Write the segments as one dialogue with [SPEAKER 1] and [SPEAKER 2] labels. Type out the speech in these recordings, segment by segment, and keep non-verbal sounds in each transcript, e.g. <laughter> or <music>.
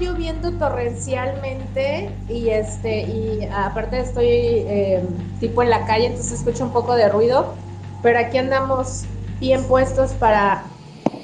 [SPEAKER 1] lloviendo torrencialmente y este y aparte estoy eh, tipo en la calle, entonces escucho un poco de ruido, pero aquí andamos bien puestos para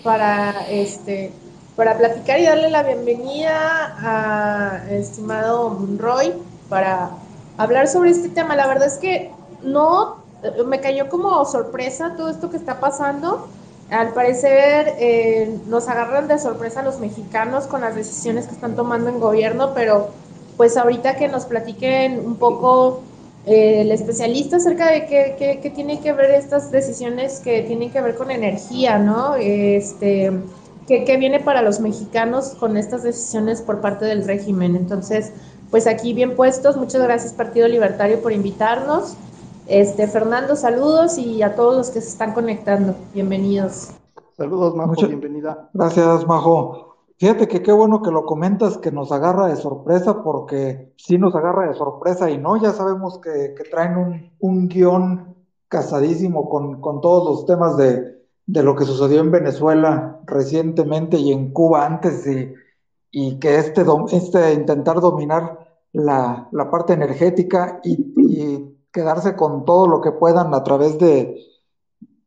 [SPEAKER 1] para este para platicar y darle la bienvenida a estimado Roy para hablar sobre este tema. La verdad es que no me cayó como sorpresa todo esto que está pasando. Al parecer eh, nos agarran de sorpresa los mexicanos con las decisiones que están tomando en gobierno, pero pues ahorita que nos platiquen un poco eh, el especialista acerca de qué, qué, tiene que ver estas decisiones que tienen que ver con energía, ¿no? Este, ¿qué, ¿Qué viene para los mexicanos con estas decisiones por parte del régimen? Entonces, pues aquí bien puestos, muchas gracias Partido Libertario por invitarnos. Este, Fernando, saludos y a todos los que se están conectando. Bienvenidos.
[SPEAKER 2] Saludos, Majo, bienvenida.
[SPEAKER 3] Gracias, Majo. Fíjate que qué bueno que lo comentas, que nos agarra de sorpresa, porque sí nos agarra de sorpresa y no, ya sabemos que, traen un, un, guion casadísimo con, con, todos los temas de, de, lo que sucedió en Venezuela recientemente y en Cuba antes y, y que este, este intentar dominar la, la parte energética y, y quedarse con todo lo que puedan a través de,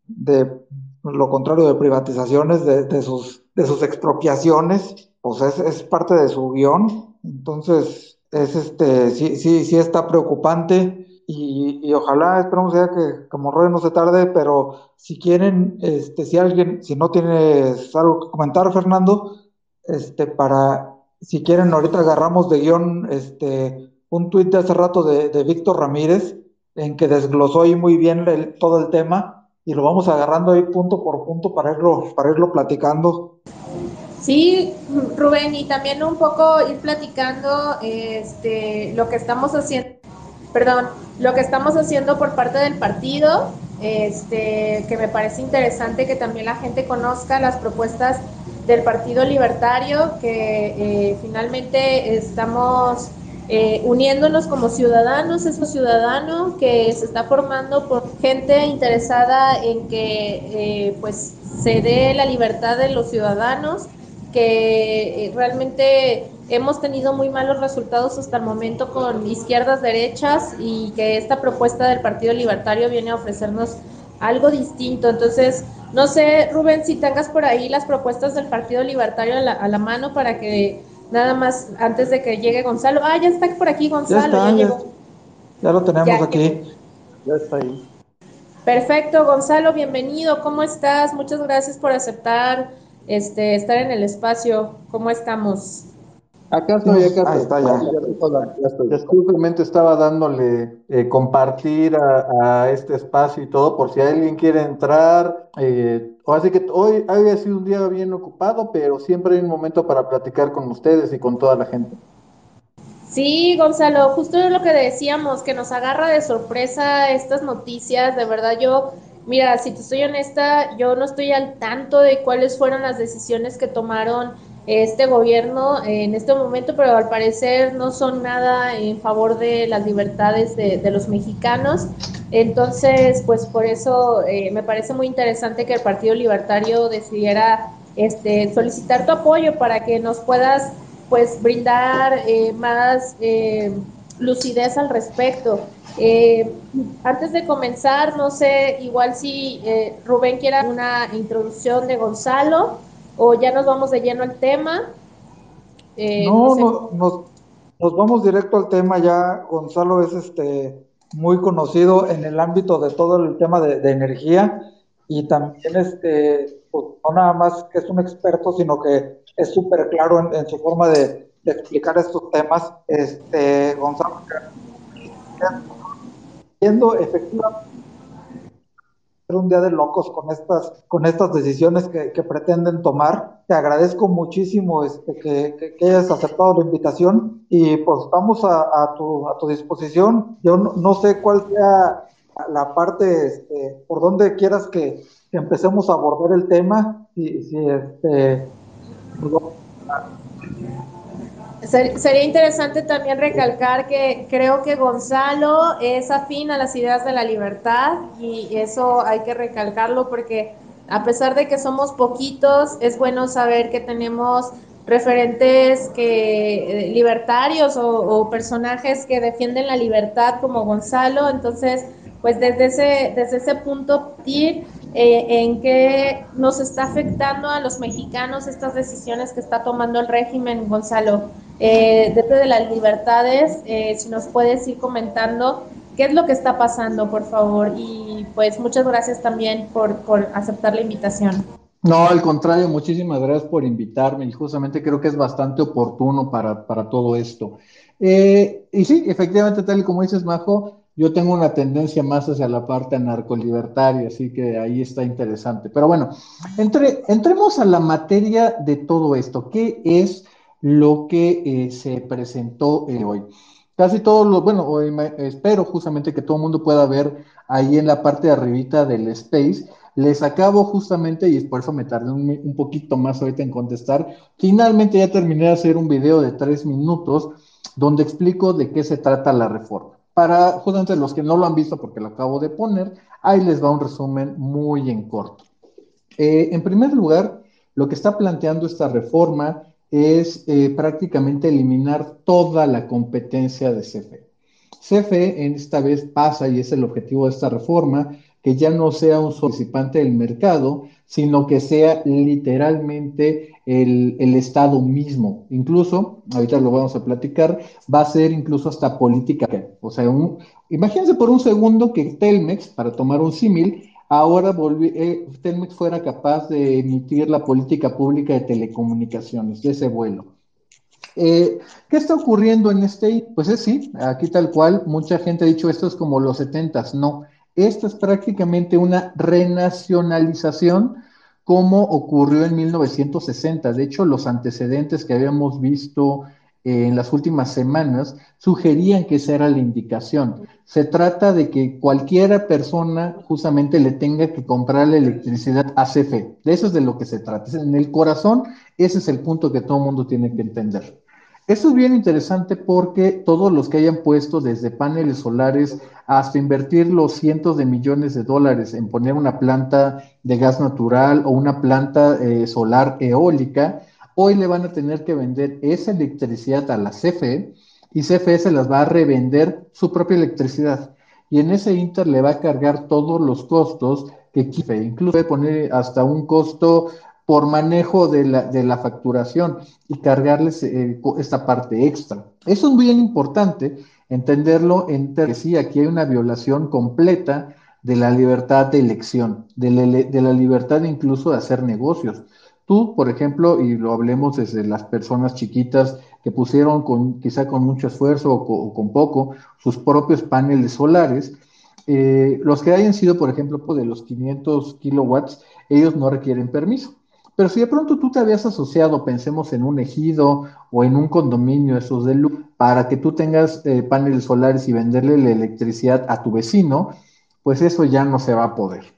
[SPEAKER 3] de lo contrario de privatizaciones, de, sus, de sus expropiaciones, pues es, parte de su guion. Entonces, es este, sí, sí, sí está preocupante y, ojalá, esperamos ya que como Roy no se tarde, pero si quieren, este, si alguien, si no tienes algo que comentar, Fernando, este, para, si quieren, ahorita agarramos de guion, este, un tuit de hace rato de Víctor Ramírez, en que desglosó ahí muy bien todo el tema y lo vamos agarrando ahí punto por punto para irlo, para irlo platicando.
[SPEAKER 1] Sí, Rubén, y también un poco ir platicando este, lo que estamos haciendo, perdón, lo que estamos haciendo por parte del partido, este, que me parece interesante que también la gente conozca las propuestas del Partido Libertario, que eh, finalmente estamos eh, uniéndonos como ciudadanos, es un ciudadano que se está formando por gente interesada en que eh, pues se dé la libertad de los ciudadanos, que eh, realmente hemos tenido muy malos resultados hasta el momento con izquierdas, derechas y que esta propuesta del Partido Libertario viene a ofrecernos algo distinto. Entonces, no sé, Rubén, si tengas por ahí las propuestas del Partido Libertario a la mano para que Nada más antes de que llegue Gonzalo. Ah, ya está por aquí Gonzalo.
[SPEAKER 3] Ya, ya, ya, lo tenemos aquí.
[SPEAKER 2] Ya está ahí.
[SPEAKER 1] Perfecto, Gonzalo, bienvenido. ¿Cómo estás? Muchas gracias por aceptar este estar en el espacio. ¿Cómo estamos?
[SPEAKER 2] Acá estoy, acá estoy. Ahí está, estaba dándole eh, compartir a, este espacio y todo, por si alguien quiere entrar. Eh, así que hoy había sido un día bien ocupado, pero siempre hay un momento para platicar con ustedes y con toda la gente.
[SPEAKER 1] Sí, Gonzalo, justo lo que decíamos, que nos agarra de sorpresa estas noticias. De verdad, yo, mira, si te estoy honesta, yo no estoy al tanto de cuáles fueron las decisiones que tomaron este gobierno en este momento, pero al parecer no son nada en favor de las libertades de, los mexicanos. Entonces, pues por eso eh, me parece muy interesante que el Partido Libertario decidiera este, solicitar tu apoyo para que nos puedas pues brindar eh, más eh, lucidez al respecto. antes de comenzar, no sé, igual si Rubén quiera una introducción de Gonzalo o ya nos vamos de lleno al tema.
[SPEAKER 3] Eh, no, no nos, vamos directo al tema ya. Gonzalo es este muy conocido en el ámbito de todo el tema de, energía y también este, pues, no nada más que es un experto, sino que es súper claro en, su forma de, de, explicar estos temas. Este, Gonzalo, viendo efectivamente un día de locos con estas, con estas decisiones que, pretenden tomar. Te agradezco muchísimo este, que, hayas aceptado la invitación y pues estamos a, tu, a tu disposición. Yo no, sé cuál sea la parte, este, por donde quieras que, empecemos a abordar el tema. Si, si este,
[SPEAKER 1] Sería interesante también recalcar que creo que Gonzalo es afín a las ideas de la libertad y eso hay que recalcarlo porque a pesar de que somos poquitos, es bueno saber que tenemos referentes que eh, libertarios o, personajes que defienden la libertad como Gonzalo, entonces pues desde ese, desde ese punto eh, en qué nos está afectando a los mexicanos estas decisiones que está tomando el régimen, Gonzalo. Eh, dentro de las libertades, eh, si nos puedes ir comentando qué es lo que está pasando, por favor. Y pues muchas gracias también por, por aceptar la invitación.
[SPEAKER 2] No, al contrario, muchísimas gracias por invitarme y justamente creo que es bastante oportuno para, para todo esto. Eh, y sí, efectivamente, tal y como dices, Majo, yo tengo una tendencia más hacia la parte anarcolibertaria, así que ahí está interesante. Pero bueno, entre, entremos a la materia de todo esto. ¿Qué es lo que eh, se presentó hoy? Casi todos los, bueno, hoy espero justamente que todo el mundo pueda ver ahí en la parte de arribita del space les acabo justamente, y por eso me tardé un, poquito más ahorita en contestar, finalmente ya terminé de hacer un video de tres minutos donde explico de qué se trata la reforma. Para justamente los que no lo han visto porque lo acabo de poner, ahí les va un resumen muy en corto. Eh, en primer lugar, lo que está planteando esta reforma es eh, prácticamente eliminar toda la competencia de CFE. CFE en esta vez pasa, y es el objetivo de esta reforma, que ya no sea un participante del mercado, sino que sea literalmente el, Estado mismo. Incluso, ahorita lo vamos a platicar, va a ser incluso hasta política. O sea, imagínense por un segundo que Telmex, para tomar un símil, ahora eh, Telmex fuera capaz de emitir la política pública de telecomunicaciones, de ese vuelo. Eh, ¿Qué está ocurriendo en este? Pues es sí, aquí tal cual, mucha gente ha dicho esto es como los setentas, no esta es prácticamente una renacionalización como ocurrió en 1960. De hecho, los antecedentes que habíamos visto eh, en las últimas semanas sugerían que esa era la indicación. Se trata de que cualquiera persona justamente le tenga que comprar la electricidad a CFE. De eso es de lo que se trata. En el corazón, ese es el punto que todo el mundo tiene que entender. Esto es bien interesante porque todos los que hayan puesto desde paneles solares hasta invertir los cientos de millones de dólares en poner una planta de gas natural o una planta eh, solar eólica, hoy le van a tener que vender esa electricidad a la CFE y CFE se las va a revender su propia electricidad. Y en ese inter le va a cargar todos los costos que CFE, incluso puede poner hasta un costo por manejo de la, facturación y cargarles eh, esta parte extra. Eso es bien importante entenderlo en que sí, aquí hay una violación completa de la libertad de elección, de la, libertad incluso de hacer negocios. Tú, por ejemplo, y lo hablemos desde las personas chiquitas que pusieron con, quizá con mucho esfuerzo o, con poco sus propios paneles solares, eh, los que hayan sido, por ejemplo, de los 500 kilowatts, ellos no requieren permiso. Pero si de pronto tú te habías asociado, pensemos en un ejido o en un condominio, esos de luz, para que tú tengas eh, paneles solares y venderle la electricidad a tu vecino, pues eso ya no se va a poder.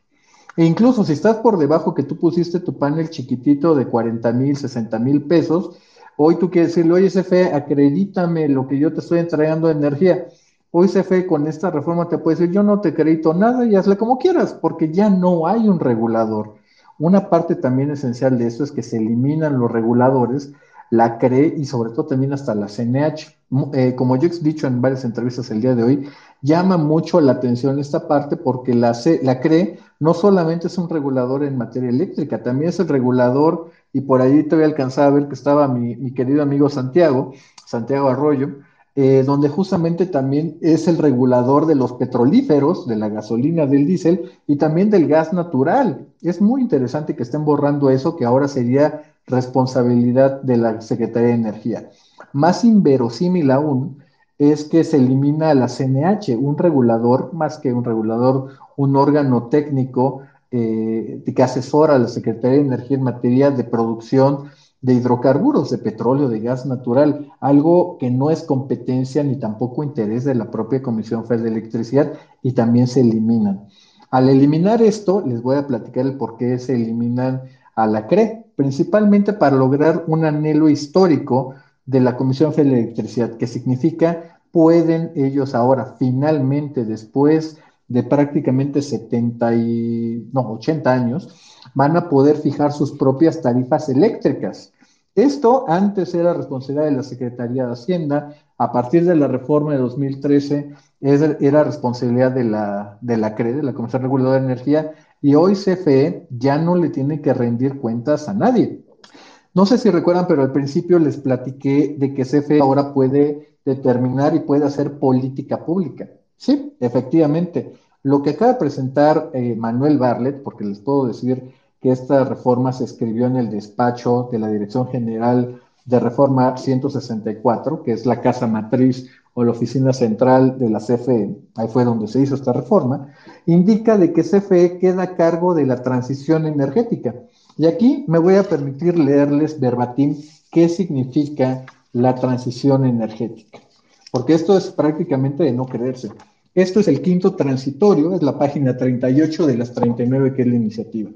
[SPEAKER 2] E incluso si estás por debajo que tú pusiste tu panel chiquitito de 40 mil, 60 mil pesos, hoy tú quieres decirle, oye, CFE, acredítame lo que yo te estoy entregando de energía. Hoy CFE con esta reforma te puede decir, yo no te acredito nada y hazle como quieras, porque ya no hay un regulador. Una parte también esencial de esto es que se eliminan los reguladores, la CRE y sobre todo también hasta la CNH. Eh, como yo he dicho en varias entrevistas el día de hoy, llama mucho la atención esta parte porque la, la CRE no solamente es un regulador en materia eléctrica, también es el regulador, y por ahí te voy a alcanzar a ver que estaba mi querido amigo Santiago, Santiago Arroyo, eh, donde justamente también es el regulador de los petrolíferos, de la gasolina, del diésel y también del gas natural. Es muy interesante que estén borrando eso, que ahora sería responsabilidad de la Secretaría de Energía. Más inverosímil aún es que se elimina la CNH, un regulador, más que un regulador, un órgano técnico eh, que asesora a la Secretaría de Energía en materia de producción de hidrocarburos, de petróleo, de gas natural, algo que no es competencia ni tampoco interés de la propia Comisión Federal de Electricidad y también se eliminan. Al eliminar esto, les voy a platicar el por qué se eliminan a la CRE, principalmente para lograr un anhelo histórico de la Comisión Federal de Electricidad, que significa pueden ellos ahora finalmente, después de prácticamente 70 y, no, 80 años, van a poder fijar sus propias tarifas eléctricas. Esto antes era responsabilidad de la Secretaría de Hacienda, a partir de la reforma de 2013 era responsabilidad de la, de la CRE, de la Comisión Reguladora de Energía, y hoy CFE ya no le tiene que rendir cuentas a nadie. No sé si recuerdan, pero al principio les platiqué de que CFE ahora puede determinar y puede hacer política pública. Sí, efectivamente. Lo que acaba de presentar eh, Manuel Barlet, porque les puedo decir que esta reforma se escribió en el despacho de la Dirección General de Reforma 164, que es la casa matriz o la oficina central de la CFE, ahí fue donde se hizo esta reforma, indica de que CFE queda a cargo de la transición energética. Y aquí me voy a permitir leerles verbatim qué significa la transición energética, porque esto es prácticamente de no creerse. Esto es el quinto transitorio, es la página 38 de las 39 que es la iniciativa.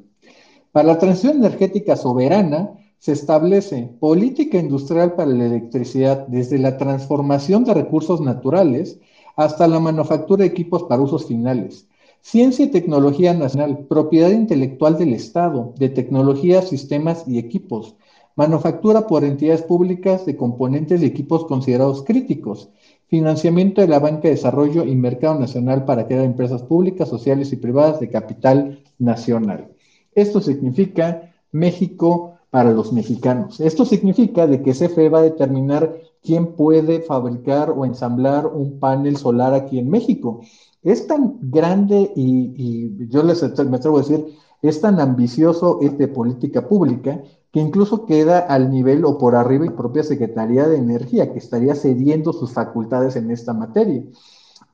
[SPEAKER 2] Para la transición energética soberana, se establece política industrial para la electricidad desde la transformación de recursos naturales hasta la manufactura de equipos para usos finales. Ciencia y tecnología nacional, propiedad intelectual del Estado, de tecnologías, sistemas y equipos. Manufactura por entidades públicas de componentes y equipos considerados críticos. Financiamiento de la banca de desarrollo y mercado nacional para crear empresas públicas, sociales y privadas de capital nacional. Esto significa México para los mexicanos. Esto significa de que CFE va a determinar quién puede fabricar o ensamblar un panel solar aquí en México. Es tan grande y, yo les me atrevo a decir, es tan ambicioso este política pública que incluso queda al nivel o por arriba de la propia Secretaría de Energía, que estaría cediendo sus facultades en esta materia.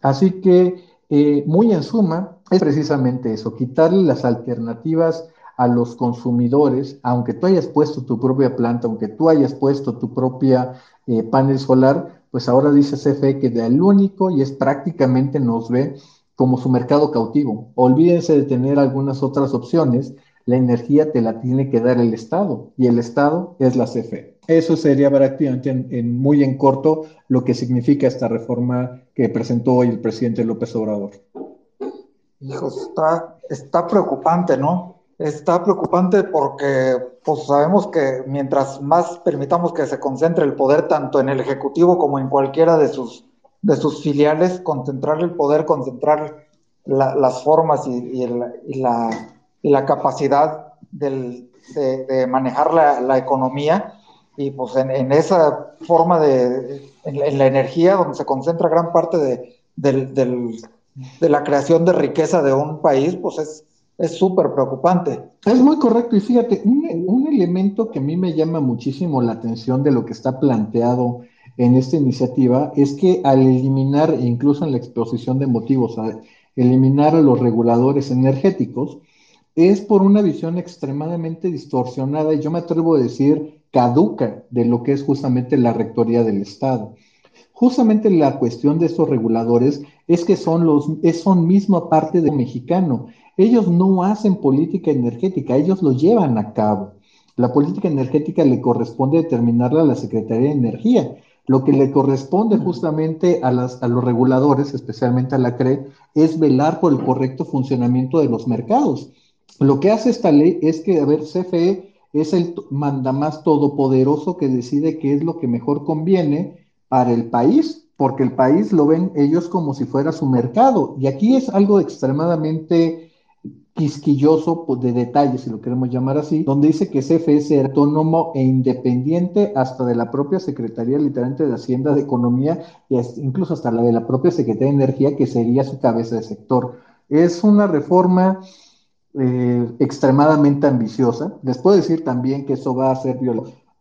[SPEAKER 2] Así que, eh, muy en suma, es precisamente eso, quitarle las alternativas a los consumidores, aunque tú hayas puesto tu propia planta, aunque tú hayas puesto tu propia eh, panel solar, pues ahora dice CFE que de el único y es prácticamente nos ve como su mercado cautivo. Olvídense de tener algunas otras opciones, la energía te la tiene que dar el Estado y el Estado es la CFE. Eso sería prácticamente en, muy en corto lo que significa esta reforma que presentó hoy el presidente López Obrador.
[SPEAKER 3] Hijo, está, está preocupante, ¿no? Está preocupante porque pues, sabemos que mientras más permitamos que se concentre el poder tanto en el Ejecutivo como en cualquiera de sus, de sus filiales, concentrar el poder, concentrar las formas y, la, la, capacidad de, manejar la, economía y pues en, esa forma de, en, la energía donde se concentra gran parte de, de la creación de riqueza de un país, pues es es súper preocupante.
[SPEAKER 2] Es muy correcto. Y fíjate, un, elemento que a mí me llama muchísimo la atención de lo que está planteado en esta iniciativa es que al eliminar, incluso en la exposición de motivos, al eliminar a los reguladores energéticos, es por una visión extremadamente distorsionada y yo me atrevo a decir caduca de lo que es justamente la rectoría del Estado. Justamente la cuestión de estos reguladores es que son los, son misma parte del mexicano ellos no hacen política energética, ellos lo llevan a cabo. La política energética le corresponde determinarla a la Secretaría de Energía. Lo que le corresponde justamente a, las, a los reguladores, especialmente a la CRE, es velar por el correcto funcionamiento de los mercados. Lo que hace esta ley es que, a ver, CFE es el mandamás todopoderoso que decide qué es lo que mejor conviene para el país, porque el país lo ven ellos como si fuera su mercado. Y aquí es algo extremadamente quisquilloso pues, de detalles, si lo queremos llamar así, donde dice que CFE es autónomo e independiente hasta de la propia Secretaría literalmente de Hacienda, de Economía y incluso hasta la de la propia Secretaría de Energía, que sería su cabeza de sector. Es una reforma eh, extremadamente ambiciosa. Les puedo decir también que eso va a ser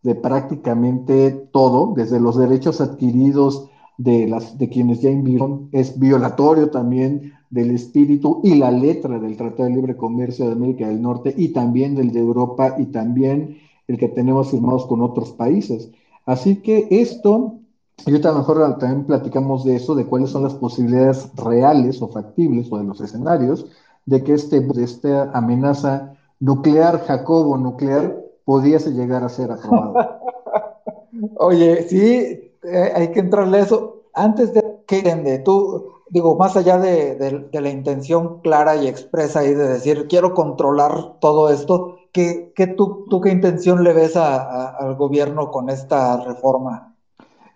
[SPEAKER 2] de prácticamente todo, desde los derechos adquiridos de, las, de quienes ya invirtieron, es violatorio también del espíritu y la letra del Tratado de Libre Comercio de América del Norte y también del de Europa y también el que tenemos firmados con otros países. Así que esto, y ahorita a lo mejor también platicamos de eso, de cuáles son las posibilidades reales o factibles o de los escenarios de que este, de esta amenaza nuclear, Jacobo nuclear, pudiese llegar a ser aprobado. <laughs>
[SPEAKER 3] Oye, sí, eh, hay que entrarle a eso. Antes de que tú, digo, más allá de, la intención clara y expresa ahí de decir, quiero controlar todo esto, ¿qué, tú, tú, qué intención le ves al gobierno con esta reforma?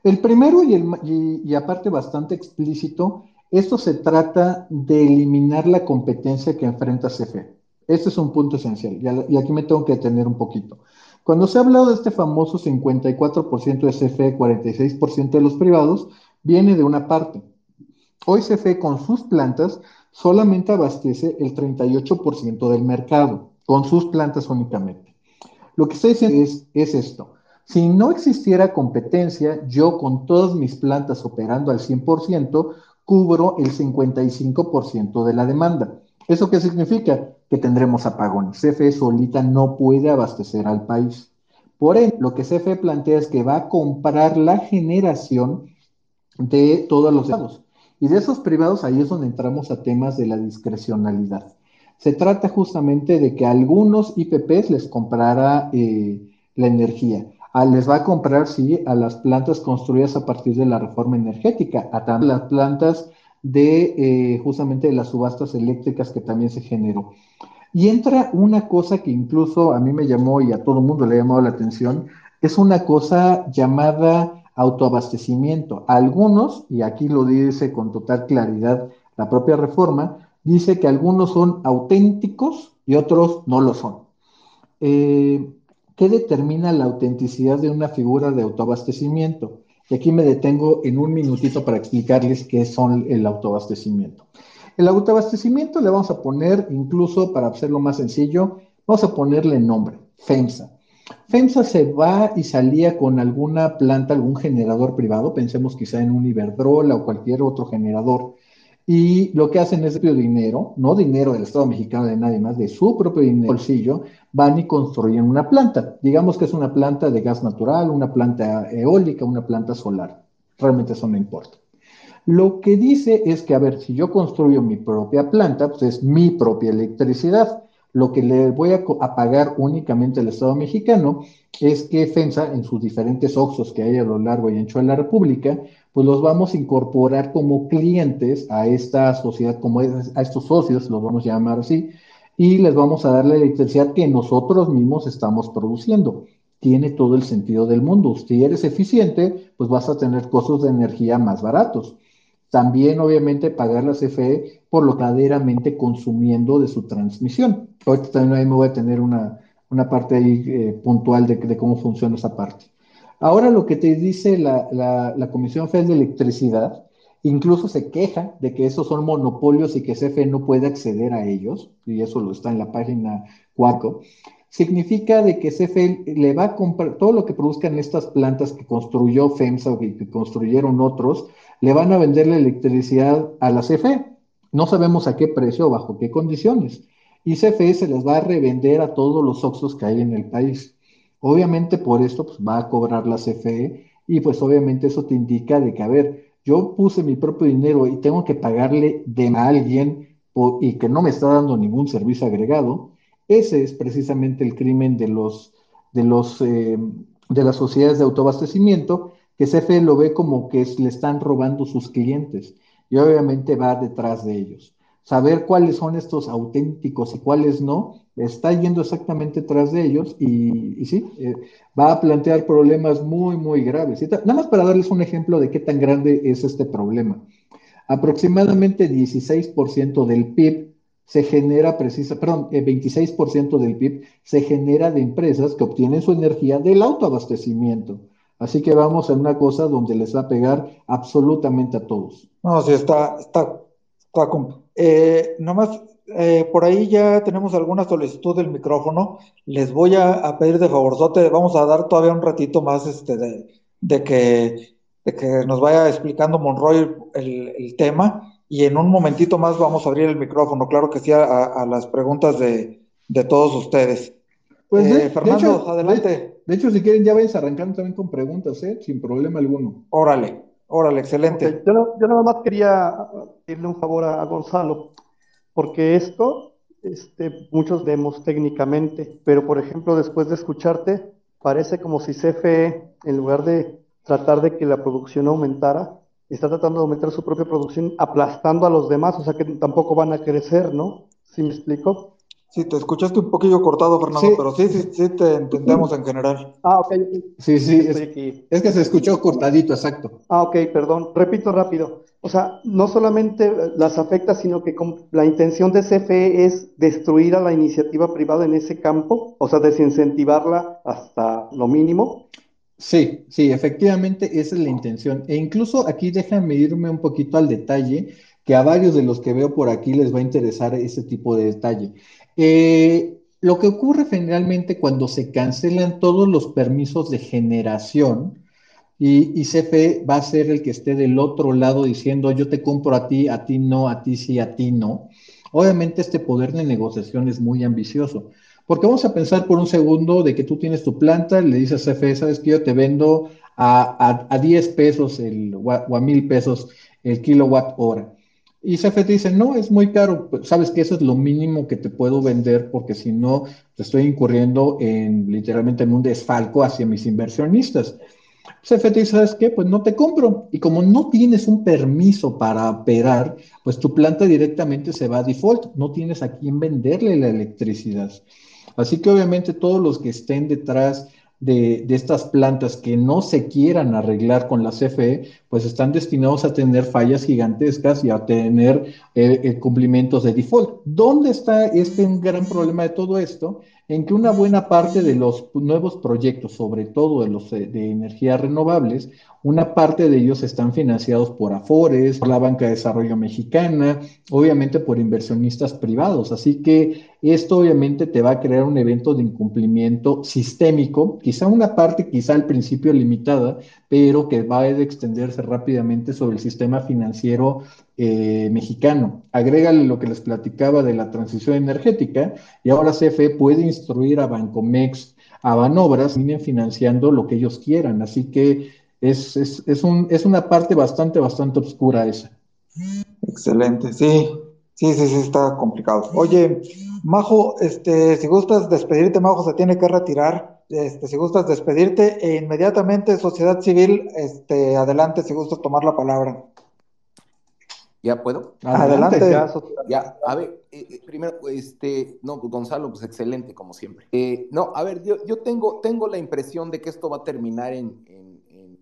[SPEAKER 2] El primero y, el, y, aparte bastante explícito, esto se trata de eliminar la competencia que enfrenta CFE. Este es un punto esencial y aquí me tengo que detener un poquito. Cuando se ha hablado de este famoso 54% de CFE, 46% de los privados, viene de una parte. Hoy CFE con sus plantas solamente abastece el 38% del mercado, con sus plantas únicamente. Lo que estoy diciendo es, es esto. Si no existiera competencia, yo con todas mis plantas operando al 100%, cubro el 55% de la demanda. ¿Eso qué significa? Que tendremos apagones. CFE solita no puede abastecer al país. Por ende, lo que CFE plantea es que va a comprar la generación de todos los estados. Y de esos privados, ahí es donde entramos a temas de la discrecionalidad. Se trata justamente de que a algunos IPPs les comprara eh, la energía. les va a comprar, sí, a las plantas construidas a partir de la reforma energética, a las plantas de eh, justamente de las subastas eléctricas que también se generó. Y entra una cosa que incluso a mí me llamó y a todo el mundo le ha llamado la atención, es una cosa llamada autoabastecimiento. algunos, y aquí lo dice con total claridad la propia reforma, dice que algunos son auténticos y otros no lo son. Eh, ¿Qué determina la autenticidad de una figura de autoabastecimiento? Y aquí me detengo en un minutito para explicarles qué son el autoabastecimiento. El autoabastecimiento le vamos a poner, incluso para hacerlo más sencillo, vamos a ponerle nombre, FEMSA. FEMSA se va y salía con alguna planta, algún generador privado, pensemos quizá en un Iberdrola o cualquier otro generador, y lo que hacen es de dinero, no dinero del Estado mexicano de nadie más, de su propio dinero, bolsillo, van y construyen una planta. Digamos que es una planta de gas natural, una planta eólica, una planta solar. Realmente eso no importa. Lo que dice es que, a ver, si yo construyo mi propia planta, pues es mi propia electricidad. Lo que le voy a, pagar únicamente al Estado mexicano es que FENSA, en sus diferentes OXOs que hay a lo largo y ancho de la República, pues los vamos a incorporar como clientes a esta sociedad, como a estos socios, los vamos a llamar así, y les vamos a dar la electricidad que nosotros mismos estamos produciendo. Tiene todo el sentido del mundo. Si eres eficiente, pues vas a tener costos de energía más baratos. También, obviamente, pagar la CFE por lo verdaderamente consumiendo de su transmisión. Ahorita también ahí me voy a tener una, parte ahí eh, puntual de cómo funciona esa parte. Ahora lo que te dice la, Comisión Federal de Electricidad, incluso se queja de que esos son monopolios y que CFE no puede acceder a ellos, y eso lo está en la página 4, significa de que CFE le va a comprar todo lo que produzcan estas plantas que construyó FEMSA o que, construyeron otros, le van a vender la electricidad a la CFE. No sabemos a qué precio o bajo qué condiciones. Y CFE se les va a revender a todos los oxos que hay en el país. Obviamente por esto pues, va a cobrar la CFE y pues obviamente eso te indica de que, a ver, yo puse mi propio dinero y tengo que pagarle de a alguien y que no me está dando ningún servicio agregado, ese es precisamente el crimen de los de los eh, de las sociedades de autoabastecimiento, que CFE lo ve como que le están robando sus clientes y obviamente va detrás de ellos. Saber cuáles son estos auténticos y cuáles no, está yendo exactamente tras de ellos y, sí, eh, va a plantear problemas muy, muy graves. Nada más para darles un ejemplo de qué tan grande es este problema. Aproximadamente 16% del PIB se genera precisa, perdón, 26% eh, del PIB se genera de empresas que obtienen su energía del autoabastecimiento. Así que vamos a una cosa donde les va a pegar absolutamente a todos.
[SPEAKER 3] No, sí, está, está, está, eh, nomás eh, por ahí ya tenemos alguna solicitud del micrófono. Les voy a, pedir de favorzote, vamos a dar todavía un ratito más este, de, que, que nos vaya explicando Monroy el, tema y en un momentito más vamos a abrir el micrófono, claro que sí, a, las preguntas de, todos ustedes.
[SPEAKER 2] Pues eh, Fernando, adelante. De, hecho, si quieren ya vayan arrancando también con preguntas, ¿eh? sin problema alguno.
[SPEAKER 3] Órale, órale, excelente.
[SPEAKER 4] Yo, yo, nada más quería pedirle un favor a Gonzalo porque esto este, muchos vemos técnicamente, pero por ejemplo, después de escucharte, parece como si CFE, en lugar de tratar de que la producción aumentara, está tratando de aumentar su propia producción aplastando a los demás, o sea que tampoco van a crecer, ¿no? ¿Sí me explico?
[SPEAKER 3] Sí, te escuchaste un poquillo cortado, Fernando, pero sí, sí, sí te entendemos en general.
[SPEAKER 4] Ah, ok.
[SPEAKER 2] Sí, sí, es, es, que se escuchó cortadito, exacto.
[SPEAKER 4] Ah, ok, perdón. Repito rápido. O sea, no solamente las afecta, sino que la intención de CFE es destruir a la iniciativa privada en ese campo, o sea, desincentivarla hasta lo mínimo.
[SPEAKER 2] Sí, sí, efectivamente esa es la intención. E incluso aquí déjame irme un poquito al detalle, que a varios de los que veo por aquí les va a interesar ese tipo de detalle. Eh, lo que ocurre generalmente cuando se cancelan todos los permisos de generación y, CFE va a ser el que esté del otro lado diciendo yo te compro a ti, a ti no, a ti sí, a ti no. Obviamente este poder de negociación es muy ambicioso. Porque vamos a pensar por un segundo de que tú tienes tu planta, le dices a CFE, sabes que yo te vendo a, a, 10 pesos el, o a, mil pesos el kilowatt hora. Y CFE dice, no, es muy caro, sabes que eso es lo mínimo que te puedo vender porque si no, te estoy incurriendo en literalmente en un desfalco hacia mis inversionistas. CFE te dice, ¿sabes qué? Pues no te compro. Y como no tienes un permiso para operar, pues tu planta directamente se va a default. No tienes a quién venderle la electricidad. Así que obviamente todos los que estén detrás de, estas plantas que no se quieran arreglar con la CFE, pues están destinados a tener fallas gigantescas y a tener eh, eh, cumplimientos de default. ¿Dónde está este gran problema de todo esto? En que una buena parte de los nuevos proyectos, sobre todo de los eh, de energías renovables, una parte de ellos están financiados por Afores, por la Banca de Desarrollo Mexicana, obviamente por inversionistas privados. Así que esto obviamente te va a crear un evento de incumplimiento sistémico, quizá una parte, quizá al principio limitada, pero que va a extenderse rápidamente sobre el sistema financiero eh, mexicano. Agrégale lo que les platicaba de la transición energética y ahora CFE puede instruir a Bancomex, a Banobras, vienen financiando lo que ellos quieran. Así que es, es, es, un, es una parte bastante, bastante oscura esa.
[SPEAKER 3] Excelente, sí, sí, sí, sí, está complicado. Oye, Majo, este, si gustas despedirte, Majo se tiene que retirar. Este, si gustas despedirte, e inmediatamente sociedad civil, este, adelante, si gustas tomar la palabra.
[SPEAKER 5] ¿Ya puedo?
[SPEAKER 3] Adelante.
[SPEAKER 5] Ya, a ver, eh, eh, primero, este, no, Gonzalo, pues excelente, como siempre. Eh, no, a ver, yo, yo tengo, tengo la impresión de que esto va a terminar en,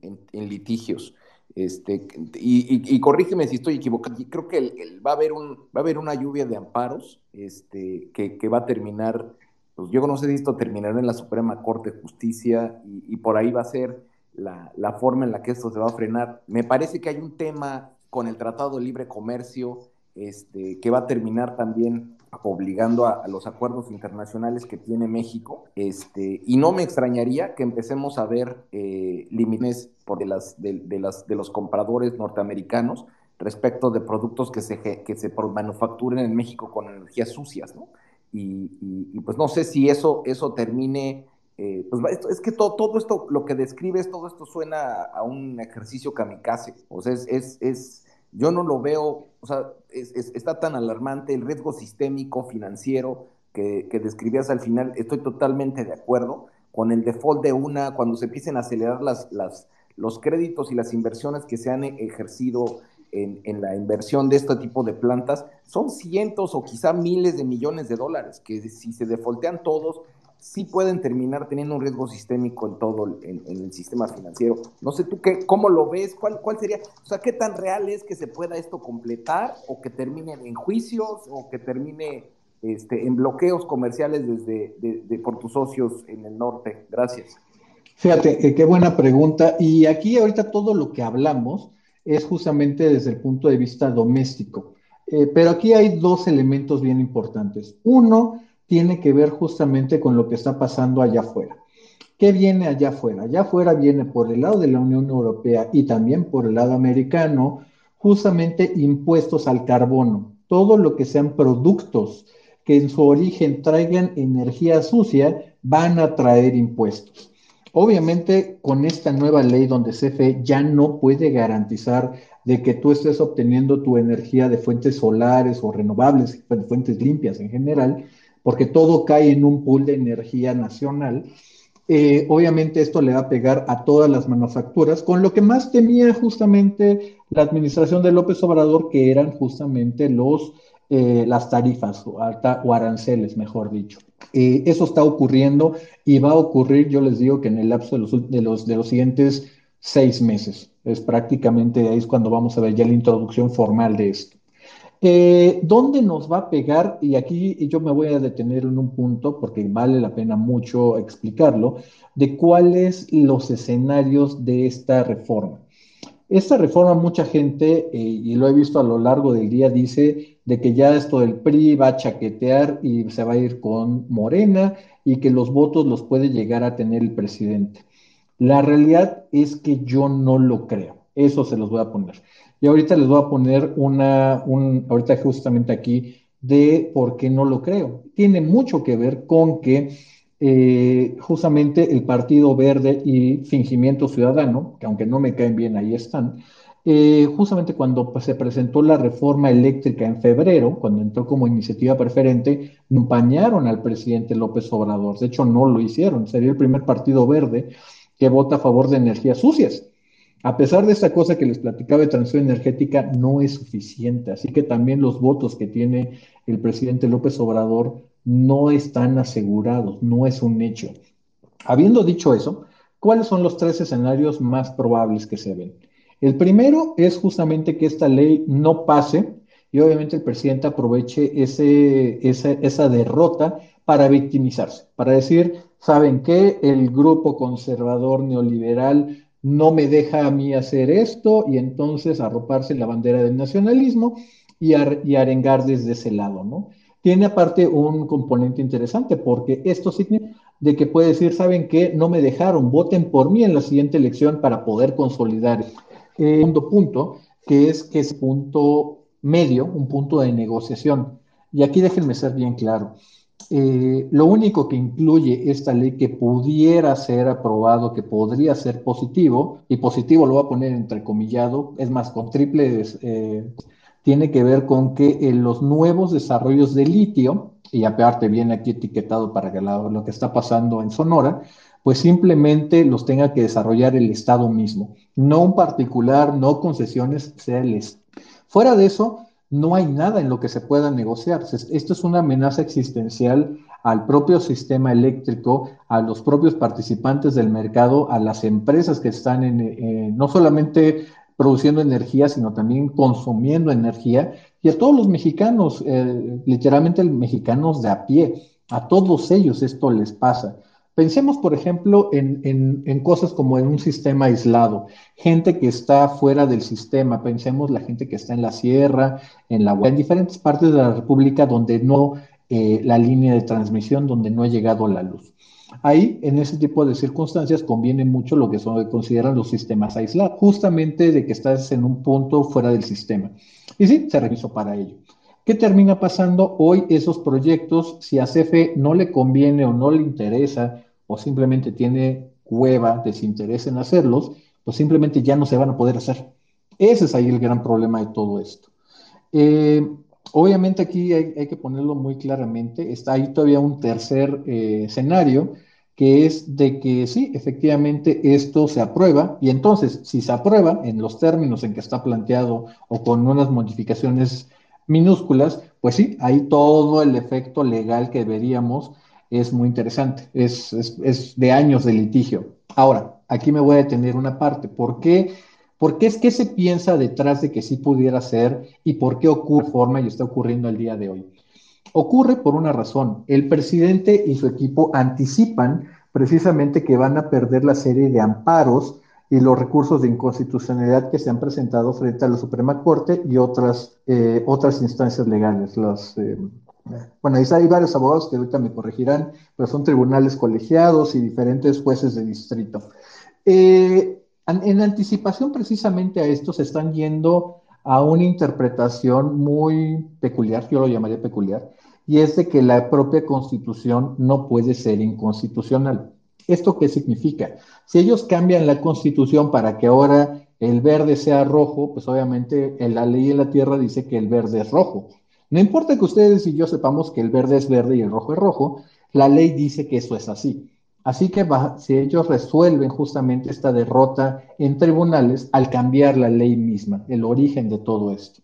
[SPEAKER 5] en, litigios. Este, y, corrígeme si estoy equivocado, creo que va, a haber un, va a haber una lluvia de amparos este, que, va a terminar, pues yo no sé esto terminará en la Suprema Corte de Justicia y, por ahí va a ser la, la, forma en la que esto se va a frenar. Me parece que hay un tema con el Tratado de Libre Comercio este, que va a terminar también obligando a, los acuerdos internacionales que tiene México. Este, y no me extrañaría que empecemos a ver eh, límites por de, las, de, las, de los compradores norteamericanos respecto de productos que se, que se manufacturen en México con energías sucias, ¿no? Y, pues no sé si eso, eso termine, eh, pues es que todo, todo esto, lo que describes, todo esto suena a un ejercicio kamikaze, o sea, es, es, es yo no lo veo, o sea, está tan alarmante el riesgo sistémico, financiero, que, describías al final, estoy totalmente de acuerdo con el default de una, cuando se empiecen a acelerar las, las, los créditos y las inversiones que se han ejercido en, la inversión de este tipo de plantas, son cientos o quizá miles de millones de dólares, que si se defaultean todos, sí pueden terminar teniendo un riesgo sistémico en todo en, el sistema financiero. No sé tú qué, cómo lo ves, cuál, cuál sería, o sea, qué tan real es que se pueda esto completar o que termine en juicios o que termine este, en bloqueos comerciales desde de, por tus socios en el norte. Gracias.
[SPEAKER 2] Fíjate, eh, qué buena pregunta. Y aquí ahorita todo lo que hablamos es justamente desde el punto de vista doméstico. Eh, pero aquí hay dos elementos bien importantes. Uno, tiene que ver justamente con lo que está pasando allá afuera. ¿Qué viene allá afuera? Allá afuera viene por el lado de la Unión Europea y también por el lado americano, justamente impuestos al carbono. Todo lo que sean productos que en su origen traigan energía sucia van a traer impuestos. Obviamente, con esta nueva ley donde CFE ya no puede garantizar de que tú estés obteniendo tu energía de fuentes solares o renovables, fuentes limpias en general, porque todo cae en un pool de energía nacional, eh, obviamente esto le va a pegar a todas las manufacturas, con lo que más temía justamente la administración de López Obrador, que eran justamente los, eh, las tarifas o, o, aranceles, mejor dicho. Eh, eso está ocurriendo y va a ocurrir, yo les digo que en el lapso de los, de los, de los siguientes seis meses. Es prácticamente ahí es cuando vamos a ver ya la introducción formal de esto. Eh, ¿Dónde nos va a pegar? Y aquí yo me voy a detener en un punto porque vale la pena mucho explicarlo, de cuáles los escenarios de esta reforma. Esta reforma mucha gente, y lo he visto a lo largo del día, dice de que ya esto del PRI va a chaquetear y se va a ir con Morena y que los votos los puede llegar a tener el presidente. La realidad es que yo no lo creo. Eso se los voy a poner. Y ahorita les voy a poner una, un, ahorita justamente aquí, de por qué no lo creo. Tiene mucho que ver con que eh, justamente el Partido Verde y Fingimiento Ciudadano, que aunque no me caen bien, ahí están, eh, justamente cuando se presentó la reforma eléctrica en febrero, cuando entró como iniciativa preferente, acompañaron al presidente López Obrador. De hecho, no lo hicieron. Sería el primer partido verde que vota a favor de energías sucias. A pesar de esta cosa que les platicaba de transición energética, no es suficiente. Así que también los votos que tiene el presidente López Obrador no están asegurados, no es un hecho. Habiendo dicho eso, ¿cuáles son los tres escenarios más probables que se ven? El primero es justamente que esta ley no pase y obviamente el presidente aproveche esa derrota para victimizarse, para decir, ¿saben qué? El grupo conservador neoliberal no me deja a mí hacer esto y entonces arroparse la bandera del nacionalismo y, arengar desde ese lado, ¿no? Tiene aparte un componente interesante porque esto significa de que puede decir, ¿saben qué? No me dejaron, voten por mí en la siguiente elección para poder consolidar. El segundo punto, que es que es punto medio, un punto de negociación. Y aquí déjenme ser bien claro. Eh, lo único que incluye esta ley que pudiera ser aprobado, que podría ser positivo, y positivo lo voy a poner entrecomillado, es más, con triple, eh, tiene que ver con que en los nuevos desarrollos de litio, y aparte viene aquí etiquetado para que lo que está pasando en Sonora, pues simplemente los tenga que desarrollar el Estado mismo, no un particular, no concesiones, sea el Estado. Fuera de eso, no hay nada en lo que se pueda negociar. Esto es una amenaza existencial al propio sistema eléctrico, a los propios participantes del mercado, a las empresas que están en, no solamente produciendo energía, sino también consumiendo energía, y a todos los mexicanos, eh, literalmente mexicanos de a pie, a todos ellos esto les pasa. Pensemos, por ejemplo, en, cosas como en un sistema aislado, gente que está fuera del sistema, pensemos la gente que está en la sierra, en la en diferentes partes de la República donde no, eh, la línea de transmisión, donde no ha llegado la luz. Ahí, en ese tipo de circunstancias, conviene mucho lo que son, consideran los sistemas aislados, justamente de que estás en un punto fuera del sistema. Y sí, se revisó para ello. ¿Qué termina pasando hoy esos proyectos? Si a CFE no le conviene o no le interesa o simplemente tiene cueva, desinterés en hacerlos, pues simplemente ya no se van a poder hacer. Ese es ahí el gran problema de todo esto. Eh, obviamente aquí hay, que ponerlo muy claramente. Está ahí todavía un tercer eh, escenario, que es de que sí, efectivamente esto se aprueba y entonces si se aprueba en los términos en que está planteado o con unas modificaciones minúsculas, pues sí, ahí todo el efecto legal que veríamos es muy interesante, es, es, de años de litigio. Ahora, aquí me voy a detener una parte. ¿Por qué? ¿Por qué es que se piensa detrás de que sí pudiera ser y por qué ocurre forma y está ocurriendo el día de hoy? Ocurre por una razón. El presidente y su equipo anticipan precisamente que van a perder la serie de amparos y los recursos de inconstitucionalidad que se han presentado frente a la Suprema Corte y otras, eh, otras instancias legales. Eh, bueno, ahí hay varios abogados que ahorita me corregirán, pero son tribunales colegiados y diferentes jueces de distrito. Eh, en anticipación precisamente a esto se están yendo a una interpretación muy peculiar, yo lo llamaría peculiar, y es de que la propia constitución no puede ser inconstitucional. ¿Esto qué significa? Si ellos cambian la constitución para que ahora el verde sea rojo, pues obviamente en la ley de la tierra dice que el verde es rojo. No importa que ustedes y yo sepamos que el verde es verde y el rojo es rojo, la ley dice que eso es así. Así que si ellos resuelven justamente esta derrota en tribunales al cambiar la ley misma, el origen de todo esto.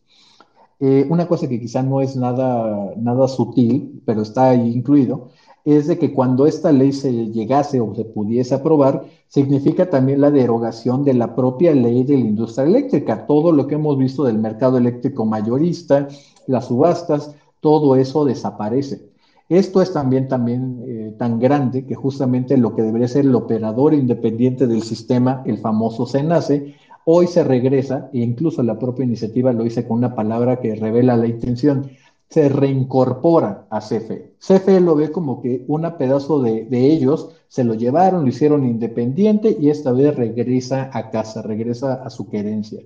[SPEAKER 2] Eh, una cosa que quizá no es nada, nada sutil, pero está ahí incluido, es de que cuando esta ley se llegase o se pudiese aprobar, significa también la derogación de la propia ley de la industria eléctrica. Todo lo que hemos visto del mercado eléctrico mayorista, las subastas, todo eso desaparece. Esto es también, también eh, tan grande que justamente lo que debería ser el operador independiente del sistema, el famoso SENACE, hoy se regresa, e incluso la propia iniciativa lo hice con una palabra que revela la intención, se reincorpora a CFE. CFE lo ve como que un pedazo de, ellos se lo llevaron, lo hicieron independiente y esta vez regresa a casa, regresa a su querencia.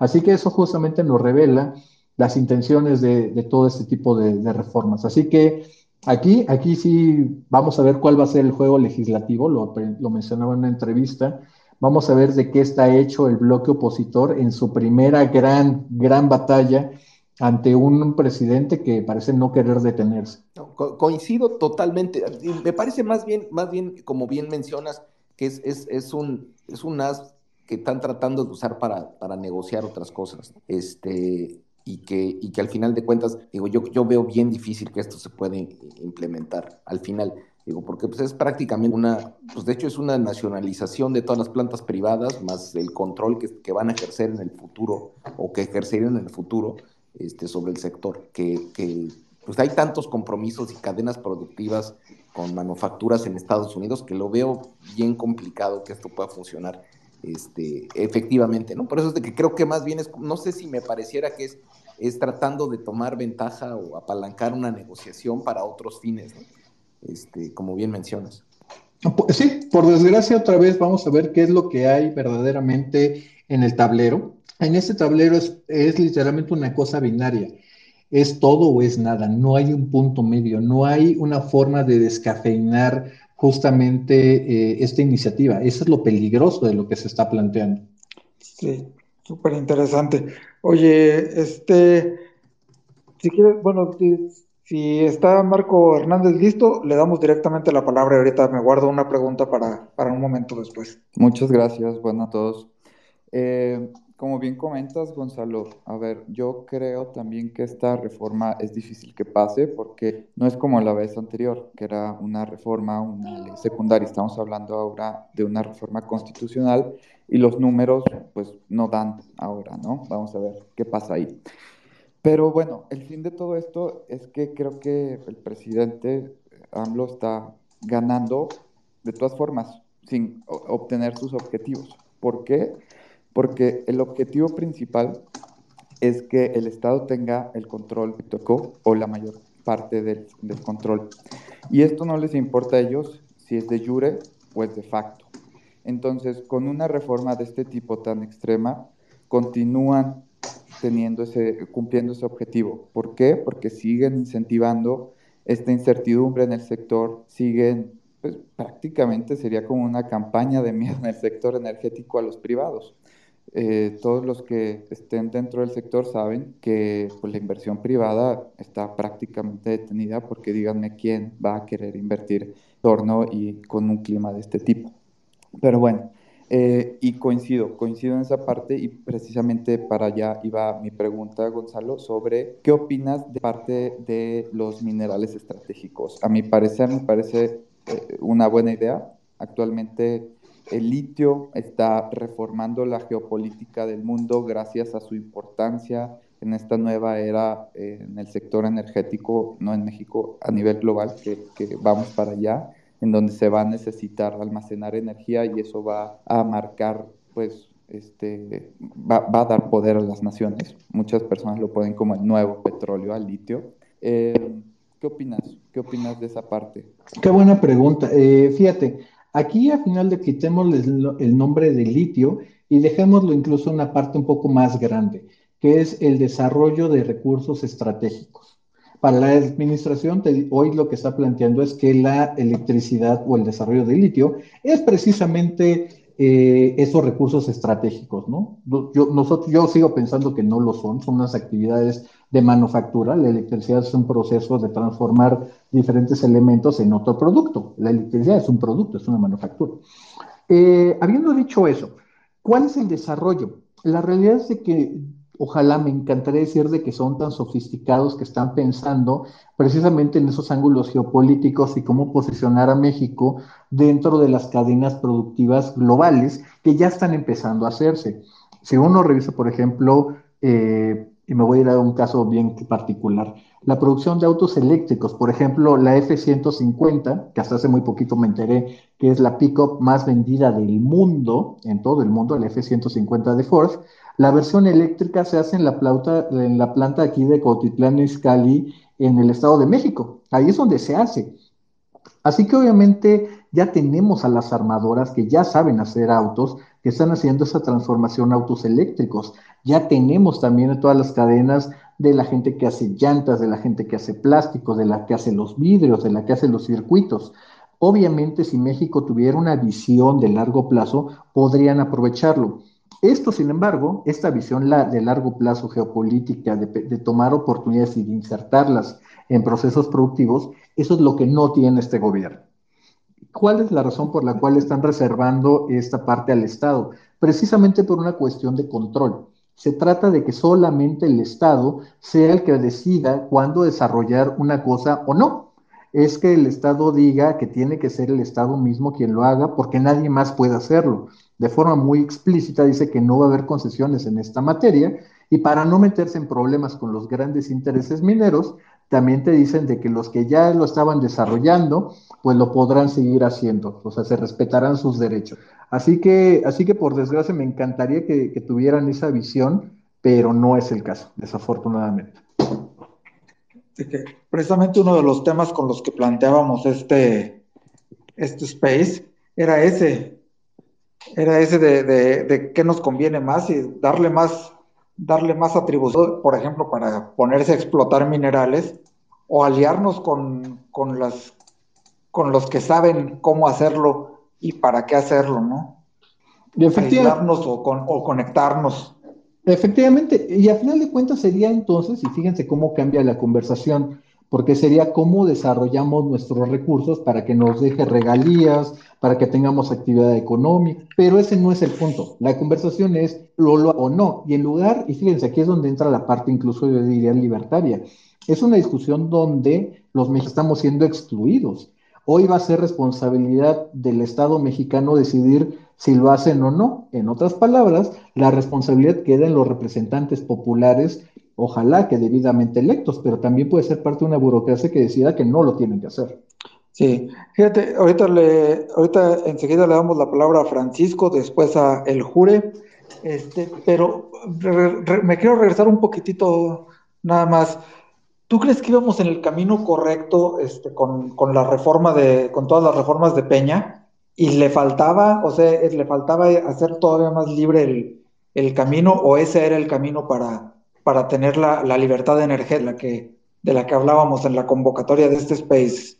[SPEAKER 2] Así que eso justamente nos revela las intenciones de, todo este tipo de, reformas. Así que aquí, aquí sí vamos a ver cuál va a ser el juego legislativo, lo, lo mencionaba en una entrevista. Vamos a ver de qué está hecho el bloque opositor en su primera gran, gran batalla ante un presidente que parece no querer detenerse.
[SPEAKER 5] coincido totalmente. Me parece más bien, más bien, como bien mencionas, que es, es, es un, es un as que están tratando de usar para, para negociar otras cosas. Este, y que, y que al final de cuentas, digo, yo, yo veo bien difícil que esto se pueda implementar al final. Digo, porque pues es prácticamente una, pues de hecho es una nacionalización de todas las plantas privadas, más el control que, que van a ejercer en el futuro o que ejercerían en el futuro este, sobre el sector, que, que pues hay tantos compromisos y cadenas productivas con manufacturas en Estados Unidos que lo veo bien complicado que esto pueda funcionar este, efectivamente, ¿no? Por eso es de que creo que más bien es, no sé si me pareciera que es, es tratando de tomar ventaja o apalancar una negociación para otros fines, ¿no? Este, como bien mencionas.
[SPEAKER 2] Pues sí, por desgracia otra vez vamos a ver qué es lo que hay verdaderamente en el tablero. En este tablero es, literalmente una cosa binaria. Es todo o es nada. No hay un punto medio. No hay una forma de descafeinar justamente eh, esta iniciativa. Eso es lo peligroso de lo que se está planteando.
[SPEAKER 3] Sí, súper interesante. Oye, este, si quieres, bueno, si, está Marco Hernández listo, le damos directamente la palabra y ahorita me guardo una pregunta para, para un momento después.
[SPEAKER 6] Muchas gracias, bueno a todos. Eh, como bien comentas, Gonzalo, a ver, yo creo también que esta reforma es difícil que pase porque no es como la vez anterior, que era una reforma, secundaria. Estamos hablando ahora de una reforma constitucional y los números pues no dan ahora, ¿no? Vamos a ver qué pasa ahí. Pero bueno, el fin de todo esto es que creo que el presidente AMLO está ganando de todas formas sin obtener sus objetivos. ¿Por qué? Porque el objetivo principal es que el Estado tenga el control o la mayor parte del, control. Y esto no les importa a ellos si es de jure o es de facto. Entonces, con una reforma de este tipo tan extrema, continúan teniendo ese, cumpliendo ese objetivo. ¿Por qué? Porque siguen incentivando esta incertidumbre en el sector, siguen, pues prácticamente sería como una campaña de miedo en el sector energético a los privados. Eh, todos los que estén dentro del sector saben que pues, la inversión privada está prácticamente detenida porque díganme quién va a querer invertir torno y con un clima de este tipo. Pero bueno, eh, y coincido, coincido en esa parte y precisamente para allá iba mi pregunta, Gonzalo, sobre qué opinas de parte de los minerales estratégicos. A mi parecer, me parece eh, una buena idea. Actualmente el litio está reformando la geopolítica del mundo gracias a su importancia en esta nueva era eh, en el sector energético, no en México, a nivel global, que, vamos para allá, en donde se va a necesitar almacenar energía y eso va a marcar, pues, este, va, a dar poder a las naciones. Muchas personas lo ponen como el nuevo petróleo al litio. Eh, ¿Qué opinas? ¿Qué opinas de esa parte?
[SPEAKER 2] Qué buena pregunta. Eh, fíjate, Aquí al final de quitemos el nombre de litio y dejémoslo incluso una parte un poco más grande, que es el desarrollo de recursos estratégicos. Para la administración, hoy lo que está planteando es que la electricidad o el desarrollo de litio es precisamente eh, esos recursos estratégicos, ¿no? Yo, nosotros, yo sigo pensando que no lo son, son unas actividades de manufactura. La electricidad es un proceso de transformar diferentes elementos en otro producto. La electricidad es un producto, es una manufactura. Eh, habiendo dicho eso, ¿cuál es el desarrollo? La realidad es que ojalá me encantaría decir de que son tan sofisticados que están pensando precisamente en esos ángulos geopolíticos y cómo posicionar a México dentro de las cadenas productivas globales que ya están empezando a hacerse. Si uno revisa, por ejemplo, eh, y me voy a ir a un caso bien particular, la producción de autos eléctricos, por ejemplo, la F-150, que hasta hace muy poquito me enteré que es la pickup más vendida del mundo, en todo el mundo, la F-150 de Ford, la versión eléctrica se hace en la, planta, en la planta aquí de Cotitlán Izcalli, en el Estado de México. Ahí es donde se hace. Así que obviamente ya tenemos a las armadoras que ya saben hacer autos, que están haciendo esa transformación a autos eléctricos. Ya tenemos también todas las cadenas de la gente que hace llantas, de la gente que hace plásticos, de la que hace los vidrios, de la que hace los circuitos. Obviamente, si México tuviera una visión de largo plazo, podrían aprovecharlo. Esto, sin embargo, esta visión de largo plazo geopolítica, de, tomar oportunidades y de insertarlas en procesos productivos, eso es lo que no tiene este gobierno. ¿Cuál es la razón por la cual están reservando esta parte al Estado? Precisamente por una cuestión de control. Se trata de que solamente el Estado sea el que decida cuándo desarrollar una cosa o no. Es que el Estado diga que tiene que ser el Estado mismo quien lo haga porque nadie más puede hacerlo de forma muy explícita dice que no va a haber concesiones en esta materia y para no meterse en problemas con los grandes intereses mineros, también te dicen de que los que ya lo estaban desarrollando, pues lo podrán seguir haciendo, o sea, se respetarán sus derechos. Así que, así que por desgracia me encantaría que, tuvieran esa visión, pero no es el caso, desafortunadamente.
[SPEAKER 3] precisamente uno de los temas con los que planteábamos este, este space era ese, era ese de, de, qué nos conviene más y darle más, darle más atribución, por ejemplo, para ponerse a explotar minerales o aliarnos con, con, las, con los que saben cómo hacerlo y para qué hacerlo, ¿no? Y Aislarnos o, o conectarnos.
[SPEAKER 2] Efectivamente, y a final de cuentas sería entonces, y fíjense cómo cambia la conversación, porque sería cómo desarrollamos nuestros recursos para que nos deje regalías, para que tengamos actividad económica, pero ese no es el punto. La conversación es lo, lo o no, y en lugar, y fíjense, aquí es donde entra la parte incluso yo diría libertaria, es una discusión donde los mexicanos estamos siendo excluidos. Hoy va a ser responsabilidad del Estado mexicano decidir si lo hacen o no. En otras palabras, la responsabilidad queda en los representantes populares ojalá que debidamente electos, pero también puede ser parte de una burocracia que decida que no lo tienen que hacer.
[SPEAKER 3] Sí, fíjate, ahorita, le, ahorita enseguida le damos la palabra a Francisco, después a El Jure, este, pero me quiero regresar un poquitito nada más. ¿Tú crees que íbamos en el camino correcto este, con, con, la reforma de, con todas las reformas de Peña? Y le faltaba, o sea, le faltaba hacer todavía más libre el, el camino, o ese era el camino para, para tener la, libertad de energía la que, de la que hablábamos en la convocatoria de este space?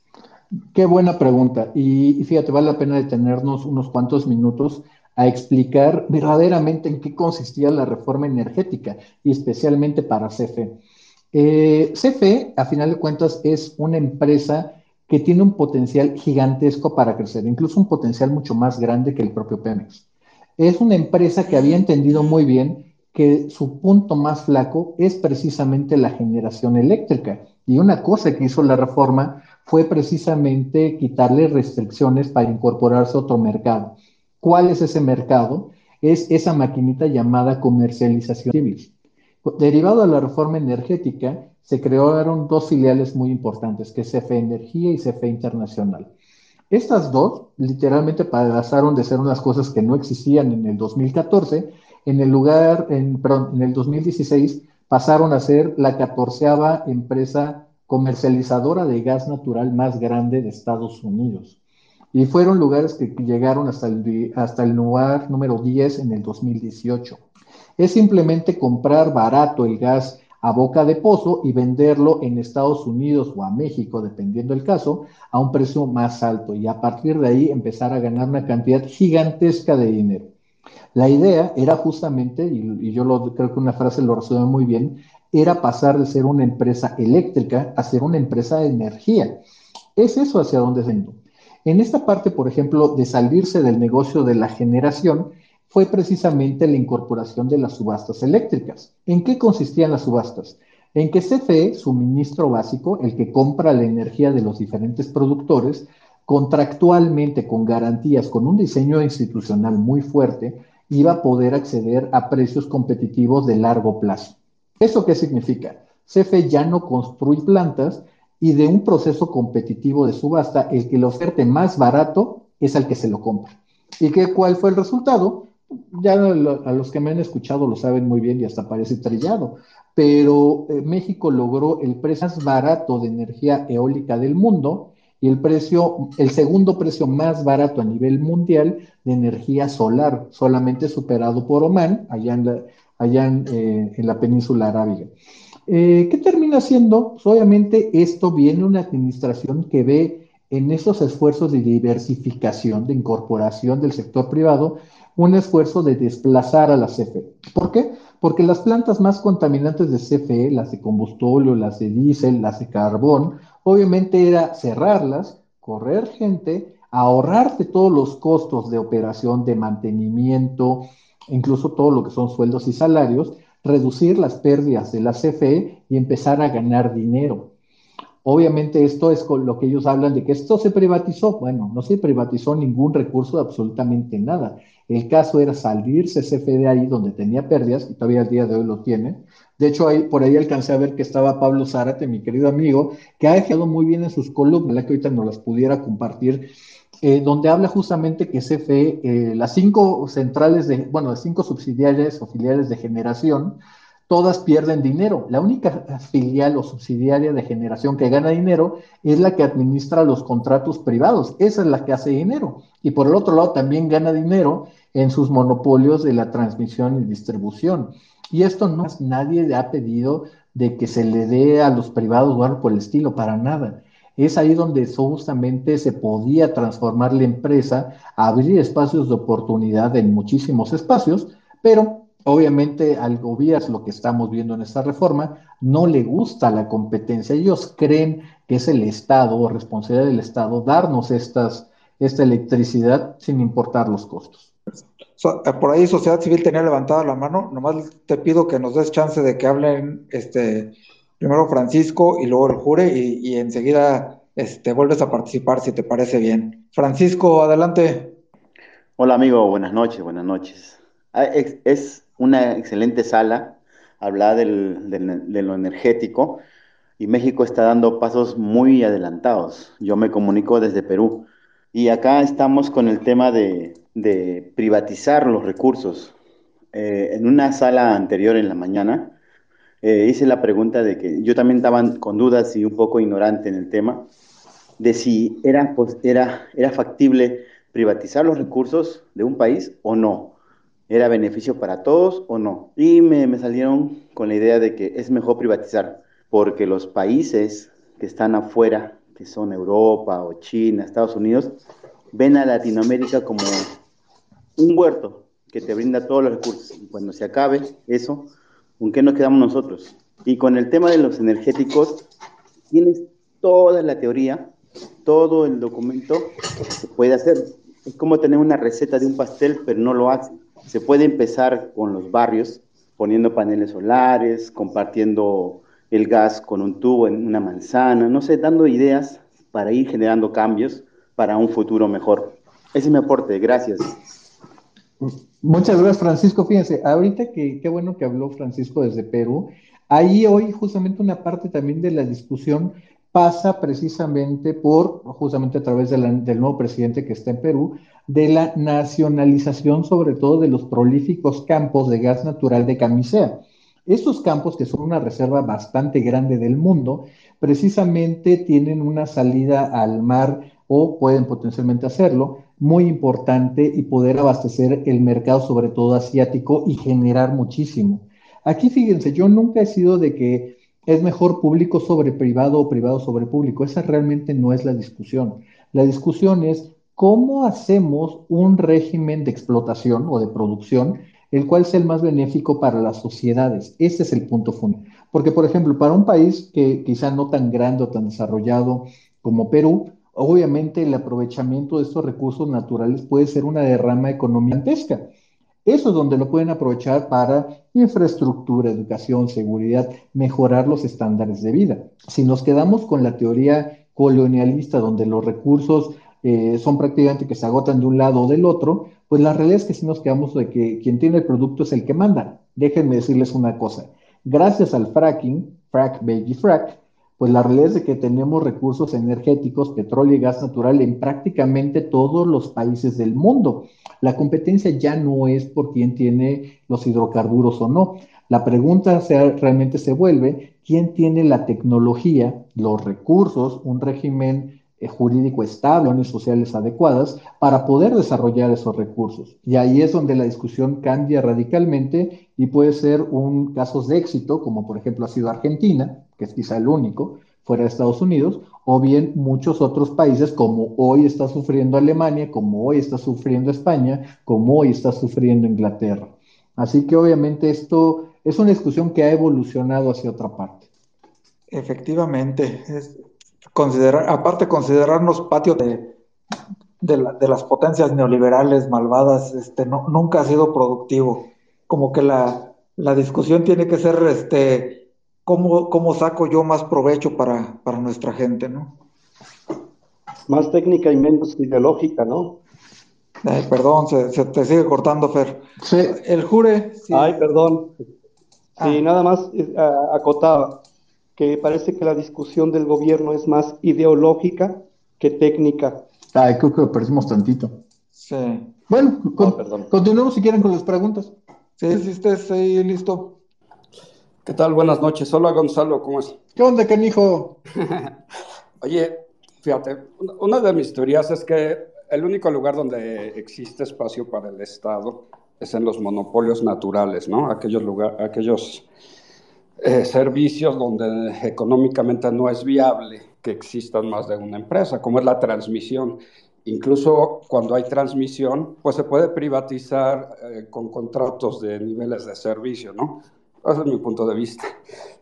[SPEAKER 2] Qué buena pregunta. Y, fíjate, vale la pena detenernos unos cuantos minutos a explicar verdaderamente en qué consistía la reforma energética y especialmente para CFE. Eh, CFE, a final de cuentas, es una empresa que tiene un potencial gigantesco para crecer, incluso un potencial mucho más grande que el propio Pemex. Es una empresa que había entendido muy bien que su punto más flaco es precisamente la generación eléctrica. Y una cosa que hizo la reforma fue precisamente quitarle restricciones para incorporarse a otro mercado. ¿Cuál es ese mercado? Es esa maquinita llamada comercialización civil. Derivado de la reforma energética, se crearon dos filiales muy importantes, que es CFE Energía y CFE Internacional. Estas dos literalmente pasaron de ser unas cosas que no existían en el 2014 en el lugar, en, perdón, en el 2016 pasaron a ser la catorceava empresa comercializadora de gas natural más grande de Estados Unidos. Y fueron lugares que llegaron hasta el, hasta el lugar número 10 en el 2018. Es simplemente comprar barato el gas a boca de pozo y venderlo en Estados Unidos o a México, dependiendo del caso, a un precio más alto y a partir de ahí empezar a ganar una cantidad gigantesca de dinero. La idea era justamente, y, yo creo que una frase lo resume muy bien, era pasar de ser una empresa eléctrica a ser una empresa de energía. Es eso hacia dónde se En esta parte, por ejemplo, de salirse del negocio de la generación, fue precisamente la incorporación de las subastas eléctricas. ¿En qué consistían las subastas? En que CFE, suministro básico, el que compra la energía de los diferentes productores, contractualmente con garantías, con un diseño institucional muy fuerte, iba a poder acceder a precios competitivos de largo plazo. ¿Eso qué significa? CFE ya no construye plantas y de un proceso competitivo de subasta, el que lo oferte más barato es al que se lo compra. ¿Y qué, cuál fue el resultado? ya a los que me han escuchado lo saben muy bien y hasta parece trillado, pero eh, México logró el precio más barato de energía eólica del mundo y el precio, el segundo precio más barato a nivel mundial de energía solar, solamente superado por Oman, allá en la, allá en, eh, la península arábiga. Eh, ¿Qué termina siendo? Pues obviamente esto viene una administración que ve en esos esfuerzos de diversificación, de incorporación del sector privado, un esfuerzo de desplazar a la CFE. ¿Por qué? Porque las plantas más contaminantes de CFE, las de combustible, las de diésel, las de carbón, obviamente era cerrarlas, correr gente, ahorrarte todos los costos de operación, de mantenimiento, incluso todo lo que son sueldos y salarios, reducir las pérdidas de la CFE y empezar a ganar dinero. Obviamente esto es con lo que ellos hablan de que esto se privatizó. Bueno, no se privatizó ningún recurso, absolutamente nada. El caso era salirse CFE de ahí donde tenía pérdidas, y todavía al día de hoy lo tiene. De hecho, por ahí alcancé a ver que estaba Pablo Zárate, mi querido amigo, que ha dejado muy bien en sus columnas, que ahorita nos las pudiera compartir, eh, donde habla justamente que CFE, eh, las cinco centrales de, bueno, las cinco subsidiarias o filiales de generación, todas pierden dinero. La única filial o subsidiaria de generación que gana dinero es la que administra los contratos privados. Esa es la que hace dinero. Y por el otro lado también gana dinero en sus monopolios de la transmisión y distribución. Y esto no es, nadie le ha pedido de que se le dé a los privados o algo por el estilo, para nada. Es ahí donde justamente se podía transformar la empresa, abrir espacios de oportunidad en muchísimos espacios, pero Obviamente al gobierno, lo que estamos viendo en esta reforma, no le gusta la competencia. Ellos creen que es el Estado o responsabilidad del Estado darnos estas, esta electricidad sin importar los costos.
[SPEAKER 3] Eh, por ahí Sociedad Civil tenía levantada la mano. Nomás te pido que nos des chance de que hablen este, primero Francisco y luego el Jure y, y enseguida este, vuelves a participar si te parece bien. Francisco, adelante.
[SPEAKER 7] Hola amigo, buenas noches, buenas noches. Ah, es, una excelente sala, hablar del, de lo energético y México está dando pasos muy adelantados. Yo me comunico desde Perú y acá estamos con el tema de, de privatizar los recursos. Eh, en una sala anterior en la mañana eh, hice la pregunta de que yo también estaba con dudas y un poco ignorante en el tema de si era, era, era factible privatizar los recursos de un país o no era beneficio para todos o no. Y me, salieron con la idea de que es mejor privatizar, porque los países que están afuera, que son Europa o China, Estados Unidos, ven a Latinoamérica como un huerto que te brinda todos los recursos. Y cuando se acabe eso, ¿con qué nos quedamos nosotros? Y con el tema de los energéticos, tienes toda la teoría, todo el documento se puede hacer. Es como tener una receta de un pastel, pero no lo hace. Se puede empezar con los barrios, poniendo paneles solares, compartiendo el gas con un tubo en una manzana, no sé, dando ideas para ir generando cambios para un futuro mejor. Ese es mi aporte, gracias.
[SPEAKER 2] Muchas gracias, Francisco. Fíjense, ahorita que qué bueno que habló Francisco desde Perú. Ahí hoy justamente una parte también de la discusión pasa precisamente por, justamente a través del nuevo presidente que está en Perú, de la nacionalización sobre todo de los prolíficos campos de gas natural de camisea. Estos campos, que son una reserva bastante grande del mundo, precisamente tienen una salida al mar o pueden potencialmente hacerlo, muy importante y poder abastecer el mercado, sobre todo asiático, y generar muchísimo. Aquí fíjense, yo nunca he sido de que es mejor público sobre privado o privado sobre público. Esa realmente no es la discusión. La discusión es cómo hacemos un régimen de explotación o de producción el cual sea el más benéfico para las sociedades. Ese es el punto fundamental. Porque, por ejemplo, para un país que quizá no tan grande o tan desarrollado como Perú, obviamente el aprovechamiento de estos recursos naturales puede ser una derrama económica. Eso es donde lo pueden aprovechar para infraestructura, educación, seguridad, mejorar los estándares de vida. Si nos quedamos con la teoría colonialista, donde los recursos eh, son prácticamente que se agotan de un lado o del otro, pues la realidad es que si nos quedamos de que quien tiene el producto es el que manda. Déjenme decirles una cosa. Gracias al fracking, frack, baby, frack, pues la realidad es de que tenemos recursos energéticos, petróleo y gas natural en prácticamente todos los países del mundo. La competencia ya no es por quién tiene los hidrocarburos o no. La pregunta realmente se vuelve, ¿quién tiene la tecnología, los recursos, un régimen eh, jurídico estable, unas sociales adecuadas para poder desarrollar esos recursos? Y ahí es donde la discusión cambia radicalmente y puede ser un caso de éxito, como por ejemplo ha sido Argentina, que es quizá el único, fuera de Estados Unidos, o bien muchos otros países como hoy está sufriendo Alemania, como hoy está sufriendo España, como hoy está sufriendo Inglaterra. Así que obviamente esto es una discusión que ha evolucionado hacia otra parte.
[SPEAKER 3] Efectivamente, es considerar, aparte considerarnos patio de, de, las potencias neoliberales malvadas, este, no, nunca ha sido productivo. Como que la, la discusión tiene que ser este, cómo, saco yo más provecho para, para nuestra gente, ¿no?
[SPEAKER 4] Más técnica y menos ideológica, ¿no?
[SPEAKER 3] perdón, se, te sigue cortando, Fer. Sí. El jure.
[SPEAKER 4] Ay, perdón. Sí, ah. nada más acotaba que parece que la discusión del gobierno es más ideológica que técnica.
[SPEAKER 2] Ay, creo que lo perdimos tantito.
[SPEAKER 3] Sí.
[SPEAKER 2] Bueno, continuemos si quieren con las preguntas.
[SPEAKER 3] Sí, sí, estés ahí listo.
[SPEAKER 8] ¿Qué tal? Buenas noches. Hola Gonzalo, ¿cómo es?
[SPEAKER 2] ¿Qué onda, canijo? <laughs>
[SPEAKER 8] Oye, fíjate, una de mis teorías es que el único lugar donde existe espacio para el Estado es en los monopolios naturales, ¿no? Aquellos, lugar, aquellos eh, servicios donde económicamente no es viable que existan más de una empresa, como es la transmisión. Incluso cuando hay transmisión, pues se puede privatizar eh, con contratos de niveles de servicio, ¿no? Ese es mi punto de vista.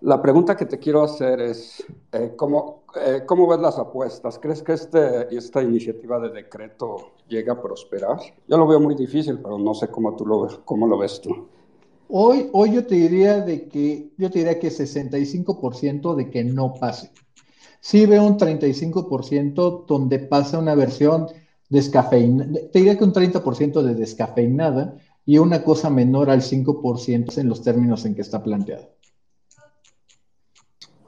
[SPEAKER 8] La pregunta que te quiero hacer es, eh, ¿cómo, eh, ¿cómo, ves las apuestas? ¿Crees que este, esta iniciativa de decreto llega a prosperar? Yo lo veo muy difícil, pero no sé cómo, tú lo, cómo lo ves tú.
[SPEAKER 2] Hoy, hoy yo te diría de que, yo te diría que 65% de que no pase. Sí veo un 35% donde pasa una versión descafeinada, te diría que un 30% de descafeinada, y una cosa menor al 5% en los términos en que está planteado.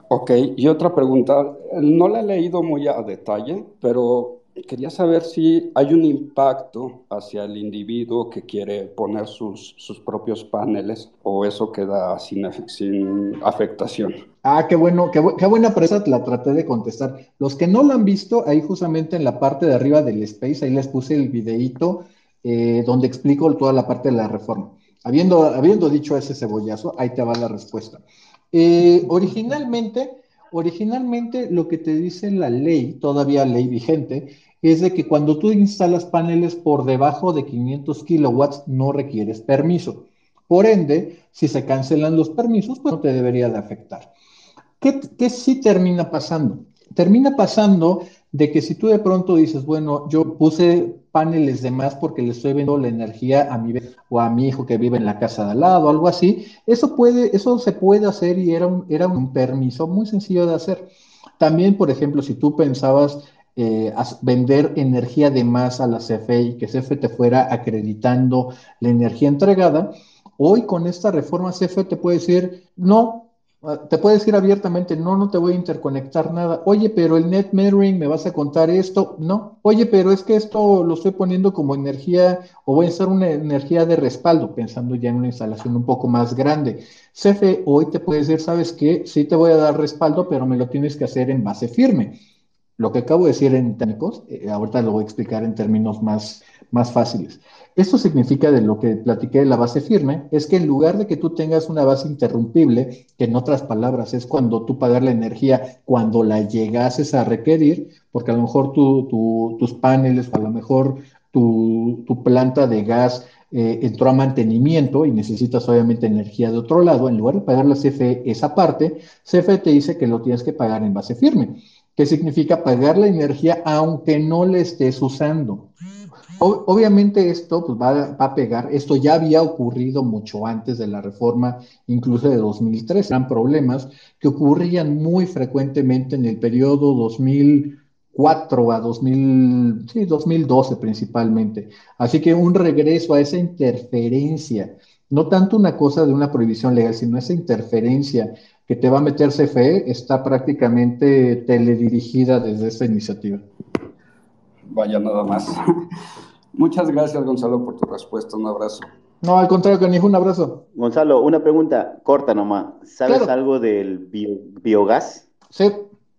[SPEAKER 8] Ok, y otra pregunta, no la he leído muy a detalle, pero quería saber si hay un impacto hacia el individuo que quiere poner sus, sus propios paneles o eso queda sin, sin afectación.
[SPEAKER 2] Ah, qué bueno, qué, qué buena presa, la traté de contestar. Los que no lo han visto, ahí justamente en la parte de arriba del space, ahí les puse el videíto eh, donde explico toda la parte de la reforma. Habiendo, habiendo dicho ese cebollazo, ahí te va la respuesta. Eh, originalmente, originalmente lo que te dice la ley, todavía ley vigente, es de que cuando tú instalas paneles por debajo de 500 kilowatts no requieres permiso. Por ende, si se cancelan los permisos, pues no te debería de afectar. ¿Qué, qué sí termina pasando? Termina pasando de que si tú de pronto dices, bueno, yo puse paneles de más porque le estoy viendo la energía a mi o a mi hijo que vive en la casa de al lado, algo así, eso puede, eso se puede hacer y era un, era un permiso muy sencillo de hacer. También, por ejemplo, si tú pensabas eh, vender energía de más a la CFE y que CFE te fuera acreditando la energía entregada, hoy con esta reforma CFE te puede decir, no, te puedes decir abiertamente, no, no te voy a interconectar nada. Oye, pero el net metering, ¿me vas a contar esto? No. Oye, pero es que esto lo estoy poniendo como energía o voy a usar una energía de respaldo, pensando ya en una instalación un poco más grande. CFE hoy te puede decir, ¿sabes qué? Sí te voy a dar respaldo, pero me lo tienes que hacer en base firme. Lo que acabo de decir en técnicos, eh, ahorita lo voy a explicar en términos más, más fáciles. Esto significa de lo que platiqué de la base firme, es que en lugar de que tú tengas una base interrumpible, que en otras palabras es cuando tú pagas la energía cuando la llegases a requerir, porque a lo mejor tus paneles o a lo mejor tu, planta de gas eh, entró a mantenimiento y necesitas obviamente energía de otro lado, en lugar de pagar la CFE esa parte, CFE te dice que lo tienes que pagar en base firme, que significa pagar la energía aunque no la estés usando. Obviamente esto pues, va, a pegar, esto ya había ocurrido mucho antes de la reforma, incluso de 2003, eran problemas que ocurrían muy frecuentemente en el periodo 2000 a 2000, sí, 2012 principalmente. Así que un regreso a esa interferencia, no tanto una cosa de una prohibición legal, sino esa interferencia que te va a meter CFE está prácticamente teledirigida desde esta iniciativa.
[SPEAKER 8] Vaya nada más. <laughs> Muchas gracias, Gonzalo, por tu respuesta. Un abrazo.
[SPEAKER 2] No, al contrario, Canijo, un abrazo.
[SPEAKER 7] Gonzalo, una pregunta corta nomás. ¿Sabes algo del biogás?
[SPEAKER 2] Sí.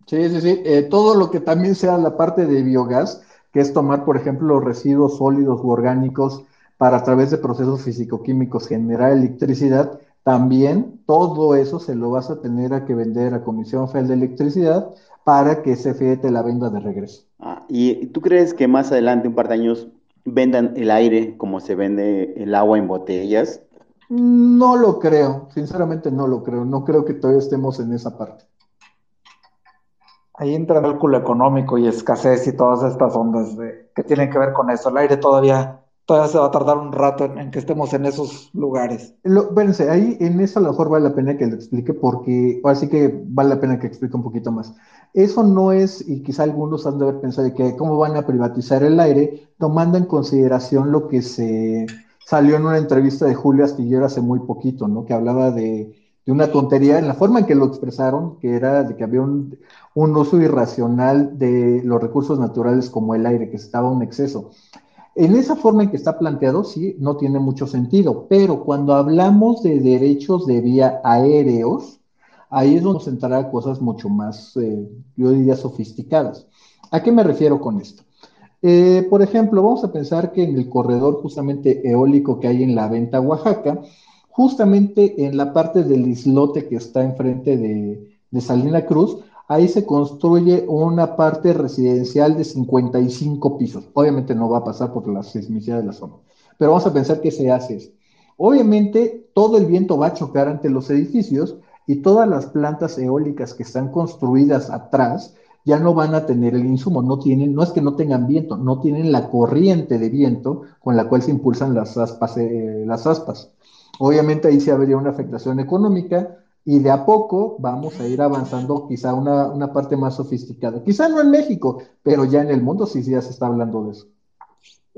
[SPEAKER 2] Sí, sí, sí. Eh, todo lo que también sea la parte de biogás, que es tomar, por ejemplo, los residuos sólidos u orgánicos para a través de procesos físico-químicos generar electricidad, también todo eso se lo vas a tener a que vender a Comisión Federal de Electricidad para que CFE te la venda de regreso.
[SPEAKER 7] Ah, ¿Y tú crees que más adelante, un par de años, vendan el aire como se vende el agua en botellas?
[SPEAKER 2] No lo creo, sinceramente no lo creo. No creo que todavía estemos en esa parte
[SPEAKER 3] ahí entra el cálculo económico y escasez y todas estas ondas que tienen que ver con eso. El aire todavía, todavía se va a tardar un rato en, que estemos en esos lugares.
[SPEAKER 2] Lo, ahí en eso a lo mejor vale la pena que lo explique porque, así que vale la pena que explique un poquito más. Eso no es, y quizá algunos han de haber pensado de que cómo van a privatizar el aire, tomando en consideración lo que se salió en una entrevista de Julio Astillero hace muy poquito, ¿no? Que hablaba de de una tontería en la forma en que lo expresaron, que era de que había un, uso irracional de los recursos naturales como el aire, que estaba un exceso. En esa forma en que está planteado, sí, no tiene mucho sentido, pero cuando hablamos de derechos de vía aéreos, ahí es donde nos entrará cosas mucho más, eh, yo diría, sofisticadas. ¿A qué me refiero con esto? Eh, por ejemplo, vamos a pensar que en el corredor justamente eólico que hay en la venta Oaxaca, justamente en la parte del islote que está enfrente de, Salina Cruz, ahí se construye una parte residencial de 55 pisos. Obviamente no va a pasar por la sismicidad de la zona, pero vamos a pensar que se hace Obviamente todo el viento va a chocar ante los edificios y todas las plantas eólicas que están construidas atrás ya no van a tener el insumo, no tienen, no es que no tengan viento, no tienen la corriente de viento con la cual se impulsan las aspas. Eh, las aspas. Obviamente ahí sí habría una afectación económica y de a poco vamos a ir avanzando quizá una, una parte más sofisticada. Quizá no en México, pero ya en el mundo sí, sí ya se está hablando de eso.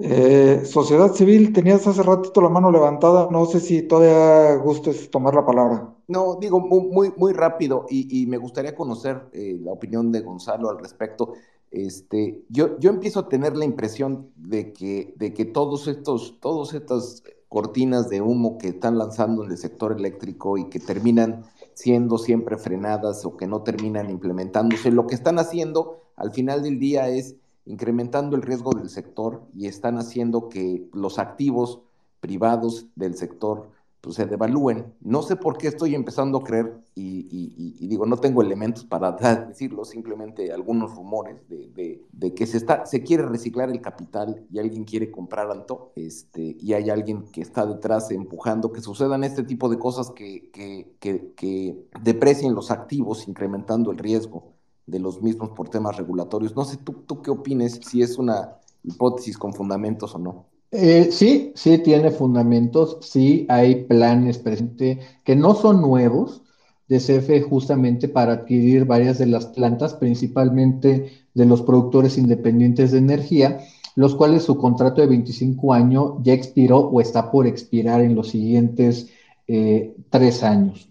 [SPEAKER 3] Eh, sociedad civil, tenías hace ratito la mano levantada, no sé si todavía gustes tomar la palabra.
[SPEAKER 5] No, digo muy, muy rápido y, me gustaría conocer eh, la opinión de Gonzalo al respecto. Este, yo, yo empiezo a tener la impresión de que, de que todos estos, todos estas cortinas de humo que están lanzando en el sector eléctrico y que terminan siendo siempre frenadas o que no terminan implementándose. Lo que están haciendo al final del día es incrementando el riesgo del sector y están haciendo que los activos privados del sector pues, se devalúen. No sé por qué estoy empezando a creer, y, digo, no tengo elementos para <laughs> decirlo, simplemente algunos rumores de, que se, está, se quiere reciclar el capital y alguien quiere comprar alto, este, y hay alguien que está detrás empujando que sucedan este tipo de cosas que, que, que deprecien los activos, incrementando el riesgo de los mismos por temas regulatorios. No sé, ¿tú, tú qué opines si es una hipótesis con fundamentos o no?
[SPEAKER 2] Eh, sí, sí tiene fundamentos, sí hay planes presentes que no son nuevos de CFE justamente para adquirir varias de las plantas, principalmente de los productores independientes de energía, los cuales su contrato de 25 años ya expiró o está por expirar en los siguientes eh, tres años.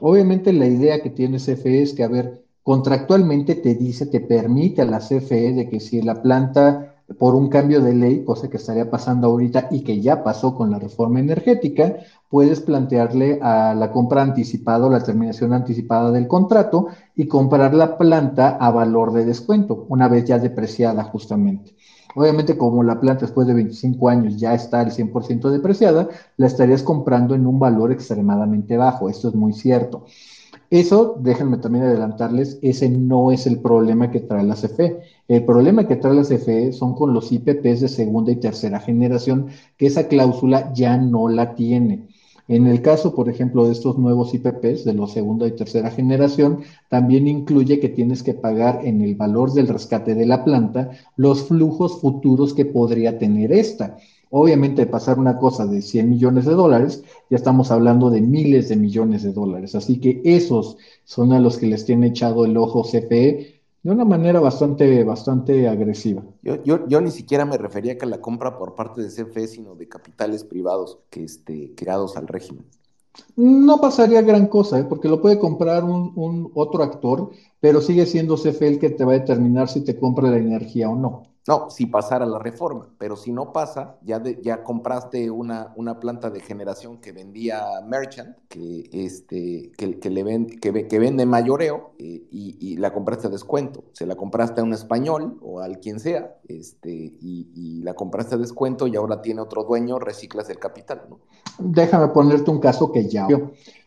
[SPEAKER 2] Obviamente la idea que tiene CFE es que, a ver, contractualmente te dice, te permite a la CFE de que si la planta por un cambio de ley, cosa que estaría pasando ahorita y que ya pasó con la reforma energética, puedes plantearle a la compra anticipada o la terminación anticipada del contrato y comprar la planta a valor de descuento, una vez ya depreciada justamente. Obviamente, como la planta después de 25 años ya está al 100% depreciada, la estarías comprando en un valor extremadamente bajo. Esto es muy cierto. Eso, déjenme también adelantarles, ese no es el problema que trae la CFE. El problema que trae la CFE son con los IPPs de segunda y tercera generación, que esa cláusula ya no la tiene. En el caso, por ejemplo, de estos nuevos IPPs de los segunda y tercera generación, también incluye que tienes que pagar en el valor del rescate de la planta los flujos futuros que podría tener esta. Obviamente, pasar una cosa de 100 millones de dólares, ya estamos hablando de miles de millones de dólares. Así que esos son a los que les tiene echado el ojo CFE de una manera bastante, bastante agresiva.
[SPEAKER 5] Yo, yo, yo, ni siquiera me refería a que la compra por parte de CFE, sino de capitales privados que este, creados al régimen.
[SPEAKER 2] No pasaría gran cosa, ¿eh? porque lo puede comprar un, un, otro actor, pero sigue siendo CFE el que te va a determinar si te compra la energía o no.
[SPEAKER 5] No, si pasara la reforma, pero si no pasa, ya, ya compraste una, una planta de generación que vendía Merchant, que, este, que, que le vende, que, que, vende mayoreo, eh, y, la compraste a descuento. Se la compraste a un español o al quien sea, este, y, la compraste a descuento y ahora tiene otro dueño, reciclas el capital.
[SPEAKER 2] Déjame ponerte un caso que ya.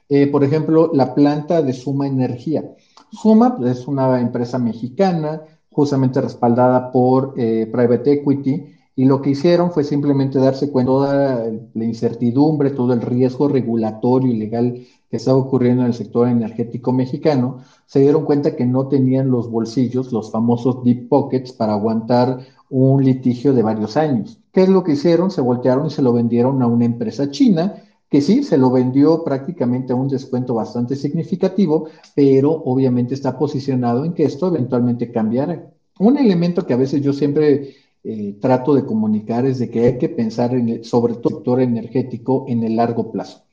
[SPEAKER 2] Eh, por ejemplo, la planta de Suma Energía. Suma es una empresa mexicana justamente respaldada por eh, private equity, y lo que hicieron fue simplemente darse cuenta de toda la incertidumbre, todo el riesgo regulatorio y legal que estaba ocurriendo en el sector energético mexicano, se dieron cuenta que no tenían los bolsillos, los famosos deep pockets, para aguantar un litigio de varios años. ¿Qué es lo que hicieron? Se voltearon y se lo vendieron a una empresa china que sí, se lo vendió prácticamente a un descuento bastante significativo, pero obviamente está posicionado en que esto eventualmente cambiará. Un elemento que a veces yo siempre eh, trato de comunicar es de que hay que pensar en sobre todo el sector energético en el largo plazo.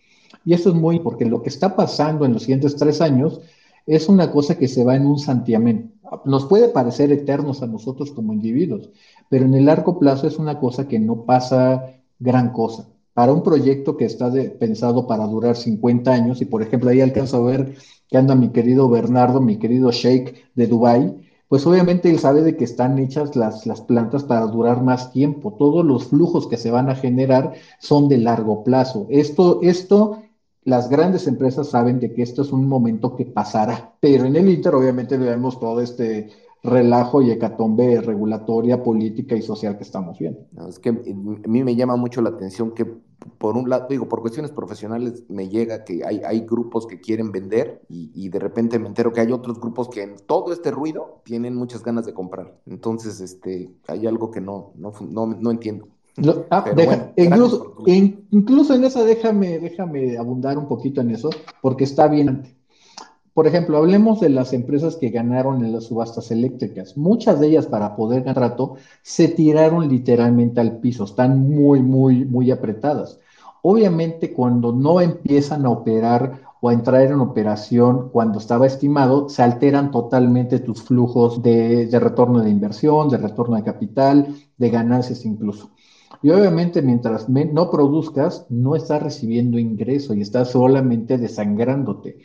[SPEAKER 2] Y eso es muy porque lo que está pasando en los siguientes tres años es una cosa que se va en un santiamén. Nos puede parecer eternos a nosotros como individuos, pero en el largo plazo es una cosa que no pasa gran cosa para un proyecto que está pensado para durar 50 años, y por ejemplo ahí alcanzo a ver que anda mi querido Bernardo, mi querido Sheikh de Dubai, pues obviamente él sabe de que están hechas las, las plantas para durar más tiempo. Todos los flujos que se van a generar son de largo plazo. Esto, esto, las grandes empresas saben de que esto es un momento que pasará, pero en el Inter obviamente vemos todo este relajo y hecatombe regulatoria, política y social que estamos viendo.
[SPEAKER 5] es que a mí me llama mucho la atención que por un lado, digo, por cuestiones profesionales me llega que hay, hay grupos que quieren vender y, de repente me entero que hay otros grupos que en todo este ruido tienen muchas ganas de comprar. Entonces, este, hay algo que no, no, no, entiendo.
[SPEAKER 2] Ah, incluso, incluso en esa déjame, déjame abundar un poquito en eso, porque está bien por ejemplo, hablemos de las empresas que ganaron en las subastas eléctricas. Muchas de ellas para poder ganar rato se tiraron literalmente al piso, están muy, muy, muy apretadas. Obviamente cuando no empiezan a operar o a entrar en operación cuando estaba estimado, se alteran totalmente tus flujos de, retorno de inversión, de retorno de capital, de ganancias incluso. Y obviamente mientras no produzcas, no estás recibiendo ingreso y estás solamente desangrándote.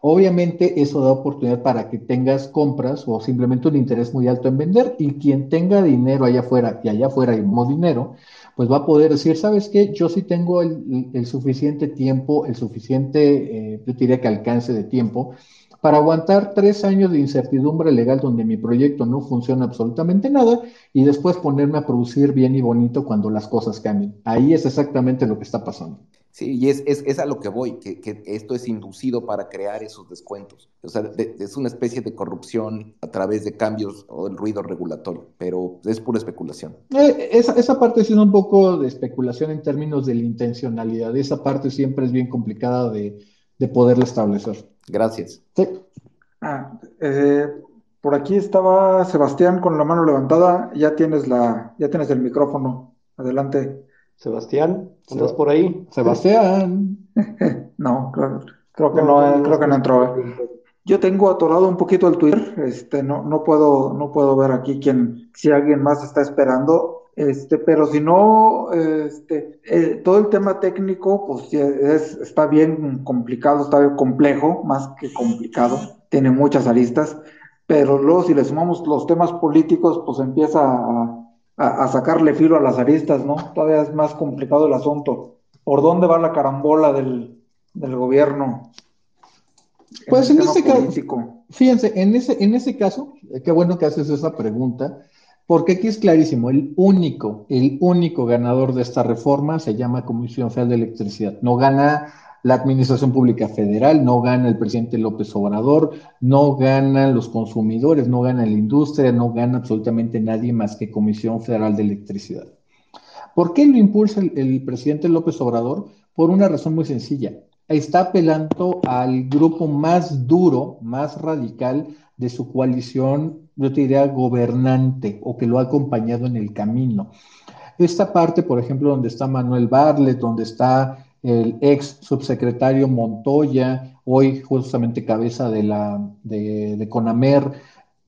[SPEAKER 2] Obviamente eso da oportunidad para que tengas compras o simplemente un interés muy alto en vender y quien tenga dinero allá afuera y allá afuera hay más dinero, pues va a poder decir, ¿sabes qué? Yo sí tengo el, suficiente tiempo, el suficiente, eh, yo diría que alcance de tiempo para aguantar tres años de incertidumbre legal donde mi proyecto no funciona absolutamente nada y después ponerme a producir bien y bonito cuando las cosas cambien. Ahí es exactamente lo que está pasando.
[SPEAKER 5] Sí, y es, es, a lo que voy, que, esto es inducido para crear esos descuentos. O sea, es una especie de corrupción a través de cambios o el ruido regulatorio, pero es pura especulación.
[SPEAKER 2] Eh, esa, esa parte es un poco de especulación en términos de la intencionalidad. Esa parte siempre es bien complicada de, de poderla establecer.
[SPEAKER 5] Gracias.
[SPEAKER 2] Sí.
[SPEAKER 3] Ah, eh, por aquí estaba Sebastián con la mano levantada. Ya tienes la, ya tienes el micrófono. Adelante.
[SPEAKER 4] Sebastián, ¿estás por ahí?
[SPEAKER 2] Sebastián. <laughs>
[SPEAKER 3] no, creo, que no, creo que no entró. Yo tengo atorado un poquito el Twitter, este, no, no puedo, no puedo ver aquí quién, si alguien más está esperando, este, pero si no, este, eh, todo el tema técnico, pues es, está bien complicado, está bien complejo, más que complicado, tiene muchas aristas, pero luego si le sumamos los temas políticos, pues empieza a, a, sacarle filo a las aristas, ¿no? Todavía es más complicado el asunto. ¿Por dónde va la carambola del, gobierno?
[SPEAKER 2] Pues en, ese caso, fíjense, en ese, en ese caso, qué bueno que haces esa pregunta, porque aquí es clarísimo, el único, el único ganador de esta reforma se llama Comisión Federal de Electricidad. No gana la Administración Pública Federal, no gana el presidente López Obrador, no ganan los consumidores, no gana la industria, no gana absolutamente nadie más que Comisión Federal de Electricidad. ¿Por qué lo impulsa el, presidente López Obrador? Por una razón muy sencilla. Está apelando al grupo más duro, más radical de su coalición, yo te diría, gobernante o que lo ha acompañado en el camino. Esta parte, por ejemplo, donde está Manuel Barlet, donde está el ex subsecretario Montoya, hoy justamente cabeza de la de, Conamer,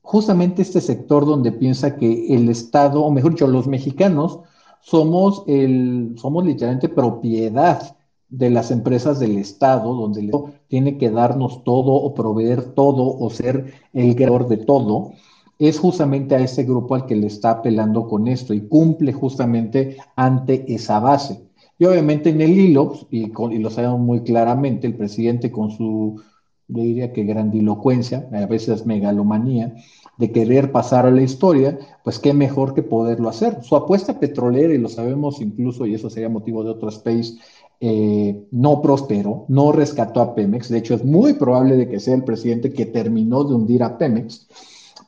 [SPEAKER 2] justamente este sector donde piensa que el Estado, o mejor dicho, los mexicanos, somos el, somos literalmente propiedad de las empresas del Estado, donde el Estado tiene que darnos todo o proveer todo o ser el creador de todo, es justamente a ese grupo al que le está apelando con esto y cumple justamente ante esa base. Y obviamente en el hilo, y, lo sabemos muy claramente, el presidente con su, yo diría que grandilocuencia, a veces megalomanía, de querer pasar a la historia, pues qué mejor que poderlo hacer. Su apuesta petrolera, y lo sabemos incluso, y eso sería motivo de otro space, eh, no prosperó, no rescató a Pemex. De hecho, es muy probable de que sea el presidente que terminó de hundir a Pemex,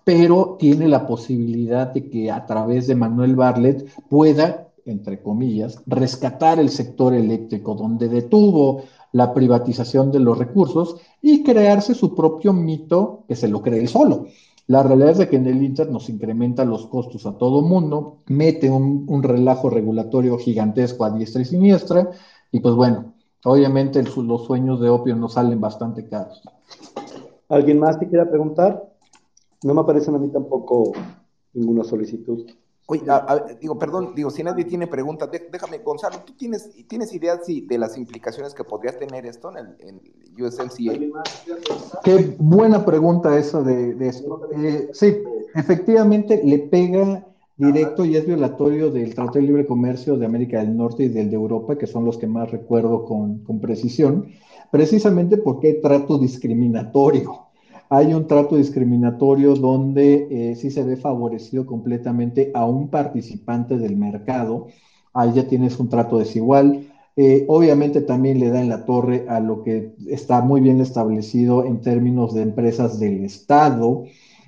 [SPEAKER 2] pero tiene la posibilidad de que a través de Manuel Barlet pueda entre comillas, rescatar el sector eléctrico, donde detuvo la privatización de los recursos y crearse su propio mito que se lo cree solo. La realidad es de que en el Inter nos incrementa los costos a todo mundo, mete un, relajo regulatorio gigantesco a diestra y siniestra, y pues bueno, obviamente los sueños de opio nos salen bastante caros.
[SPEAKER 4] ¿Alguien más te quiera preguntar? No me aparecen a mí tampoco ninguna solicitud.
[SPEAKER 9] Oye, digo, perdón, digo, si nadie tiene preguntas, déjame, Gonzalo, ¿tú tienes, tienes idea de las implicaciones que podría tener esto en el USMCA?
[SPEAKER 2] Qué buena pregunta eso de, eso. Eh, sí, efectivamente le pega directo y es violatorio del Tratado de Libre Comercio de América del Norte y del de Europa, que son los que más recuerdo con, con precisión, precisamente porque hay trato discriminatorio hay un trato discriminatorio donde eh, sí se ve favorecido completamente a un participante del mercado. Ahí ya tienes un trato desigual. Eh, obviamente también le da en la torre a lo que está muy bien establecido en términos de empresas del Estado.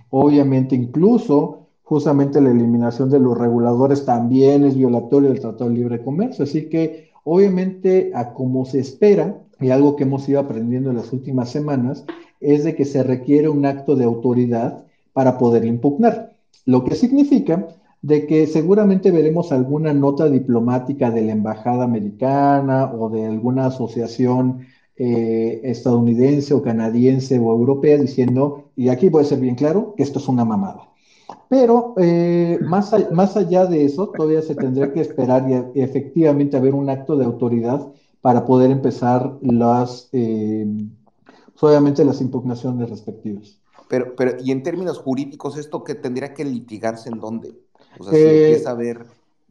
[SPEAKER 2] Obviamente incluso justamente la eliminación de los reguladores también es violatorio del Tratado de Libre Comercio. Así que obviamente a como se espera, y algo que hemos ido aprendiendo en las últimas semanas, es de que se requiere un acto de autoridad para poder impugnar, lo que significa de que seguramente veremos alguna nota diplomática de la embajada americana o de alguna asociación eh, estadounidense o canadiense o europea diciendo, y aquí puede ser bien claro, que esto es una mamada. Pero eh, más, más allá de eso, todavía se tendría que esperar y, efectivamente haber un acto de autoridad para poder empezar las, eh, obviamente las impugnaciones respectivas.
[SPEAKER 9] Pero, pero, y en términos jurídicos, ¿esto que tendría que litigarse en dónde? O sea, eh, saber.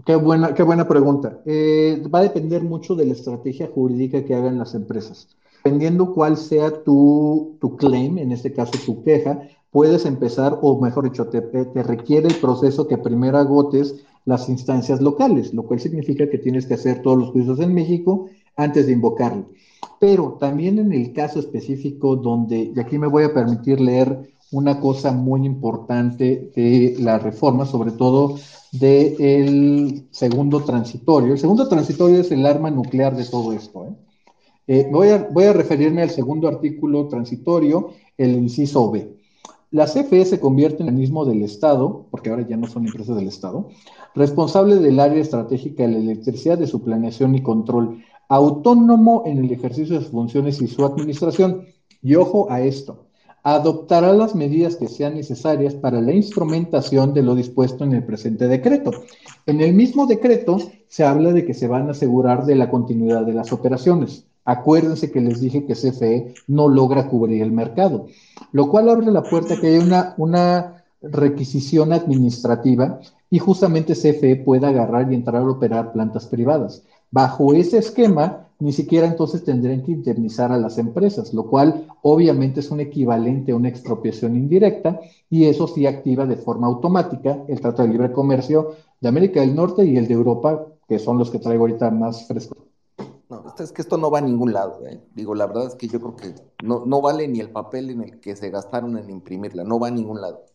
[SPEAKER 2] Qué buena, qué buena pregunta. Eh, va a depender mucho de la estrategia jurídica que hagan las empresas. Dependiendo cuál sea tu, tu claim, en este caso tu queja, puedes empezar, o mejor dicho, te, te requiere el proceso que primero agotes las instancias locales, lo cual significa que tienes que hacer todos los juicios en México antes de invocarlo. Pero también en el caso específico donde, y aquí me voy a permitir leer una cosa muy importante de la reforma, sobre todo del segundo transitorio. El segundo transitorio es el arma nuclear de todo esto. ¿eh? Eh, voy, a, referirme al segundo artículo transitorio, el inciso B. La CFE se convierte en organismo del Estado, porque ahora ya no son empresas del Estado, responsable del área estratégica de la electricidad, de su planeación y control, autónomo en el ejercicio de sus funciones y su administración. Y ojo a esto, adoptará las medidas que sean necesarias para la instrumentación de lo dispuesto en el presente decreto. En el mismo decreto se habla de que se van a asegurar de la continuidad de las operaciones. Acuérdense que les dije que CFE no logra cubrir el mercado, lo cual abre la puerta a que haya una, una requisición administrativa y justamente CFE pueda agarrar y entrar a operar plantas privadas. Bajo ese esquema, ni siquiera entonces tendrían que indemnizar a las empresas, lo cual obviamente es un equivalente a una expropiación indirecta y eso sí activa de forma automática el Trato de Libre Comercio de América del Norte y el de Europa, que son los que traigo ahorita más frescos.
[SPEAKER 9] No, es que esto no va a ningún lado. ¿eh? Digo, la verdad es que yo creo que no, no vale ni el papel en el que se gastaron en imprimirla, no va a ningún lado.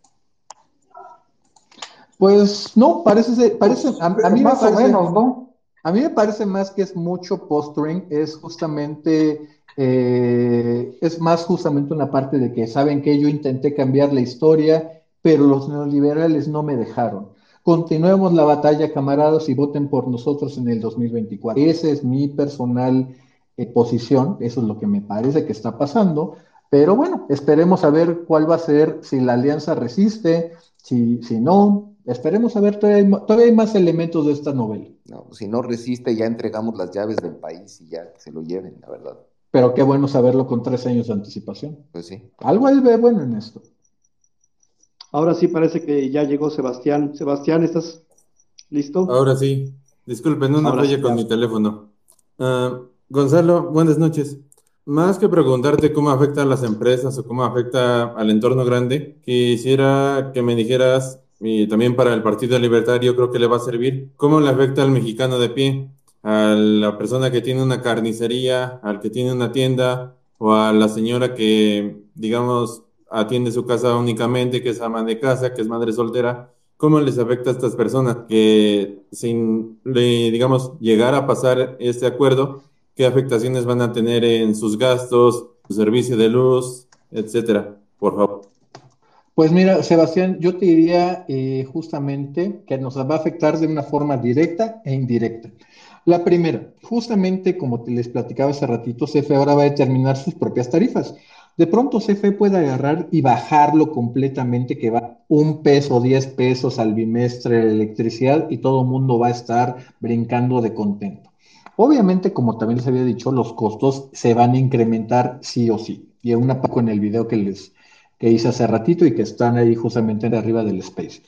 [SPEAKER 2] Pues no, parece, parece a, mí más o menos, ¿no? A mí me parece más que es mucho posturing, es justamente, eh, es más justamente una parte de que saben que yo intenté cambiar la historia, pero los neoliberales no me dejaron. Continuemos la batalla, camaradas, y voten por nosotros en el 2024. Esa es mi personal eh, posición, eso es lo que me parece que está pasando, pero bueno, esperemos a ver cuál va a ser, si la alianza resiste, si, si no, Esperemos a ver, todavía hay, más elementos de esta novela.
[SPEAKER 9] No, si no resiste, ya entregamos las llaves del país y ya que se lo lleven, la verdad.
[SPEAKER 2] Pero qué bueno saberlo con tres años de anticipación.
[SPEAKER 9] Pues sí.
[SPEAKER 2] Algo él ve bueno en esto.
[SPEAKER 4] Ahora sí parece que ya llegó Sebastián. Sebastián, ¿estás listo?
[SPEAKER 10] Ahora sí. Disculpen, no falla con mi teléfono. Ah, Gonzalo, buenas noches. Más que preguntarte cómo afecta a las empresas o cómo afecta al entorno grande, quisiera que me dijeras y también para el Partido Libertario creo que le va a servir. ¿Cómo le afecta al mexicano de pie? A la persona que tiene una carnicería, al que tiene una tienda o a la señora que, digamos, atiende su casa únicamente, que es ama de casa, que es madre soltera. ¿Cómo les afecta a estas personas que sin, digamos, llegar a pasar este acuerdo, qué afectaciones van a tener en sus gastos, su servicio de luz, etcétera? Por favor.
[SPEAKER 2] Pues mira, Sebastián, yo te diría eh, justamente que nos va a afectar de una forma directa e indirecta. La primera, justamente como te les platicaba hace ratito, CFE ahora va a determinar sus propias tarifas. De pronto CFE puede agarrar y bajarlo completamente, que va un peso, diez pesos al bimestre de electricidad y todo el mundo va a estar brincando de contento. Obviamente, como también les había dicho, los costos se van a incrementar sí o sí. Y una poco en el video que les, que hice hace ratito y que están ahí justamente arriba del space.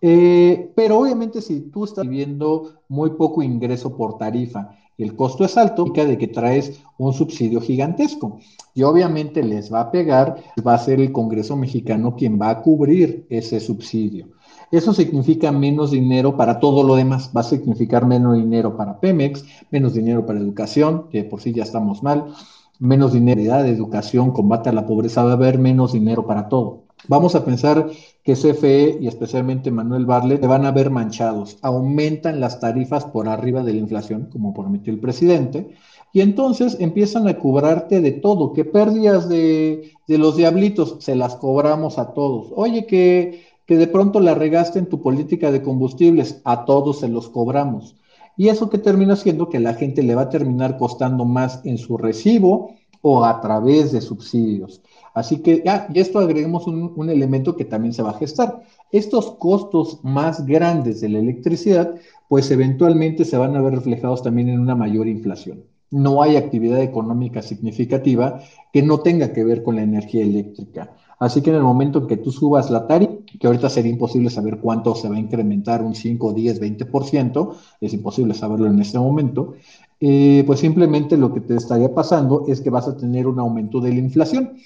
[SPEAKER 2] Eh, pero obviamente si tú estás viviendo muy poco ingreso por tarifa y el costo es alto, indica de que traes un subsidio gigantesco. Y obviamente les va a pegar, va a ser el Congreso mexicano quien va a cubrir ese subsidio. Eso significa menos dinero para todo lo demás. Va a significar menos dinero para Pemex, menos dinero para educación, que por sí ya estamos mal, menos dinero de educación, combate a la pobreza, va a haber menos dinero para todo. Vamos a pensar que CFE y especialmente Manuel Barlet van a ver manchados. Aumentan las tarifas por arriba de la inflación, como prometió el presidente, y entonces empiezan a cobrarte de todo. Que pérdidas de, de los diablitos se las cobramos a todos. Oye, que, que de pronto la regaste en tu política de combustibles, a todos se los cobramos. Y eso que termina siendo que la gente le va a terminar costando más en su recibo o a través de subsidios. Así que ya, y esto agregamos un, un, elemento que también se va a gestar. Estos costos más grandes de la electricidad, pues eventualmente se van a ver reflejados también en una mayor inflación. No hay actividad económica significativa que no tenga que ver con la energía eléctrica. Así que en el momento en que tú subas la tarifa, que ahorita sería imposible saber cuánto se va a incrementar, un 5, 10, 20%, es imposible saberlo en este momento, eh, pues simplemente lo que te estaría pasando es que vas a tener un aumento de la inflación.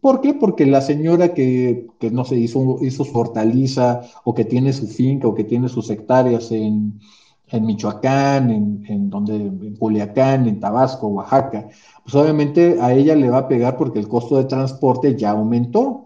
[SPEAKER 2] ¿Por qué? Porque la señora que, que no se hizo, hizo su hortaliza o que tiene su finca o que tiene sus hectáreas en, en Michoacán, en, en, donde, en Culiacán, en Tabasco, Oaxaca, pues obviamente a ella le va a pegar porque el costo de transporte ya aumentó.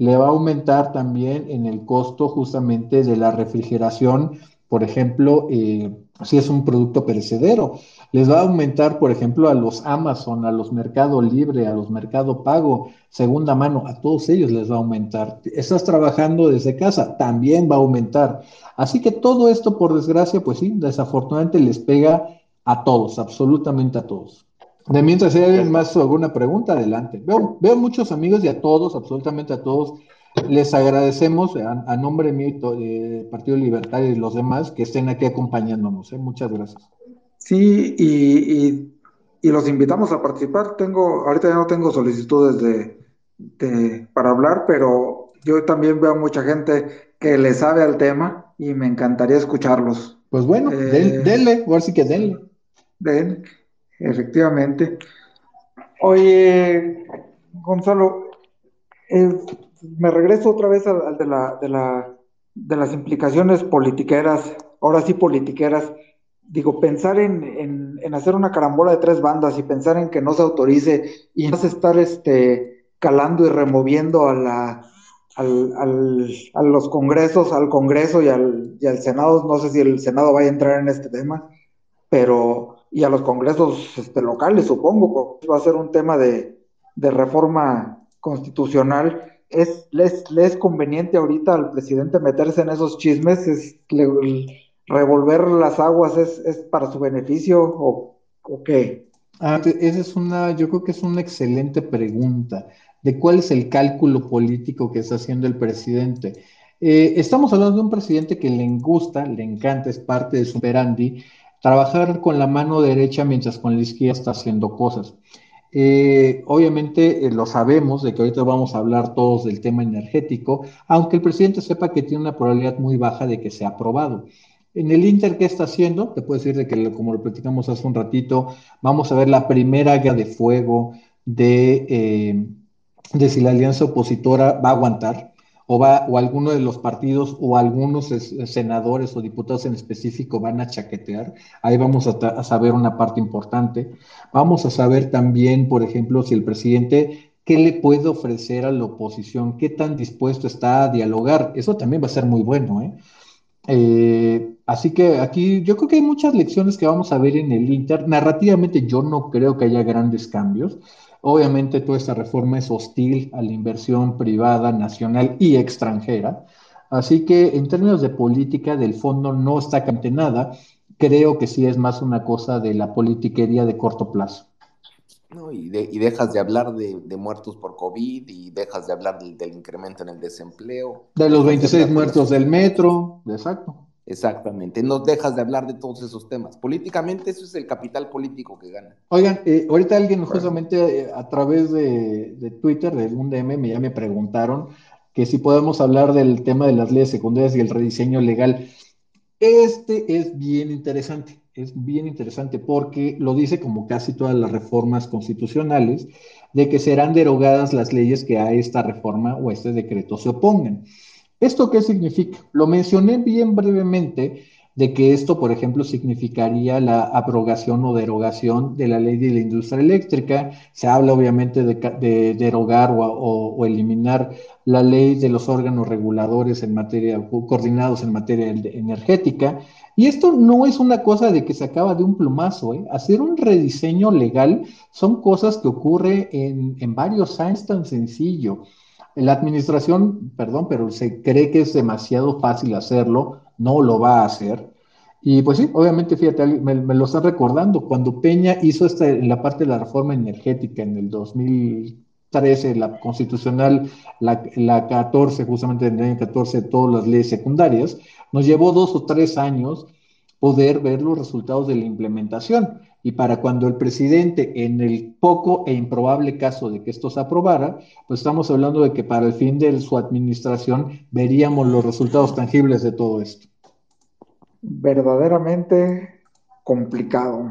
[SPEAKER 2] Le va a aumentar también en el costo justamente de la refrigeración, por ejemplo, eh, si es un producto perecedero. Les va a aumentar, por ejemplo, a los Amazon, a los Mercado Libre, a los Mercado Pago, segunda mano, a todos ellos les va a aumentar. Estás trabajando desde casa, también va a aumentar. Así que todo esto, por desgracia, pues sí, desafortunadamente les pega a todos, absolutamente a todos. De mientras hay alguien más alguna pregunta, adelante. Veo, veo muchos amigos y a todos, absolutamente a todos, les agradecemos a, nombre mío del Partido Libertario y los demás que estén aquí acompañándonos. ¿eh? Muchas gracias.
[SPEAKER 3] Sí, y, los invitamos a participar. Tengo, ahorita ya no tengo solicitudes de, para hablar, pero yo también veo mucha gente que le sabe al tema y me encantaría escucharlos.
[SPEAKER 2] Pues bueno, eh, denle, ahora sí que denle.
[SPEAKER 3] Den, efectivamente. Oye, Gonzalo, eh, me regreso otra vez al, de, la, de, la, de las implicaciones politiqueras, ahora sí politiqueras. Digo, pensar en, en, hacer una carambola de tres bandas y pensar en que no se autorice y no se estar este, calando y removiendo a, la, al, al, a los congresos, al Congreso y al, y al Senado, no sé si el Senado vaya a entrar en este tema, pero y a los congresos este, locales, supongo, porque va a ser un tema de, de reforma constitucional. ¿Es, les, es conveniente ahorita al presidente meterse en esos chismes? ¿Es, ¿Revolver las aguas es, es, para su beneficio o, o qué?
[SPEAKER 2] Ah, esa es una, yo creo que es una excelente pregunta de cuál es el cálculo político que está haciendo el presidente. Eh, estamos hablando de un presidente que le gusta, le encanta, es parte de su perandi, trabajar con la mano derecha mientras con la izquierda está haciendo cosas. Eh, obviamente eh, lo sabemos de que ahorita vamos a hablar todos del tema energético, aunque el presidente sepa que tiene una probabilidad muy baja de que sea aprobado. En el Inter, ¿qué está haciendo? Te puedo decir de que, como lo platicamos hace un ratito, vamos a ver la primera guerra de fuego de, eh, de si la alianza opositora va a aguantar o, va, o alguno de los partidos o algunos senadores o diputados en específico van a chaquetear. Ahí vamos a, saber una parte importante. Vamos a saber también, por ejemplo, si el presidente, ¿qué le puede ofrecer a la oposición? ¿Qué tan dispuesto está a dialogar? Eso también va a ser muy bueno. ¿eh? Eh, así que aquí yo creo que hay muchas lecciones que vamos a ver en el Inter. Narrativamente yo no creo que haya grandes cambios. Obviamente toda esta reforma es hostil a la inversión privada, nacional y extranjera. Así que en términos de política, del fondo no está cante nada. Creo que sí es más una cosa de la politiquería de corto plazo.
[SPEAKER 9] No, y, dejas de hablar de, muertos por COVID y dejas de hablar del, del incremento en el desempleo.
[SPEAKER 2] De los 26 muertos del metro, exacto.
[SPEAKER 9] Exactamente, no dejas de hablar de todos esos temas. Políticamente eso es el capital político que gana.
[SPEAKER 2] Oigan, eh, ahorita alguien justamente eh, a través de, Twitter, de un DM, ya me preguntaron que si podemos hablar del tema de las leyes secundarias y el rediseño legal. Este es bien interesante, es bien interesante porque lo dice como casi todas las reformas constitucionales, de que serán derogadas las leyes que a esta reforma o a este decreto se opongan. ¿Esto qué significa? Lo mencioné bien brevemente de que esto, por ejemplo, significaría la abrogación o derogación de la ley de la industria eléctrica. Se habla obviamente de, derogar o, eliminar la ley de los órganos reguladores en materia, coordinados en materia energética. Y esto no es una cosa de que se acaba de un plumazo. ¿eh? Hacer un rediseño legal son cosas que ocurren en, en varios años tan sencillo. La administración, perdón, pero se cree que es demasiado fácil hacerlo, no lo va a hacer. Y pues sí, obviamente, fíjate, me, lo está recordando, cuando Peña hizo esta, en la parte de la reforma energética en el 2013, la constitucional, la, la 14, justamente en el año 14, todas las leyes secundarias, nos llevó dos o tres años poder ver los resultados de la implementación. Y para cuando el presidente, en el poco e improbable caso de que esto se aprobara, pues estamos hablando de que para el fin de su administración veríamos los resultados tangibles de todo esto.
[SPEAKER 3] Verdaderamente complicado.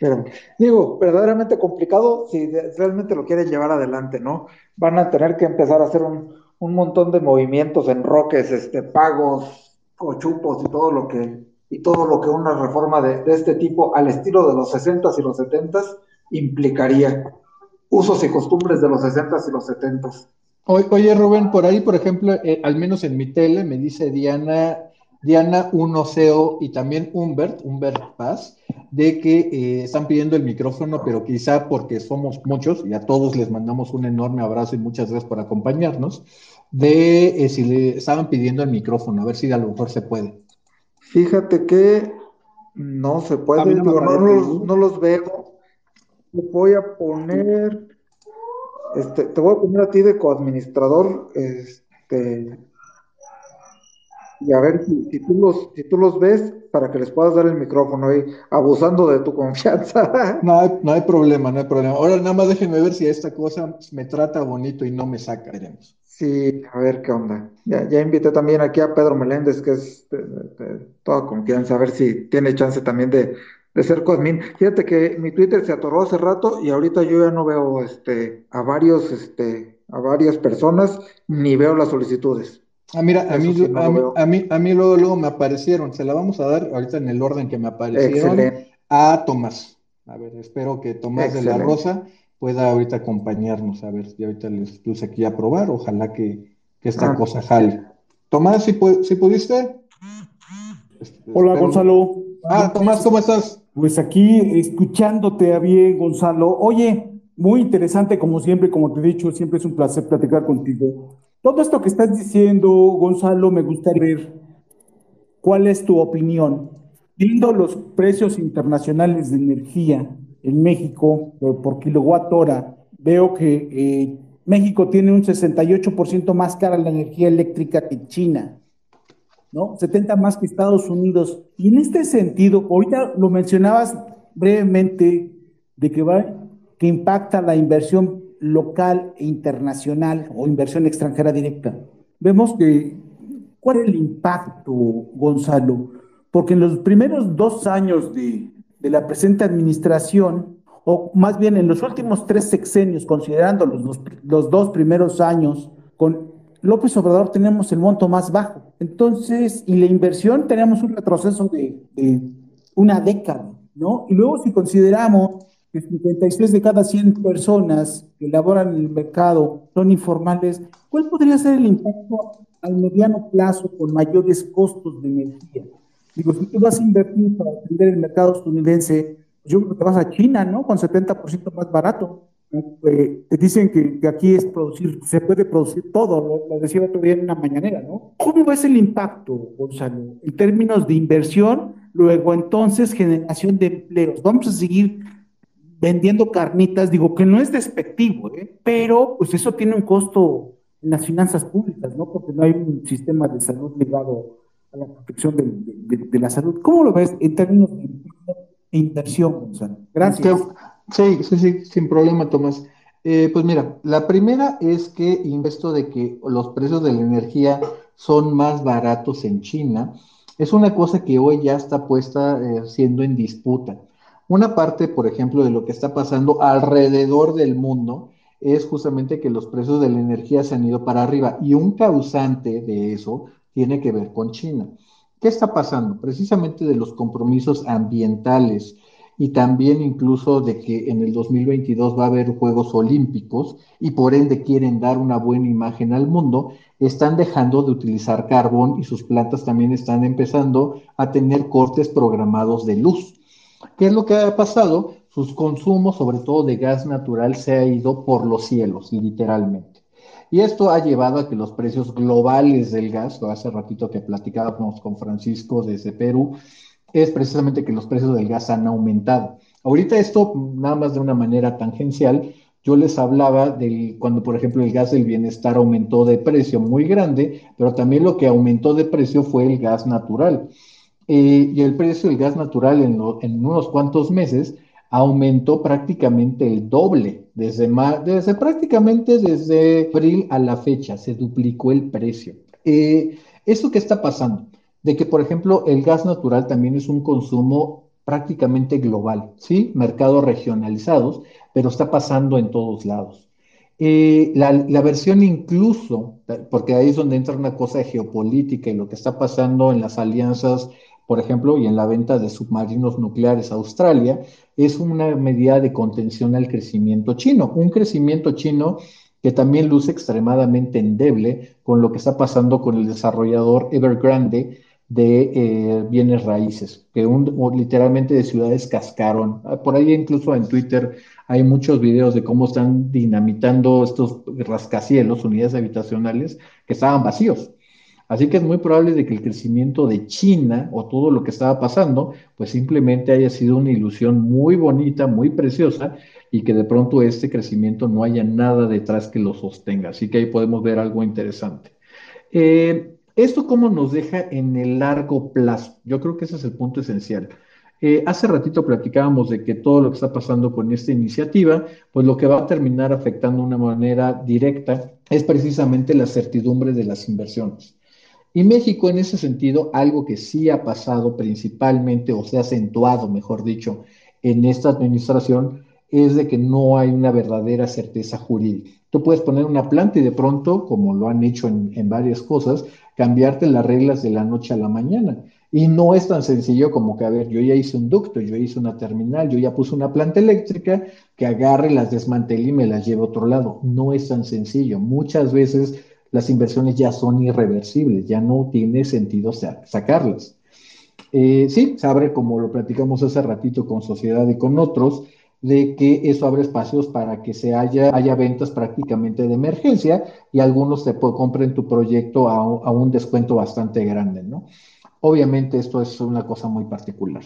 [SPEAKER 3] Pero digo, verdaderamente complicado si realmente lo quieren llevar adelante, ¿no? Van a tener que empezar a hacer un, un montón de movimientos, enroques, este, pagos, cochupos y todo lo que y todo lo que una reforma de, este tipo al estilo de los 60s y los 70s implicaría. Usos y costumbres de los 60s y los 70s.
[SPEAKER 2] Oye, Rubén, por ahí, por ejemplo, eh, al menos en mi tele, me dice Diana, Diana Unoseo y también Humbert, Humbert Paz, de que eh, están pidiendo el micrófono, pero quizá porque somos muchos y a todos les mandamos un enorme abrazo y muchas gracias por acompañarnos, de eh, si le estaban pidiendo el micrófono, a ver si a lo mejor se puede.
[SPEAKER 3] Fíjate que no se puede, no, los, veo. Te voy a poner, este, te voy a poner a ti de coadministrador, este, y a ver si, tú los, si tú los ves para que les puedas dar el micrófono ahí, abusando de tu confianza. <laughs>
[SPEAKER 2] No hay, no hay problema, no hay problema. Ahora nada más déjenme ver si esta cosa me trata bonito y no me saca, veremos.
[SPEAKER 3] Sí, a ver qué onda. Ya, ya invité también aquí a Pedro Meléndez, que es de, toda confianza, a ver si tiene chance también de, de ser Cosmin. Fíjate que mi Twitter se atoró hace rato y ahorita yo ya no veo este, a varios, este, a varias personas, ni veo las solicitudes.
[SPEAKER 2] Ah, mira, a mí, a, mí, a, mí, luego, luego me aparecieron, se la vamos a dar ahorita en el orden que me aparecieron a Tomás. A ver, espero que Tomás de la Rosa pueda ahorita acompañarnos. A ver, y ahorita les puse aquí a probar, ojalá que, esta ah. cosa jale. Tomás, ¿sí, pudiste?
[SPEAKER 11] Hola, Gonzalo.
[SPEAKER 2] Ah, Tomás, ¿cómo estás?
[SPEAKER 11] Pues aquí escuchándote a bien, Gonzalo. Oye, muy interesante como siempre, como te he dicho, siempre es un placer platicar contigo. Todo esto que estás diciendo, Gonzalo, me gustaría ver cuál es tu opinión. Viendo los precios internacionales de energía en México eh, por kilowatt hora, veo que eh, México tiene un 68% más cara la energía eléctrica que China, ¿no? 70 más que Estados Unidos. Y en este sentido, ahorita lo mencionabas brevemente de que va que impacta la inversión local e internacional o inversión extranjera directa. Vemos que, ¿cuál es el impacto, Gonzalo? Porque en los primeros dos años de, de la presente administración, o más bien en los últimos tres sexenios, considerando los dos, primeros años, con López Obrador tenemos el monto más bajo. Entonces, y la inversión tenemos un retroceso de una década, ¿no? Y luego si consideramos que 56 de cada 100 personas que laboran en el mercado son informales, ¿cuál podría ser el impacto al mediano plazo con mayores costos de energía? Digo, si tú vas a invertir para atender el mercado estadounidense, yo creo que vas a China, ¿no? Con 70% más barato. Eh, te dicen que, aquí es producir, se puede producir todo, lo, lo decía otro día en una mañanera, ¿no? ¿Cómo ves el impacto, Gonzalo, en términos de inversión, luego entonces generación de empleos? ¿Vamos a seguir vendiendo carnitas, digo que no es despectivo, ¿eh? pero pues eso tiene un costo en las finanzas públicas, ¿no? Porque no hay un sistema de salud ligado a la protección de, la salud. ¿Cómo lo ves en términos de inversión, Gonzalo? Gracias.
[SPEAKER 2] Sí, sí, sí, sin problema, Tomás. Eh, pues mira, la primera es que investo de que los precios de la energía son más baratos en China. Es una cosa que hoy ya está puesta eh, siendo en disputa. Una parte, por ejemplo, de lo que está pasando alrededor del mundo es justamente que los precios de la energía se han ido para arriba y un causante de eso tiene que ver con China. ¿Qué está pasando? Precisamente de los compromisos ambientales y también incluso de que en el 2022 va a haber Juegos Olímpicos y por ende quieren dar una buena imagen al mundo, están dejando de utilizar carbón y sus plantas también están empezando a tener cortes programados de luz. ¿Qué es lo que ha pasado? Sus consumos, sobre todo de gas natural, se ha ido por los cielos, literalmente. Y esto ha llevado a que los precios globales del gas, hace ratito que platicábamos con Francisco desde Perú, es precisamente que los precios del gas han aumentado. Ahorita esto, nada más de una manera tangencial, yo les hablaba de cuando, por ejemplo, el gas del bienestar aumentó de precio muy grande, pero también lo que aumentó de precio fue el gas natural. Eh, y el precio del gas natural en, unos cuantos meses aumentó prácticamente el doble, desde, desde prácticamente desde abril a la fecha, se duplicó el precio. Eh, ¿Eso qué está pasando? De que, por ejemplo, el gas natural también es un consumo prácticamente global, ¿sí? Mercados regionalizados, pero está pasando en todos lados. Eh, la, la, versión incluso, porque ahí es donde entra una cosa geopolítica y lo que está pasando en las alianzas por ejemplo, y en la venta de submarinos nucleares a Australia, es una medida de contención al crecimiento chino, un crecimiento chino que también luce extremadamente endeble con lo que está pasando con el desarrollador Evergrande de eh, bienes raíces, que literalmente de ciudades cascaron. Ah, por ahí incluso en Twitter hay muchos videos de cómo están dinamitando estos rascacielos, unidades habitacionales, que estaban vacíos Así que es muy probable de que el crecimiento de China o todo lo que estaba pasando, pues simplemente haya sido una ilusión muy bonita, muy preciosa, y que de pronto este crecimiento no haya nada detrás que lo sostenga. Así que ahí podemos ver algo interesante. Eh, ¿Esto cómo nos deja en el largo plazo? Yo creo que ese es el punto esencial. Eh, hace ratito platicábamos de que todo lo que está pasando con esta iniciativa, pues lo que va a terminar afectando de una manera directa es precisamente la certidumbre de las inversiones. Y México, en ese sentido, algo que sí ha pasado principalmente, o se ha acentuado, mejor dicho, en esta administración, es de que no hay una verdadera certeza jurídica. Tú puedes poner una planta y de pronto, como lo han hecho en, en varias cosas, cambiarte las reglas de la noche a la mañana. Y no es tan sencillo como que, a ver, yo ya hice un ducto, yo hice una terminal, yo ya puse una planta eléctrica, que agarre, las desmantele y me las lleve a otro lado. No es tan sencillo. Muchas veces las inversiones ya son irreversibles, ya no tiene sentido sacarlas. Eh, sí, se abre, como lo platicamos hace ratito con Sociedad y con otros, de que eso abre espacios para que se haya, haya ventas prácticamente de emergencia y algunos te compren tu proyecto a, a, un descuento bastante grande, ¿no? Obviamente esto es una cosa muy particular.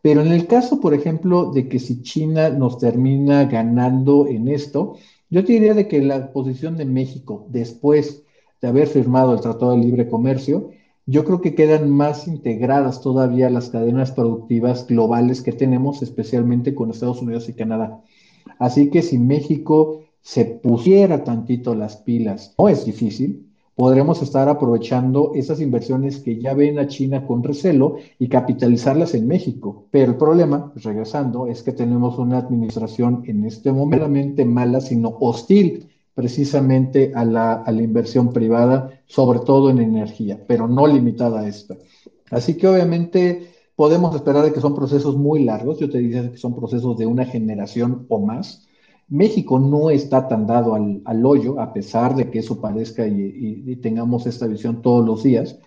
[SPEAKER 2] Pero en el caso, por ejemplo, de que si China nos termina ganando en esto, yo te diría de que la posición de México después de haber firmado el Tratado de Libre Comercio, yo creo que quedan más integradas todavía las cadenas productivas globales que tenemos, especialmente con Estados Unidos y Canadá. Así que si México se pusiera tantito las pilas, no es difícil, podremos estar aprovechando esas inversiones que ya ven a China con recelo y capitalizarlas en México. Pero el problema, pues, regresando, es que tenemos una administración en este momento mala, sino hostil precisamente a la, a la inversión privada, sobre todo en energía, pero no limitada a esta. Así que obviamente podemos esperar de que son procesos muy largos, yo te diría que son procesos de una generación o más. México no está tan dado al, al hoyo, a pesar de que eso parezca y, y, y, tengamos esta visión todos los días,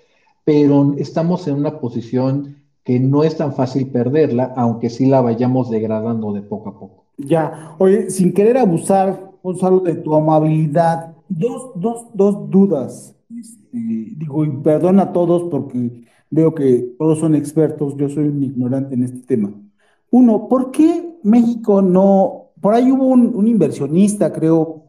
[SPEAKER 2] pero estamos en una posición que no es tan fácil perderla, aunque sí la vayamos degradando de poco a poco.
[SPEAKER 11] Ya, oye, sin querer abusar Gonzalo, de tu amabilidad. Dos, dos, dos dudas. Este, digo, y perdona a todos porque veo que todos son expertos, yo soy un ignorante en este tema. Uno, ¿por qué México no? Por ahí hubo un, inversionista, creo,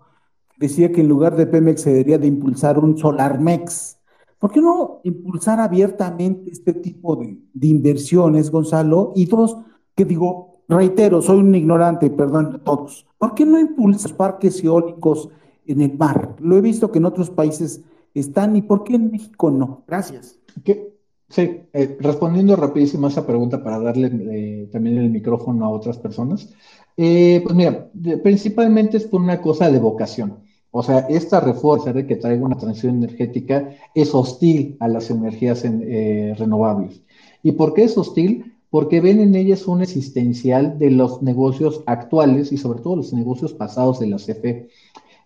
[SPEAKER 11] decía que en lugar de Pemex se debería de impulsar un SolarMex. ¿Por qué no impulsar abiertamente este tipo de, de inversiones, Gonzalo? Y dos, que digo, Reitero, soy un ignorante, perdón a todos. ¿Por qué no impulsas parques eólicos en el mar? Lo he visto que en otros países están y ¿por qué en México no? Gracias.
[SPEAKER 2] Sí, eh, respondiendo rapidísimo a esa pregunta para darle eh, también el micrófono a otras personas. Eh, pues mira, principalmente es por una cosa de vocación. O sea, esta reforma de que traiga una transición energética es hostil a las energías renovables. ¿Y por qué es hostil? Porque ven en ellas un existencial de los negocios actuales y sobre todo los negocios pasados de la CFE.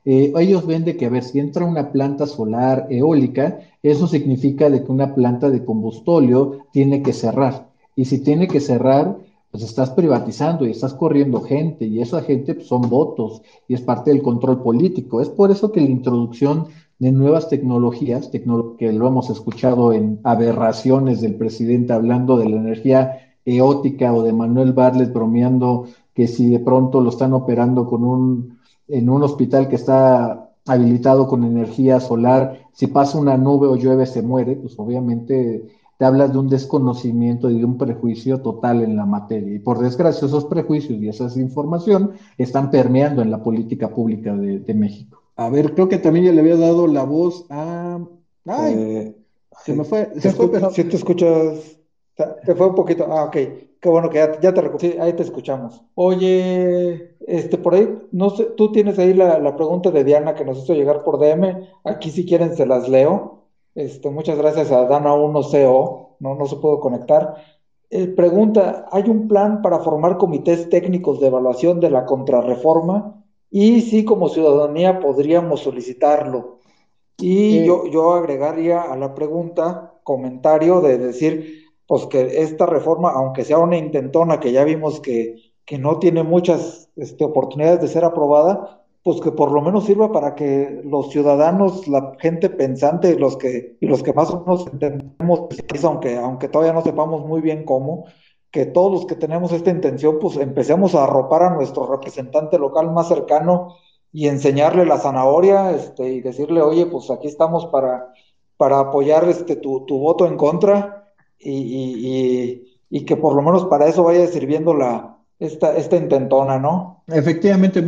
[SPEAKER 2] Eh, ellos ven de que, a ver, si entra una planta solar eólica, eso significa de que una planta de combustóleo tiene que cerrar. Y si tiene que cerrar, pues estás privatizando y estás corriendo gente, y esa gente pues, son votos y es parte del control político. Es por eso que la introducción de nuevas tecnologías, que lo hemos escuchado en aberraciones del presidente hablando de la energía eótica o de Manuel Barles bromeando que si de pronto lo están operando con un, en un hospital que está habilitado con energía solar, si pasa una nube o llueve se muere, pues obviamente te hablas de un desconocimiento y de un prejuicio total en la materia. Y por desgracia esos prejuicios y esa información están permeando en la política pública de, México. A ver, creo que también ya le había dado la voz a... Ay, eh, se me fue.
[SPEAKER 3] Se fue pero... Si te escuchas te fue un poquito. Ah, ok. Qué bueno que ya, ya te Sí, ahí te escuchamos. Oye, este, por ahí, no sé, tú tienes ahí la, la, pregunta de Diana que nos hizo llegar por DM. Aquí, si quieren, se las leo. Este, muchas gracias a Dana1CO. No, no se pudo conectar. Eh, pregunta: ¿hay un plan para formar comités técnicos de evaluación de la contrarreforma? Y si, como ciudadanía, podríamos solicitarlo. Y eh, yo, yo agregaría a la pregunta comentario de decir pues que esta reforma, aunque sea una intentona que ya vimos que, que no tiene muchas este, oportunidades de ser aprobada, pues que por lo menos sirva para que los ciudadanos, la gente pensante los que, y los que más o menos entendemos, aunque, aunque todavía no sepamos muy bien cómo, que todos los que tenemos esta intención, pues empecemos a arropar a nuestro representante local más cercano y enseñarle la zanahoria este, y decirle, oye, pues aquí estamos para para apoyar este, tu, voto en contra y, que por lo menos para eso vaya sirviendo la, esta, esta intentona, ¿no?
[SPEAKER 2] Efectivamente,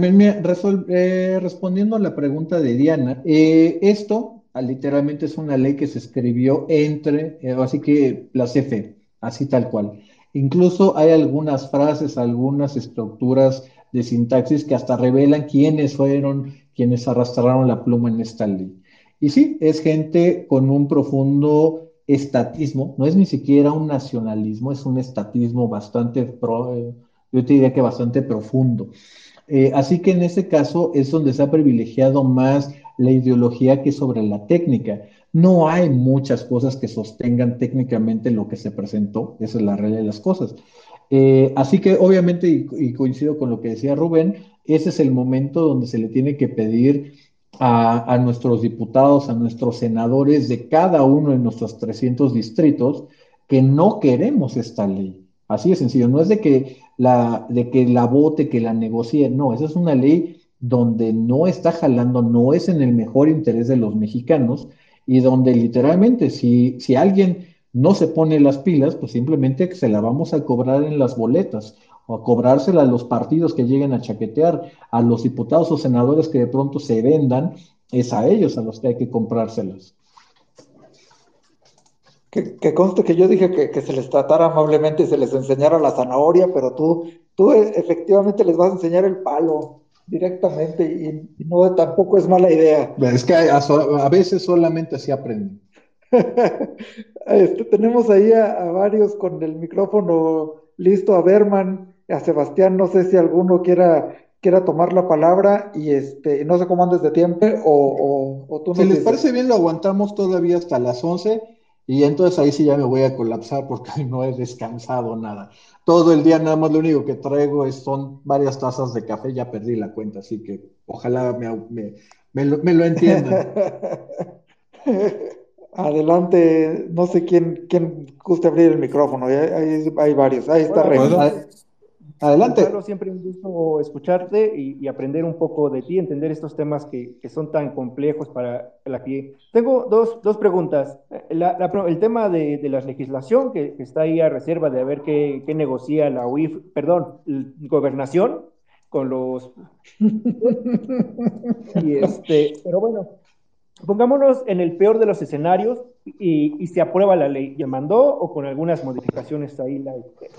[SPEAKER 2] eh, respondiendo a la pregunta de Diana, eh, esto ah, literalmente es una ley que se escribió entre, eh, así que la CFE, así tal cual. Incluso hay algunas frases, algunas estructuras de sintaxis que hasta revelan quiénes fueron quienes arrastraron la pluma en esta ley. Y sí, es gente con un profundo estatismo, no es ni siquiera un nacionalismo, es un estatismo bastante, pro, yo te diría que bastante profundo. Eh, así que en ese caso es donde se ha privilegiado más la ideología que sobre la técnica. No hay muchas cosas que sostengan técnicamente lo que se presentó, esa es la realidad de las cosas. Eh, así que obviamente, y, coincido con lo que decía Rubén, ese es el momento donde se le tiene que pedir a, nuestros diputados, a nuestros senadores de cada uno de nuestros 300 distritos que no queremos esta ley. Así de sencillo, no es de que la, de que la vote, que la negocie, no, esa es una ley donde no está jalando, no es en el mejor interés de los mexicanos y donde literalmente si, si alguien no se pone las pilas, pues simplemente se la vamos a cobrar en las boletas o a cobrársela a los partidos que lleguen a chaquetear, a los diputados o senadores que de pronto se vendan, es a ellos a los que hay que comprárselas.
[SPEAKER 3] Que, conste que yo dije que, se les tratara amablemente y se les enseñara la zanahoria, pero tú, tú e, efectivamente les vas a enseñar el palo directamente y, no tampoco es mala idea.
[SPEAKER 2] Es que a, veces solamente así aprenden. <laughs>
[SPEAKER 3] este, tenemos ahí a, varios con el micrófono listo, a Berman, a Sebastián, no sé si alguno quiera, quiera tomar la palabra y este, no sé cómo andes de tiempo o, o, tú
[SPEAKER 2] Si les parece bien, lo aguantamos todavía hasta las 11 y entonces ahí sí ya me voy a colapsar porque <laughs> no he descansado nada. Todo el día nada más lo único que traigo es, son varias tazas de café, ya perdí la cuenta, así que ojalá me, me, lo, me lo, entiendan. <laughs>
[SPEAKER 3] Adelante, no sé quién, quién guste abrir el micrófono, hay, hay varios, ahí está
[SPEAKER 12] Adelante. Carlos, siempre un gusto escucharte y, aprender un poco de ti, entender estos temas que, son tan complejos para la que... Tengo dos, dos preguntas. el tema de, la legislación que, está ahí a reserva de ver qué, qué negocia la UIF, perdón, gobernación con los... <laughs> y este, pero bueno, pongámonos en el peor de los escenarios y, se aprueba la ley, ya mandó o con algunas modificaciones ahí.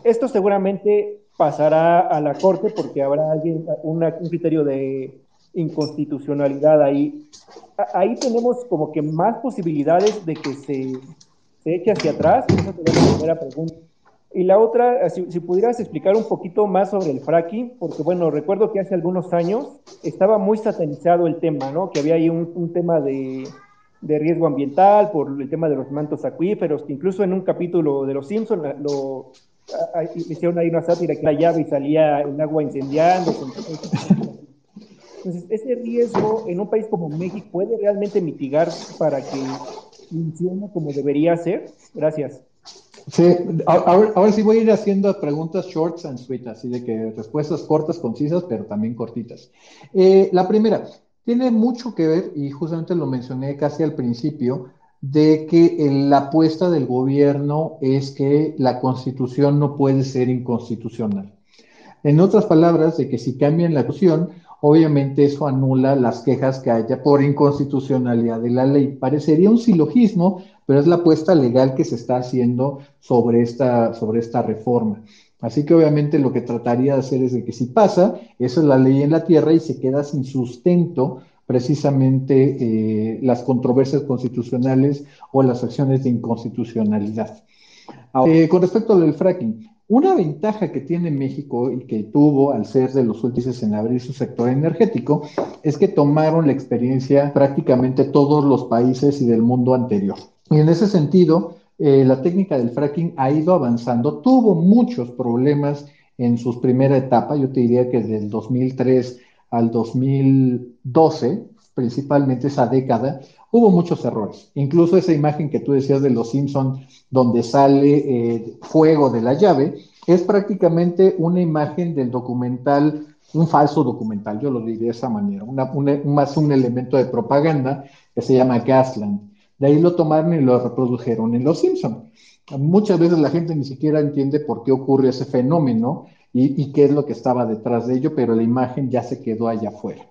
[SPEAKER 12] esto seguramente pasará a la Corte porque habrá alguien, un criterio de inconstitucionalidad ahí. Ahí tenemos como que más posibilidades de que se, se eche hacia atrás. Esa sería la primera pregunta. Y la otra, si, pudieras explicar un poquito más sobre el fracking, porque bueno, recuerdo que hace algunos años estaba muy satanizado el tema, ¿no? Que había ahí un, un tema de, de, riesgo ambiental por el tema de los mantos acuíferos, que incluso en un capítulo de Los Simpsons lo, hicieron ahí una sátira que la llave y salía el agua incendiando. Entonces, ese riesgo en un país como México puede realmente mitigar para que funcione como debería ser. Gracias.
[SPEAKER 2] Sí, ahora, sí voy a ir haciendo preguntas shorts and sweet, así de que respuestas cortas, concisas, pero también cortitas. Eh, la primera, tiene mucho que ver, y justamente lo mencioné casi al principio, de que la apuesta del gobierno es que la constitución no puede ser inconstitucional. En otras palabras, de que si cambian la constitución, obviamente eso anula las quejas que haya por inconstitucionalidad de la ley. Parecería un silogismo, pero es la apuesta legal que se está haciendo sobre esta, sobre esta reforma. Así que obviamente lo que trataría de hacer es de que si pasa, esa es la ley en la tierra y se queda sin sustento precisamente eh, las controversias constitucionales o las acciones de inconstitucionalidad. Eh, con respecto al fracking, una ventaja que tiene México y que tuvo al ser de los últimos en abrir su sector energético es que tomaron la experiencia prácticamente todos los países y del mundo anterior. Y en ese sentido, eh, la técnica del fracking ha ido avanzando, tuvo muchos problemas en su primera etapa, yo te diría que desde el 2003 al 2012, principalmente esa década, hubo muchos errores. Incluso esa imagen que tú decías de los Simpson, donde sale eh, fuego de la llave, es prácticamente una imagen del documental, un falso documental, yo lo diría de esa manera, más un elemento de propaganda que se llama Gasland, De ahí lo tomaron y lo reprodujeron en Los Simpson. Muchas veces la gente ni siquiera entiende por qué ocurre ese fenómeno y, qué es lo que estaba detrás de ello, pero la imagen ya se quedó allá afuera.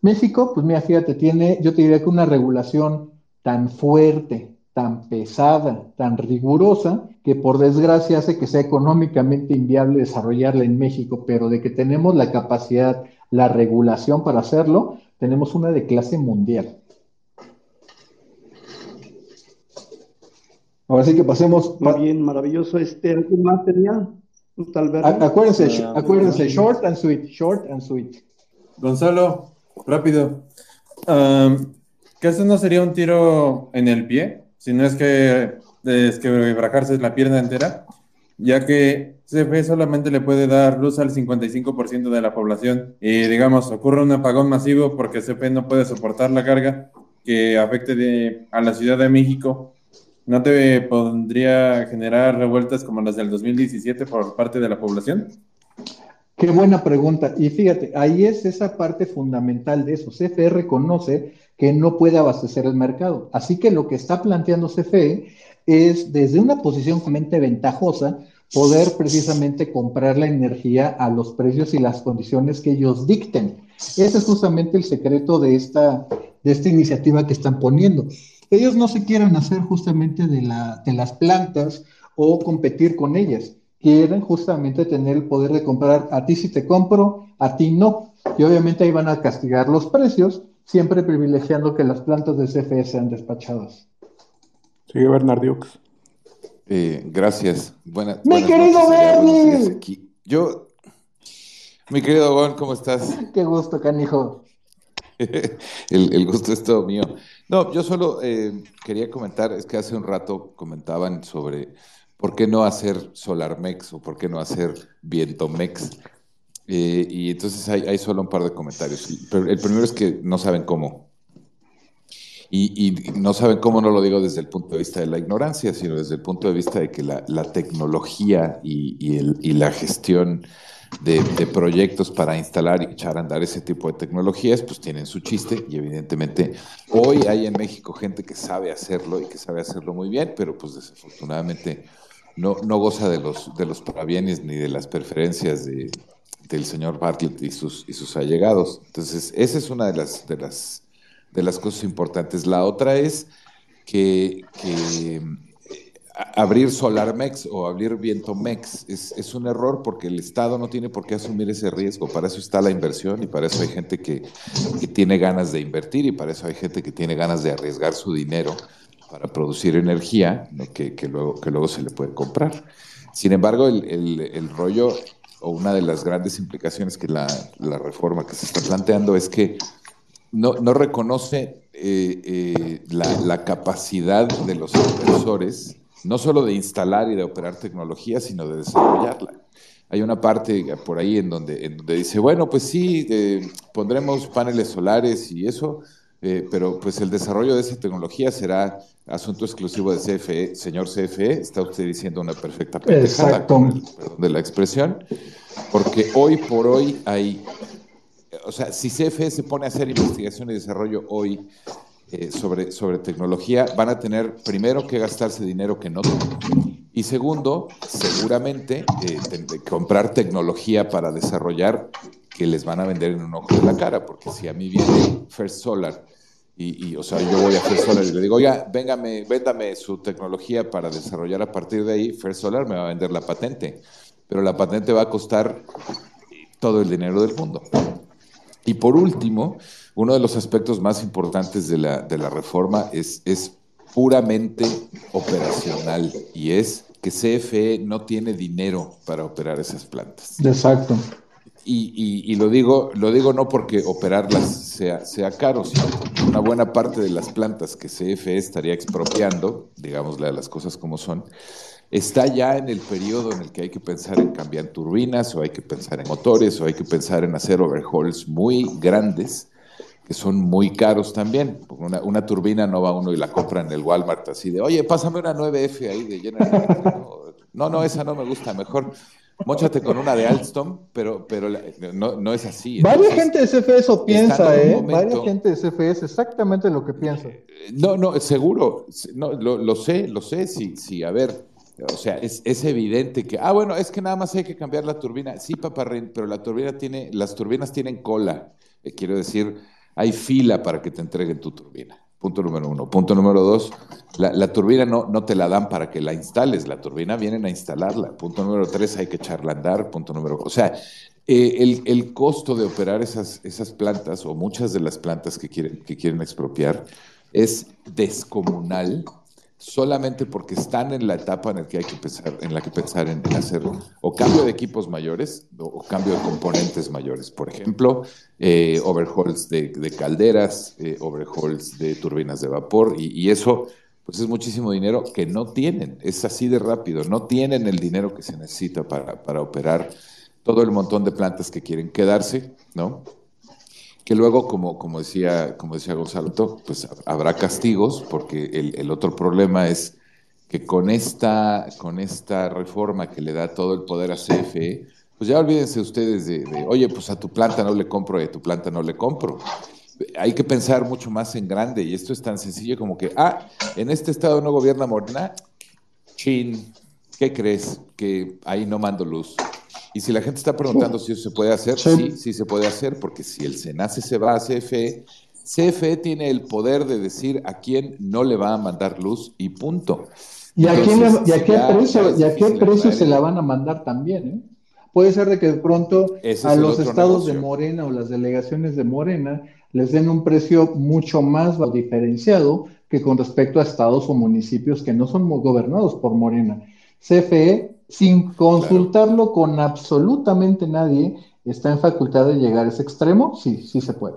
[SPEAKER 2] México, pues mira, fíjate, tiene, yo te diría que una regulación tan fuerte, tan pesada, tan rigurosa, que por desgracia hace que sea económicamente inviable desarrollarla en México, pero de que tenemos la capacidad, la regulación para hacerlo, tenemos una de clase mundial. Ahora sí que pasemos.
[SPEAKER 4] Muy bien, maravilloso. Este, ¿Algo más tenía?
[SPEAKER 2] Tal vez. Acuérdense, ah, acuérdense, short and sweet, short and sweet.
[SPEAKER 10] Gonzalo, rápido. Um, ¿Que eso no sería un tiro en el pie? Si no es que es que brajarse la pierna entera, ya que CFE solamente le puede dar luz al 55% de la población y digamos ocurre un apagón masivo porque CFE no puede soportar la carga que afecte a la Ciudad de México ¿No te pondría generar revueltas como las del 2017 por parte de la población?
[SPEAKER 2] Qué buena pregunta. Y fíjate, ahí es esa parte fundamental de eso. CFE reconoce que no puede abastecer el mercado. Así que lo que está planteando CFE es desde una posición realmente ventajosa poder precisamente comprar la energía a los precios y las condiciones que ellos dicten. Ese es justamente el secreto de esta, de esta iniciativa que están poniendo. Ellos no se quieren hacer justamente de, la, de las plantas o competir con ellas. Quieren justamente tener el poder de comprar a ti si te compro, a ti no. Y obviamente ahí van a castigar los precios, siempre privilegiando que las plantas de CFE sean despachadas.
[SPEAKER 11] Sigue Bernardiux.
[SPEAKER 5] Eh, gracias. Buena,
[SPEAKER 2] mi querido Bernie.
[SPEAKER 5] Yo, mi querido Gon, ¿cómo estás?
[SPEAKER 2] Qué gusto, canijo. <laughs>
[SPEAKER 5] el, gusto es todo mío. No, yo solo eh, quería comentar, es que hace un rato comentaban sobre por qué no hacer SolarMex o por qué no hacer VientoMex. Eh, y entonces hay, solo un par de comentarios. el primero es que no saben cómo. Y, no saben cómo no lo digo desde el punto de vista de la ignorancia, sino desde el punto de vista de que la, tecnología y, y la gestión de, proyectos para instalar y echar a andar ese tipo de tecnologías, pues tienen su chiste y evidentemente hoy hay en México gente que sabe hacerlo y que sabe hacerlo muy bien, pero pues desafortunadamente no, no goza de los, de los parabienes ni de las preferencias de, del señor Bartlett y sus, y sus allegados. Entonces, esa es una de las, de las, de las cosas importantes. La otra es que, que abrir SolarMex o abrir VientoMex es, es un error porque el Estado no tiene por qué asumir ese riesgo. Para eso está la inversión y para eso hay gente que, tiene ganas de invertir y para eso hay gente que tiene ganas de arriesgar su dinero para producir energía que, luego, que luego se le puede comprar. Sin embargo, el, rollo o una de las grandes implicaciones que la, reforma que se está planteando es que no, reconoce eh, eh, la, la, capacidad de los inversores no solo de instalar y de operar tecnología, sino de desarrollarla. Hay una parte por ahí en donde, en donde dice, bueno, pues sí, eh, pondremos paneles solares y eso, eh, pero pues el desarrollo de esa tecnología será asunto exclusivo de CFE. Señor CFE, está usted diciendo una perfecta pendejada, perdón de la expresión, porque hoy por hoy hay, o sea, si CFE se pone a hacer investigación y desarrollo hoy eh, sobre, sobre tecnología, van a tener primero que gastarse dinero que no tienen. Y segundo, seguramente eh, comprar tecnología para desarrollar que les van a vender en un ojo de la cara, porque si a mí viene First Solar y, o sea, yo voy a First Solar y le digo, oiga, véngame, véndame su tecnología para desarrollar a partir de ahí, First Solar me va a vender la patente, pero la patente va a costar todo el dinero del mundo. Y por último, uno de los aspectos más importantes de la, de la reforma es, es puramente operacional y es que CFE no tiene dinero para operar esas plantas.
[SPEAKER 2] Exacto.
[SPEAKER 5] Y, y, lo digo lo digo no porque operarlas sea, sea caro, sino porque una buena parte de las plantas que CFE estaría expropiando, digámosle a las cosas como son, está ya en el periodo en el que hay que pensar en cambiar turbinas o hay que pensar en motores o hay que pensar en hacer overhauls muy grandes que son muy caros también. Una, una, turbina no va uno y la compra en el Walmart así de, oye, pásame una 9F ahí de General No, no, esa no me gusta, mejor, Móchate con una de Alstom, pero, pero no, no es así.
[SPEAKER 2] Varia gente de CFE eso piensa, ¿eh? Varia gente de CFE es exactamente lo que piensa.
[SPEAKER 5] No, no, seguro. No, lo, lo sé, lo sé. Sí, sí, a ver. O sea, es, es, evidente que, ah, bueno, es que nada más hay que cambiar la turbina. Sí, paparrín, pero la turbina tiene, las turbinas tienen cola. Eh, quiero decir, hay fila para que te entreguen tu turbina. Punto número uno. Punto número dos, la, turbina no, no, te la dan para que la instales, la turbina vienen a instalarla. Punto número tres, hay que echarla andar. Punto número, o sea, eh, el, el, costo de operar esas, esas plantas o muchas de las plantas que quieren, que quieren expropiar es descomunal solamente porque están en la etapa en la que hay que pensar, en la que pensar en, hacer o cambio de equipos mayores o, cambio de componentes mayores. Por ejemplo, eh, overhauls de, calderas, eh, overhauls de turbinas de vapor, y, eso pues es muchísimo dinero que no tienen, es así de rápido, no tienen el dinero que se necesita para, para operar todo el montón de plantas que quieren quedarse, ¿no? Que luego, como, como, decía, como decía Gonzalo, pues habrá castigos, porque el, otro problema es que con esta, con esta reforma que le da todo el poder a CFE, pues ya olvídense ustedes de, oye, pues a tu planta no le compro y a tu planta no le compro. Hay que pensar mucho más en grande y esto es tan sencillo como que, ah, en este estado no gobierna Morena, chin, ¿qué crees? Que ahí no mando luz. Y si la gente está preguntando si eso se puede hacer, sí. sí, se puede hacer, porque si el SENACE se va a CFE, CFE tiene el poder de decir a quién no le va a mandar luz y punto.
[SPEAKER 2] ¿Y a, quién, y a qué precio, y a qué precio se la van a mandar también? ¿eh? Puede ser de que de pronto a los estados de Morena o las delegaciones de Morena les den un precio mucho más diferenciado que con respecto a estados o municipios que no son gobernados por Morena. CFE sin consultarlo con absolutamente nadie, está en facultad de llegar a ese extremo, sí, sí se puede.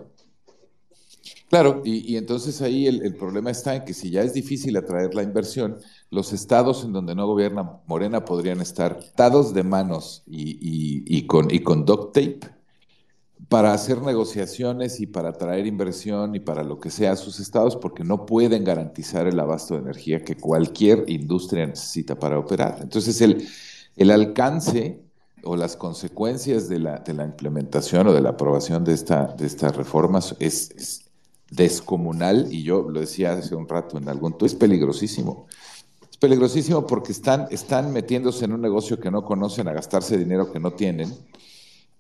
[SPEAKER 5] Claro, y, entonces ahí el, problema está en que si ya es difícil atraer la inversión, los estados en donde no gobierna Morena podrían estar dados de manos y, con, y con duct tape para hacer negociaciones y para traer inversión y para lo que sea a sus estados, porque no pueden garantizar el abasto de energía que cualquier industria necesita para operar. Entonces, el, alcance o las consecuencias de la, de la, implementación o de la aprobación de, esta, de estas reformas es, descomunal, y yo lo decía hace un rato en algún es peligrosísimo. Es peligrosísimo porque están, están metiéndose en un negocio que no conocen, a gastarse dinero que no tienen,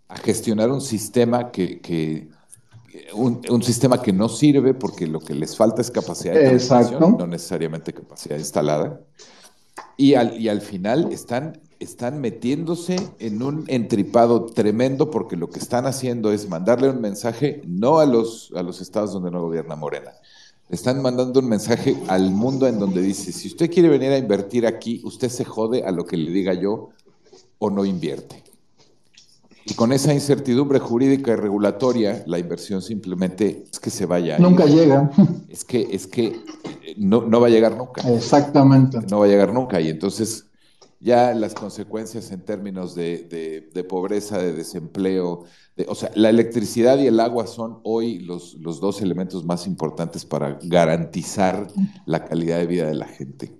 [SPEAKER 5] a gestionar un sistema que, un, sistema que no sirve porque lo que les falta es capacidad de transmisión, no necesariamente capacidad instalada. Y al, y al final están, están metiéndose en un entripado tremendo porque lo que están haciendo es mandarle un mensaje no a los, a los estados donde no gobierna Morena. están mandando un mensaje al mundo en donde dice, si usted quiere venir a invertir aquí, usted se jode a lo que le diga yo o no invierte. Y con esa incertidumbre jurídica y regulatoria, la inversión simplemente es que se vaya.
[SPEAKER 2] Nunca llega.
[SPEAKER 5] Es que, es que eh, no, no va a llegar nunca.
[SPEAKER 2] Exactamente.
[SPEAKER 5] No va a llegar nunca. Y entonces ya las consecuencias en términos de, de, pobreza, de desempleo, de, o sea, la electricidad y el agua son hoy los, los dos elementos más importantes para garantizar la calidad de vida de la gente.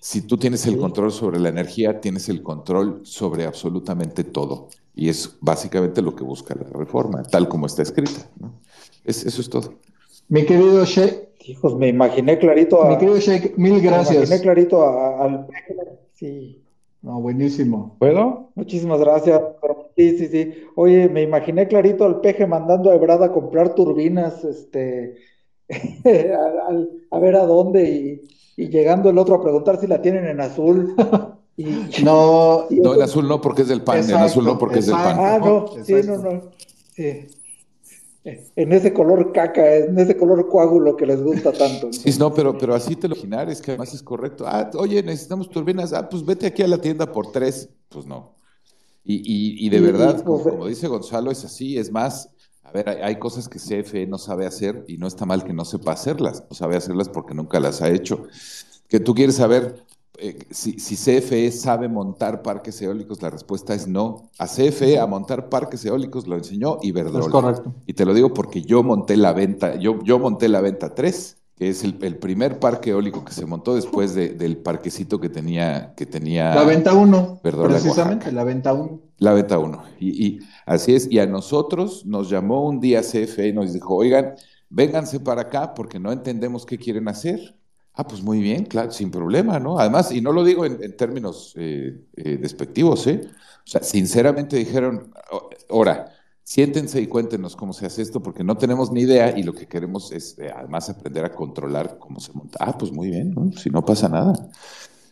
[SPEAKER 5] Si tú tienes el control sobre la energía, tienes el control sobre absolutamente todo. Y es básicamente lo que busca la reforma, tal como está escrita. eso es todo.
[SPEAKER 2] Mi querido Sheikh.
[SPEAKER 3] Hijos, me imaginé clarito
[SPEAKER 2] a. Mi querido Sheikh, mil gracias. Me
[SPEAKER 3] imaginé clarito al. Sí.
[SPEAKER 2] No, buenísimo.
[SPEAKER 3] ¿Puedo? Muchísimas gracias. Sí, sí, sí. Oye, me imaginé clarito al peje mandando a Ebrada a comprar turbinas, este, <laughs> a, ver a dónde y, y, llegando el otro a preguntar si la tienen en azul. <laughs>
[SPEAKER 2] no,
[SPEAKER 5] no, el azul no porque es del pan, el azul no porque es del pan.
[SPEAKER 3] Ah, no, sí, no, no. En ese color caca, en ese color coágulo que les gusta tanto. <laughs>
[SPEAKER 5] Sí, no, pero, pero así te lo imaginar, es que además es correcto. Ah, oye, necesitamos turbinas. Ah, pues vete aquí a la tienda por tres. Pues no. Y, y, de verdad, pues, como, dice Gonzalo, es así. Es más, a ver, hay, hay, cosas que CFE no sabe hacer y no está mal que no sepa hacerlas. No sabe hacerlas porque nunca las ha hecho. Que tú quieres saber, eh, si, CFE sabe montar parques eólicos, la respuesta es no. A CFE a montar parques eólicos lo enseñó Iberdrola.
[SPEAKER 2] Es correcto.
[SPEAKER 5] Y te lo digo porque yo monté la venta, yo, yo monté la venta 3 que es el, primer parque eólico que se montó después del parquecito que tenía, que tenía.
[SPEAKER 2] La venta 1. Precisamente, la venta 1.
[SPEAKER 5] La venta 1. Y, y, así es. Y a nosotros nos llamó un día CFE y nos dijo, oigan, vénganse para acá porque no entendemos qué quieren hacer. Ah, pues muy bien, claro, sin problema, ¿no? Además, y no lo digo en, términos eh, eh, despectivos, ¿eh? O sea, sinceramente dijeron, ahora, siéntense y cuéntenos cómo se hace esto, porque no tenemos ni idea y lo que queremos es eh, además aprender a controlar cómo se monta. Ah, pues muy bien, ¿no? si no pasa nada.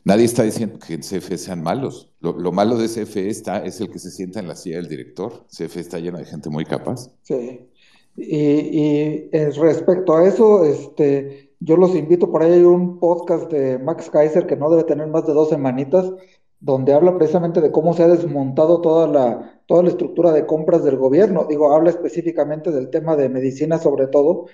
[SPEAKER 5] Nadie está diciendo que en CFE sean malos. Lo, malo de CFE está, es el que se sienta en la silla del director. CFE está lleno de gente muy capaz.
[SPEAKER 3] Sí. Y, y respecto a eso, este, yo los invito, por ahí hay un podcast de Max Kaiser que no debe tener más de dos semanitas, donde habla precisamente de cómo se ha desmontado toda la, toda la estructura de compras del gobierno. Digo, habla específicamente del tema de medicina sobre todo,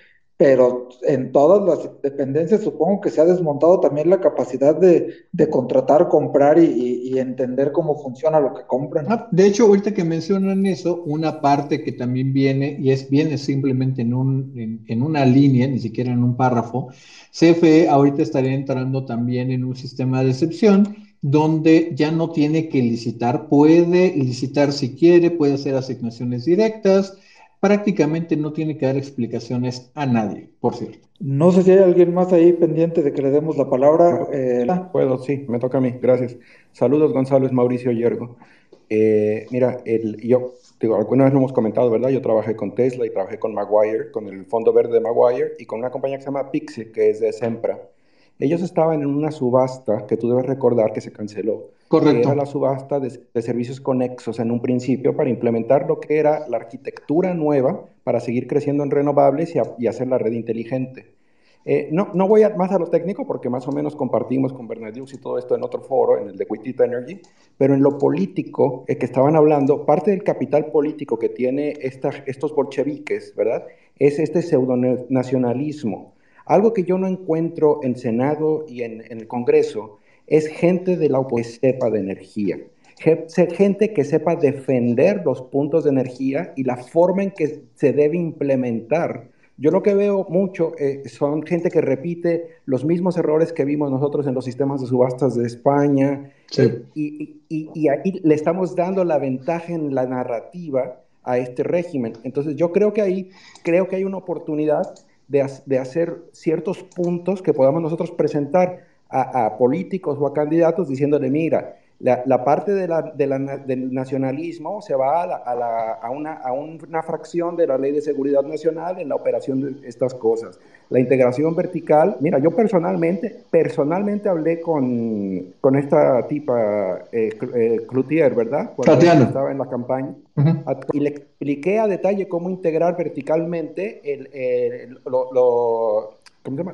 [SPEAKER 3] pero en todas las dependencias supongo que se ha desmontado también la capacidad de, contratar, comprar y, entender cómo funciona lo que compran.
[SPEAKER 2] Ah, de hecho, ahorita que mencionan eso, una parte que también viene, y es viene simplemente en, un, en una línea, ni siquiera en un párrafo, CFE ahorita estaría entrando también en un sistema de excepción donde ya no tiene que licitar, puede licitar si quiere, puede hacer asignaciones directas, prácticamente no tiene que dar explicaciones a nadie, por cierto.
[SPEAKER 3] No sé si hay alguien más ahí pendiente de que le demos la palabra.
[SPEAKER 13] Eh, puedo, sí, me toca a mí, gracias. Saludos, Gonzalo, es Mauricio Yergo. Eh, mira, el, yo, digo, alguna vez lo hemos comentado, ¿verdad? Yo trabajé con Tesla y trabajé con Maguire, con el Fondo Verde de Maguire y con una compañía que se llama Pixie, que es de Sempra. Ellos estaban en una subasta que tú debes recordar que se canceló.
[SPEAKER 2] Correcto.
[SPEAKER 13] Era la subasta de, servicios conexos en un principio para implementar lo que era la arquitectura nueva para seguir creciendo en renovables y, hacer la red inteligente. Eh, no, no voy a, más a lo técnico porque más o menos compartimos con Bernardius y todo esto en otro foro, en el de Quitita Energy, pero en lo político eh, que estaban hablando, parte del capital político que tiene estos bolcheviques, ¿verdad? Es este pseudonacionalismo algo que yo no encuentro en Senado y en, el Congreso es gente de la que sepa de energía, gente que sepa defender los puntos de energía y la forma en que se debe implementar. Yo lo que veo mucho eh, son gente que repite los mismos errores que vimos nosotros en los sistemas de subastas de España eh, y, y ahí le estamos dando la ventaja en la narrativa a este régimen. Entonces yo creo que ahí creo que hay una oportunidad de, hacer ciertos puntos que podamos nosotros presentar a, políticos o a candidatos diciéndole, mira, la, parte de la, del nacionalismo se va a, una, a, una, fracción de la ley de seguridad nacional en la operación de estas cosas. La integración vertical, mira, yo personalmente, personalmente hablé con, con esta tipa eh, eh Cloutier, ¿verdad?
[SPEAKER 2] Cuando
[SPEAKER 13] estaba en la campaña. Y le expliqué a detalle cómo integrar verticalmente el, lo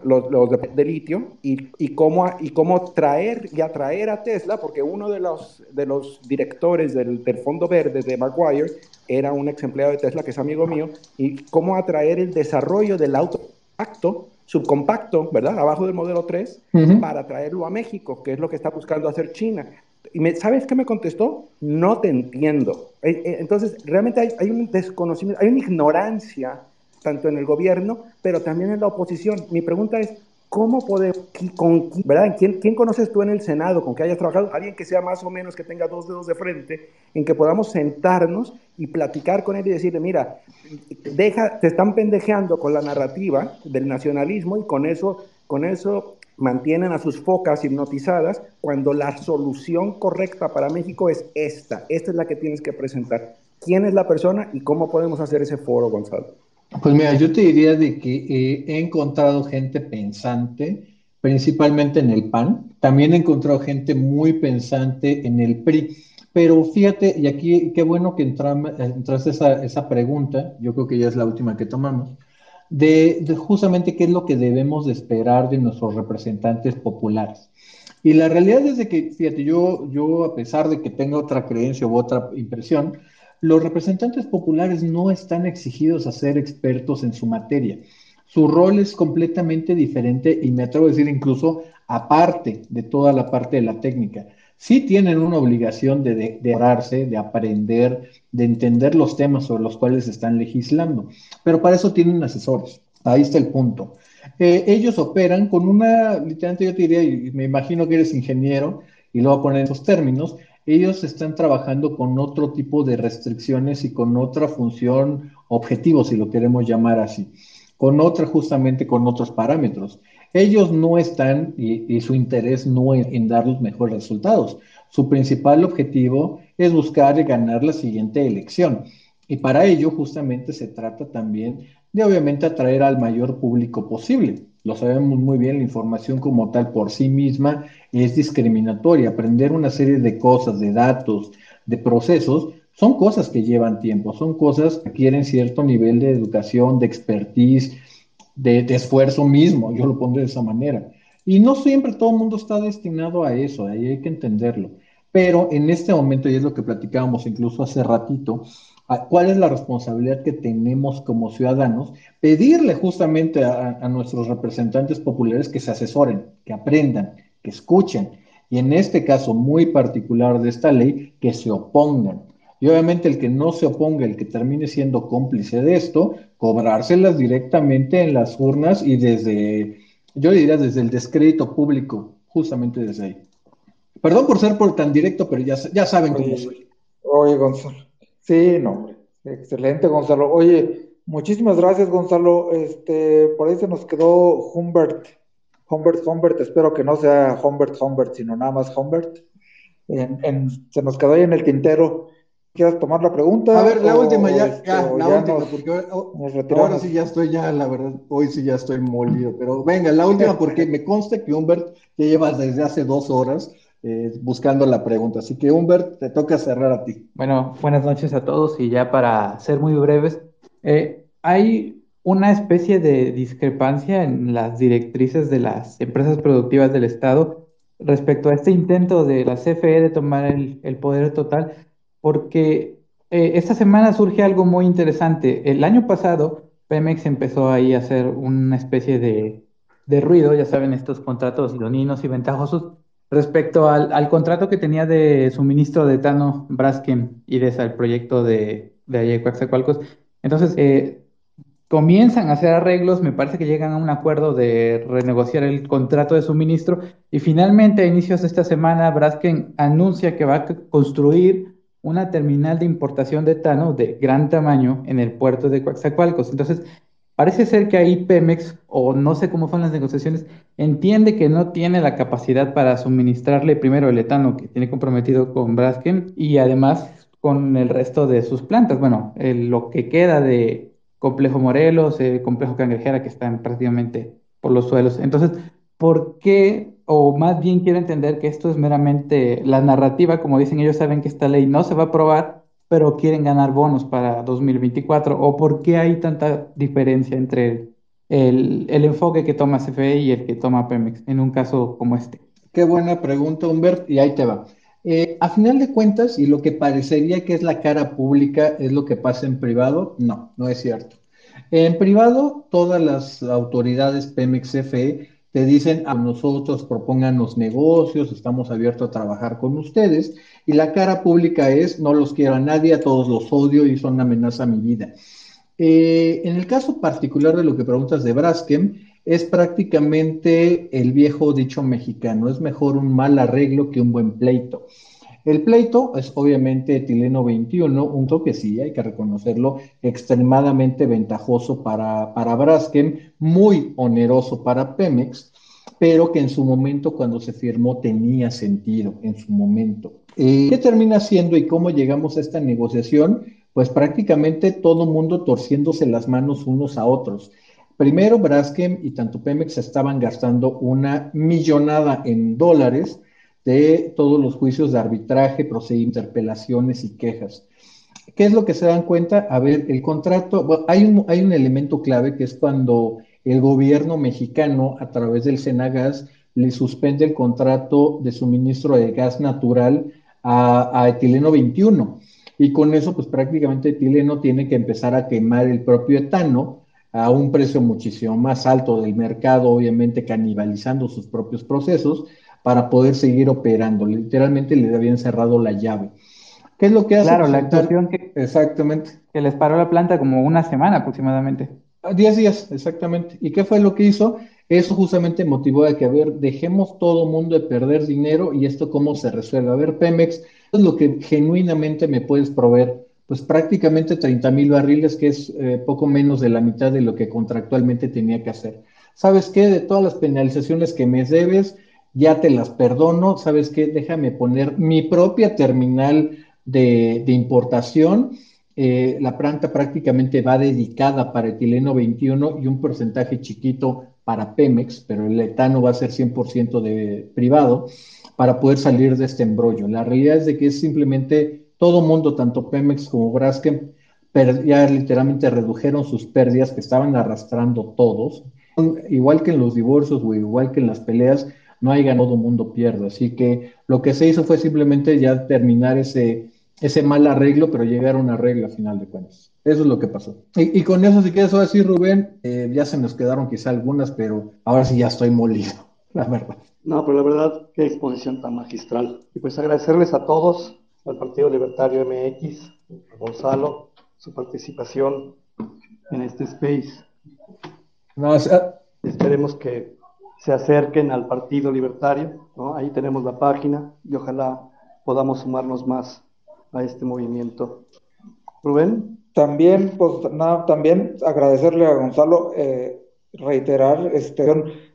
[SPEAKER 13] los, de, litio y, y, cómo, y cómo traer y atraer a Tesla, porque uno de los, de los directores del, del Fondo Verde de Maguire era un ex empleado de Tesla que es amigo mío, y cómo atraer el desarrollo del auto compacto, subcompacto, ¿verdad? Abajo del modelo 3, para traerlo a México, que es lo que está buscando hacer China. Y me, ¿sabes qué me contestó? No te entiendo. Eh, eh, entonces, realmente hay, hay un desconocimiento, hay una ignorancia tanto en el gobierno, pero también en la oposición. Mi pregunta es, ¿cómo podemos, con, ¿verdad? ¿Quién, ¿Quién conoces tú en el Senado con que hayas trabajado? Alguien que sea más o menos que tenga dos dedos de frente, en que podamos sentarnos y platicar con él y decirle, mira, deja, te están pendejeando con la narrativa del nacionalismo y con eso, con eso mantienen a sus focas hipnotizadas cuando la solución correcta para México es esta. Esta es la que tienes que presentar. ¿Quién es la persona y cómo podemos hacer ese foro, Gonzalo?
[SPEAKER 2] Pues mira, yo te diría de que eh, he encontrado gente pensante, principalmente en el PAN. También he encontrado gente muy pensante en el PRI. Pero fíjate, y aquí qué bueno que entraste esa, esa pregunta, yo creo que ya es la última que tomamos, de, justamente qué es lo que debemos de esperar de nuestros representantes populares. Y la realidad es de que, fíjate, yo, yo a pesar de que tenga otra creencia u otra impresión, los representantes populares no están exigidos a ser expertos en su materia. Su rol es completamente diferente y me atrevo a decir incluso aparte de toda la parte de la técnica. Sí tienen una obligación de, de, de aprender, de entender los temas sobre los cuales están legislando, pero para eso tienen asesores. Ahí está el punto. Eh, ellos operan con una, literalmente yo te diría, y me imagino que eres ingeniero, y lo voy a poner en esos términos, ellos están trabajando con otro tipo de restricciones y con otra función objetivo, si lo queremos llamar así, con otra justamente con otros parámetros. Ellos no están y, su interés no es en dar los mejores resultados. Su principal objetivo es buscar y ganar la siguiente elección. Y para ello justamente se trata también de obviamente atraer al mayor público posible. Lo sabemos muy bien, la información como tal por sí misma es discriminatoria. Aprender una serie de cosas, de datos, de procesos, son cosas que llevan tiempo, son cosas que requieren cierto nivel de educación, de expertise, de, esfuerzo mismo, yo lo pongo de esa manera. Y no siempre todo el mundo está destinado a eso, ahí hay que entenderlo. Pero en este momento, y es lo que platicábamos incluso hace ratito, cuál es la responsabilidad que tenemos como ciudadanos, pedirle justamente a, a, nuestros representantes populares que se asesoren, que aprendan, que escuchen, y en este caso muy particular de esta ley, que se opongan. Y obviamente el que no se oponga, el que termine siendo cómplice de esto, cobrárselas directamente en las urnas y desde, yo diría desde el descrédito público, justamente desde ahí. Perdón por ser por tan directo, pero ya, ya saben cómo soy.
[SPEAKER 3] Oye, Gonzalo. Sí, no. Excelente, Gonzalo. Oye, muchísimas gracias, Gonzalo. Este, por ahí se nos quedó Humbert. Humbert, Humbert, espero que no sea Humbert, Humbert, sino nada más Humbert. se nos quedó ahí en el tintero. ¿Quieres tomar la pregunta?
[SPEAKER 2] A ver, la última ya, este, ya la última, porque ahora, sí ya estoy ya, la verdad, hoy sí ya estoy molido, pero venga, la última porque me consta que Humbert ya llevas desde hace dos horas eh, buscando la pregunta, así que Humbert, te toca cerrar a ti.
[SPEAKER 14] Bueno, buenas noches a todos y ya para ser muy breves, eh, hay una especie de discrepancia en las directrices de las empresas productivas del Estado respecto a este intento de la CFE de tomar el, el poder total porque eh, esta semana surge algo muy interesante. El año pasado, Pemex empezó ahí a hacer una especie de, ruido, ya saben, estos contratos idoninos y ventajosos, respecto al, contrato que tenía de suministro de Tano Braskem y de ese proyecto de, de Ayecuaxacualcos. Entonces, eh, comienzan a hacer arreglos, me parece que llegan a un acuerdo de renegociar el contrato de suministro y finalmente a inicios de esta semana Braskem anuncia que va a construir una terminal de importación de etano de gran tamaño en el puerto de Coatzacoalcos. Entonces, parece ser que ahí Pemex, o no sé cómo fueron las negociaciones, entiende que no tiene la capacidad para suministrarle primero el etano que tiene comprometido con Braskem y además con el resto de sus plantas. Bueno, lo que queda de Complejo Morelos, el Complejo Cangrejera, que están prácticamente por los suelos. Entonces, ¿por qué o más bien quiero entender que esto es meramente la narrativa, como dicen ellos saben que esta ley no se va a aprobar, pero quieren ganar bonos para 2024, o por qué hay tanta diferencia entre el, enfoque que toma CFE y el que toma Pemex en un caso como este.
[SPEAKER 2] Qué buena pregunta, Humbert, y ahí te va. Eh, a final de cuentas, y lo que parecería que es la cara pública es lo que pasa en privado, no, no es cierto. En privado, todas las autoridades Pemex CFE te dicen a nosotros propongan los negocios, estamos abiertos a trabajar con ustedes, y la cara pública es no los quiero a nadie, a todos los odio y son una amenaza a mi vida. Eh, en el caso particular de lo que preguntas de Braskem, es prácticamente el viejo dicho mexicano, es mejor un mal arreglo que un buen pleito. El pleito es obviamente etileno 21, un toque sí, hay que reconocerlo, extremadamente ventajoso para, para Braskem, muy oneroso para Pemex, pero que en su momento cuando se firmó tenía sentido, en su momento. ¿Qué termina siendo y cómo llegamos a esta negociación? Pues prácticamente todo mundo torciéndose las manos unos a otros. Primero, Braskem y tanto Pemex estaban gastando una millonada en dólares de todos los juicios de arbitraje, procedimientos, interpelaciones y quejas. ¿Qué es lo que se dan cuenta? A ver, el contrato, hay, un, hay un elemento clave que es cuando el gobierno mexicano, a través del Senagas, le suspende el contrato de suministro de gas natural a, a, etileno 21. Y con eso, pues prácticamente etileno tiene que empezar a quemar el propio etano a un precio muchísimo más alto del mercado, obviamente canibalizando sus propios procesos, para poder seguir operando. Literalmente le habían cerrado la llave. ¿Qué es lo que hace?
[SPEAKER 14] Claro, la actuación que,
[SPEAKER 2] Exactamente.
[SPEAKER 14] que les paró la planta como una semana aproximadamente.
[SPEAKER 2] 10 días, exactamente. ¿Y qué fue lo que hizo? Eso justamente motivó a que, a ver, dejemos todo mundo de perder dinero y esto cómo se resuelve. A ver, Pemex, es lo que genuinamente me puedes proveer? Pues prácticamente 30 mil barriles, que es eh, poco menos de la mitad de lo que contractualmente tenía que hacer. ¿Sabes qué? De todas las penalizaciones que me debes, ya te las perdono. ¿Sabes qué? Déjame poner mi propia terminal de, importación eh, la planta prácticamente va dedicada para etileno 21 y un porcentaje chiquito para Pemex, pero el etano va a ser 100% de privado para poder salir de este embrollo. La realidad es de que es simplemente todo mundo, tanto Pemex como Braskem, ya literalmente redujeron sus pérdidas que estaban arrastrando todos. Igual que en los divorcios o igual que en las peleas, no hay ganado, todo mundo pierde. Así que lo que se hizo fue simplemente ya terminar ese ese mal arreglo, pero llegar a un arreglo a final de cuentas. Eso es lo que pasó. Y, con eso, si quieres decir, Rubén, eh, ya se nos quedaron quizá algunas, pero ahora sí ya estoy molido, <laughs> la verdad.
[SPEAKER 4] No, pero la verdad, qué exposición tan magistral. Y pues agradecerles a todos, al Partido Libertario MX, a Gonzalo, su participación en este space. No, Esperemos que se acerquen al Partido Libertario, ¿no? Ahí tenemos la página y ojalá podamos sumarnos más a este movimiento. Rubén.
[SPEAKER 3] También, pues nada, también agradecerle a Gonzalo, eh, reiterar este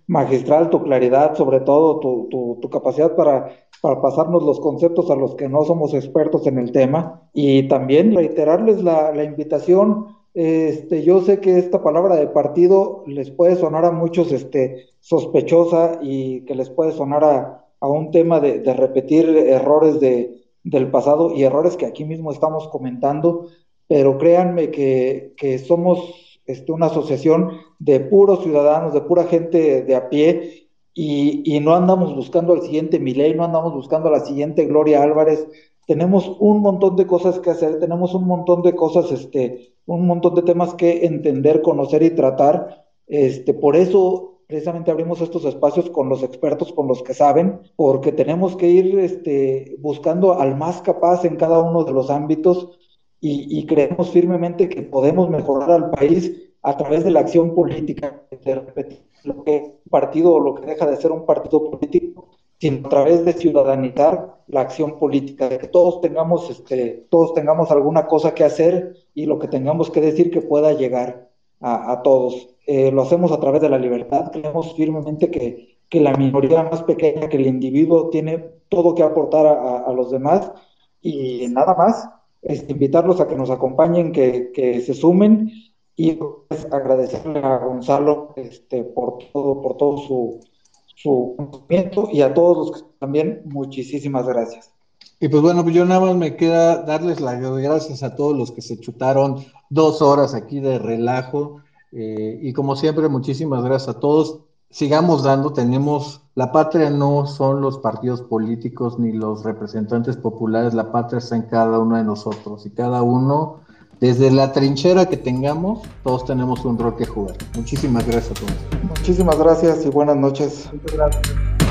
[SPEAKER 3] magistral, tu claridad, sobre todo tu, tu, capacidad para, para, pasarnos los conceptos a los que no somos expertos en el tema. Y también reiterarles la, la invitación. Este, yo sé que esta palabra de partido les puede sonar a muchos este, sospechosa y que les puede sonar a, a un tema de, de repetir errores de, del pasado y errores que aquí mismo estamos comentando, pero créanme que, somos este, una asociación de puros ciudadanos, de pura gente de a pie, y, no andamos buscando al siguiente Milei, no andamos buscando a la siguiente Gloria Álvarez. Tenemos un montón de cosas que hacer, tenemos un montón de cosas, este, un montón de temas que entender, conocer y tratar. Este, por eso precisamente abrimos estos espacios con los expertos, con los que saben, porque tenemos que ir este, buscando al más capaz en cada uno de los ámbitos y, creemos firmemente que podemos mejorar al país a través de la acción política, de repetir lo que un partido o lo que deja de ser un partido político, sino a través de ciudadanizar la acción política, de que todos tengamos, este, todos tengamos alguna cosa que hacer y lo que tengamos que decir que pueda llegar a todos. Eh, lo hacemos a través de la libertad, creemos firmemente que, que, la minoría más pequeña, que el individuo tiene todo que aportar a, los demás y nada más, es invitarlos a que nos acompañen, que, que se sumen y pues, agradecerle a Gonzalo este, por todo, por todo su, su conocimiento y a todos los que también muchísimas gracias.
[SPEAKER 2] Y pues bueno, yo nada más me queda darles las gracias a todos los que se chutaron dos horas aquí de relajo. Eh, y como siempre, muchísimas gracias a todos. Sigamos dando, tenemos, la patria no son los partidos políticos ni los representantes populares, la patria está en cada uno de nosotros y cada uno, desde la trinchera que tengamos, todos tenemos un rol que jugar. Muchísimas gracias a todos.
[SPEAKER 3] Muchísimas gracias y buenas noches. Muchas gracias.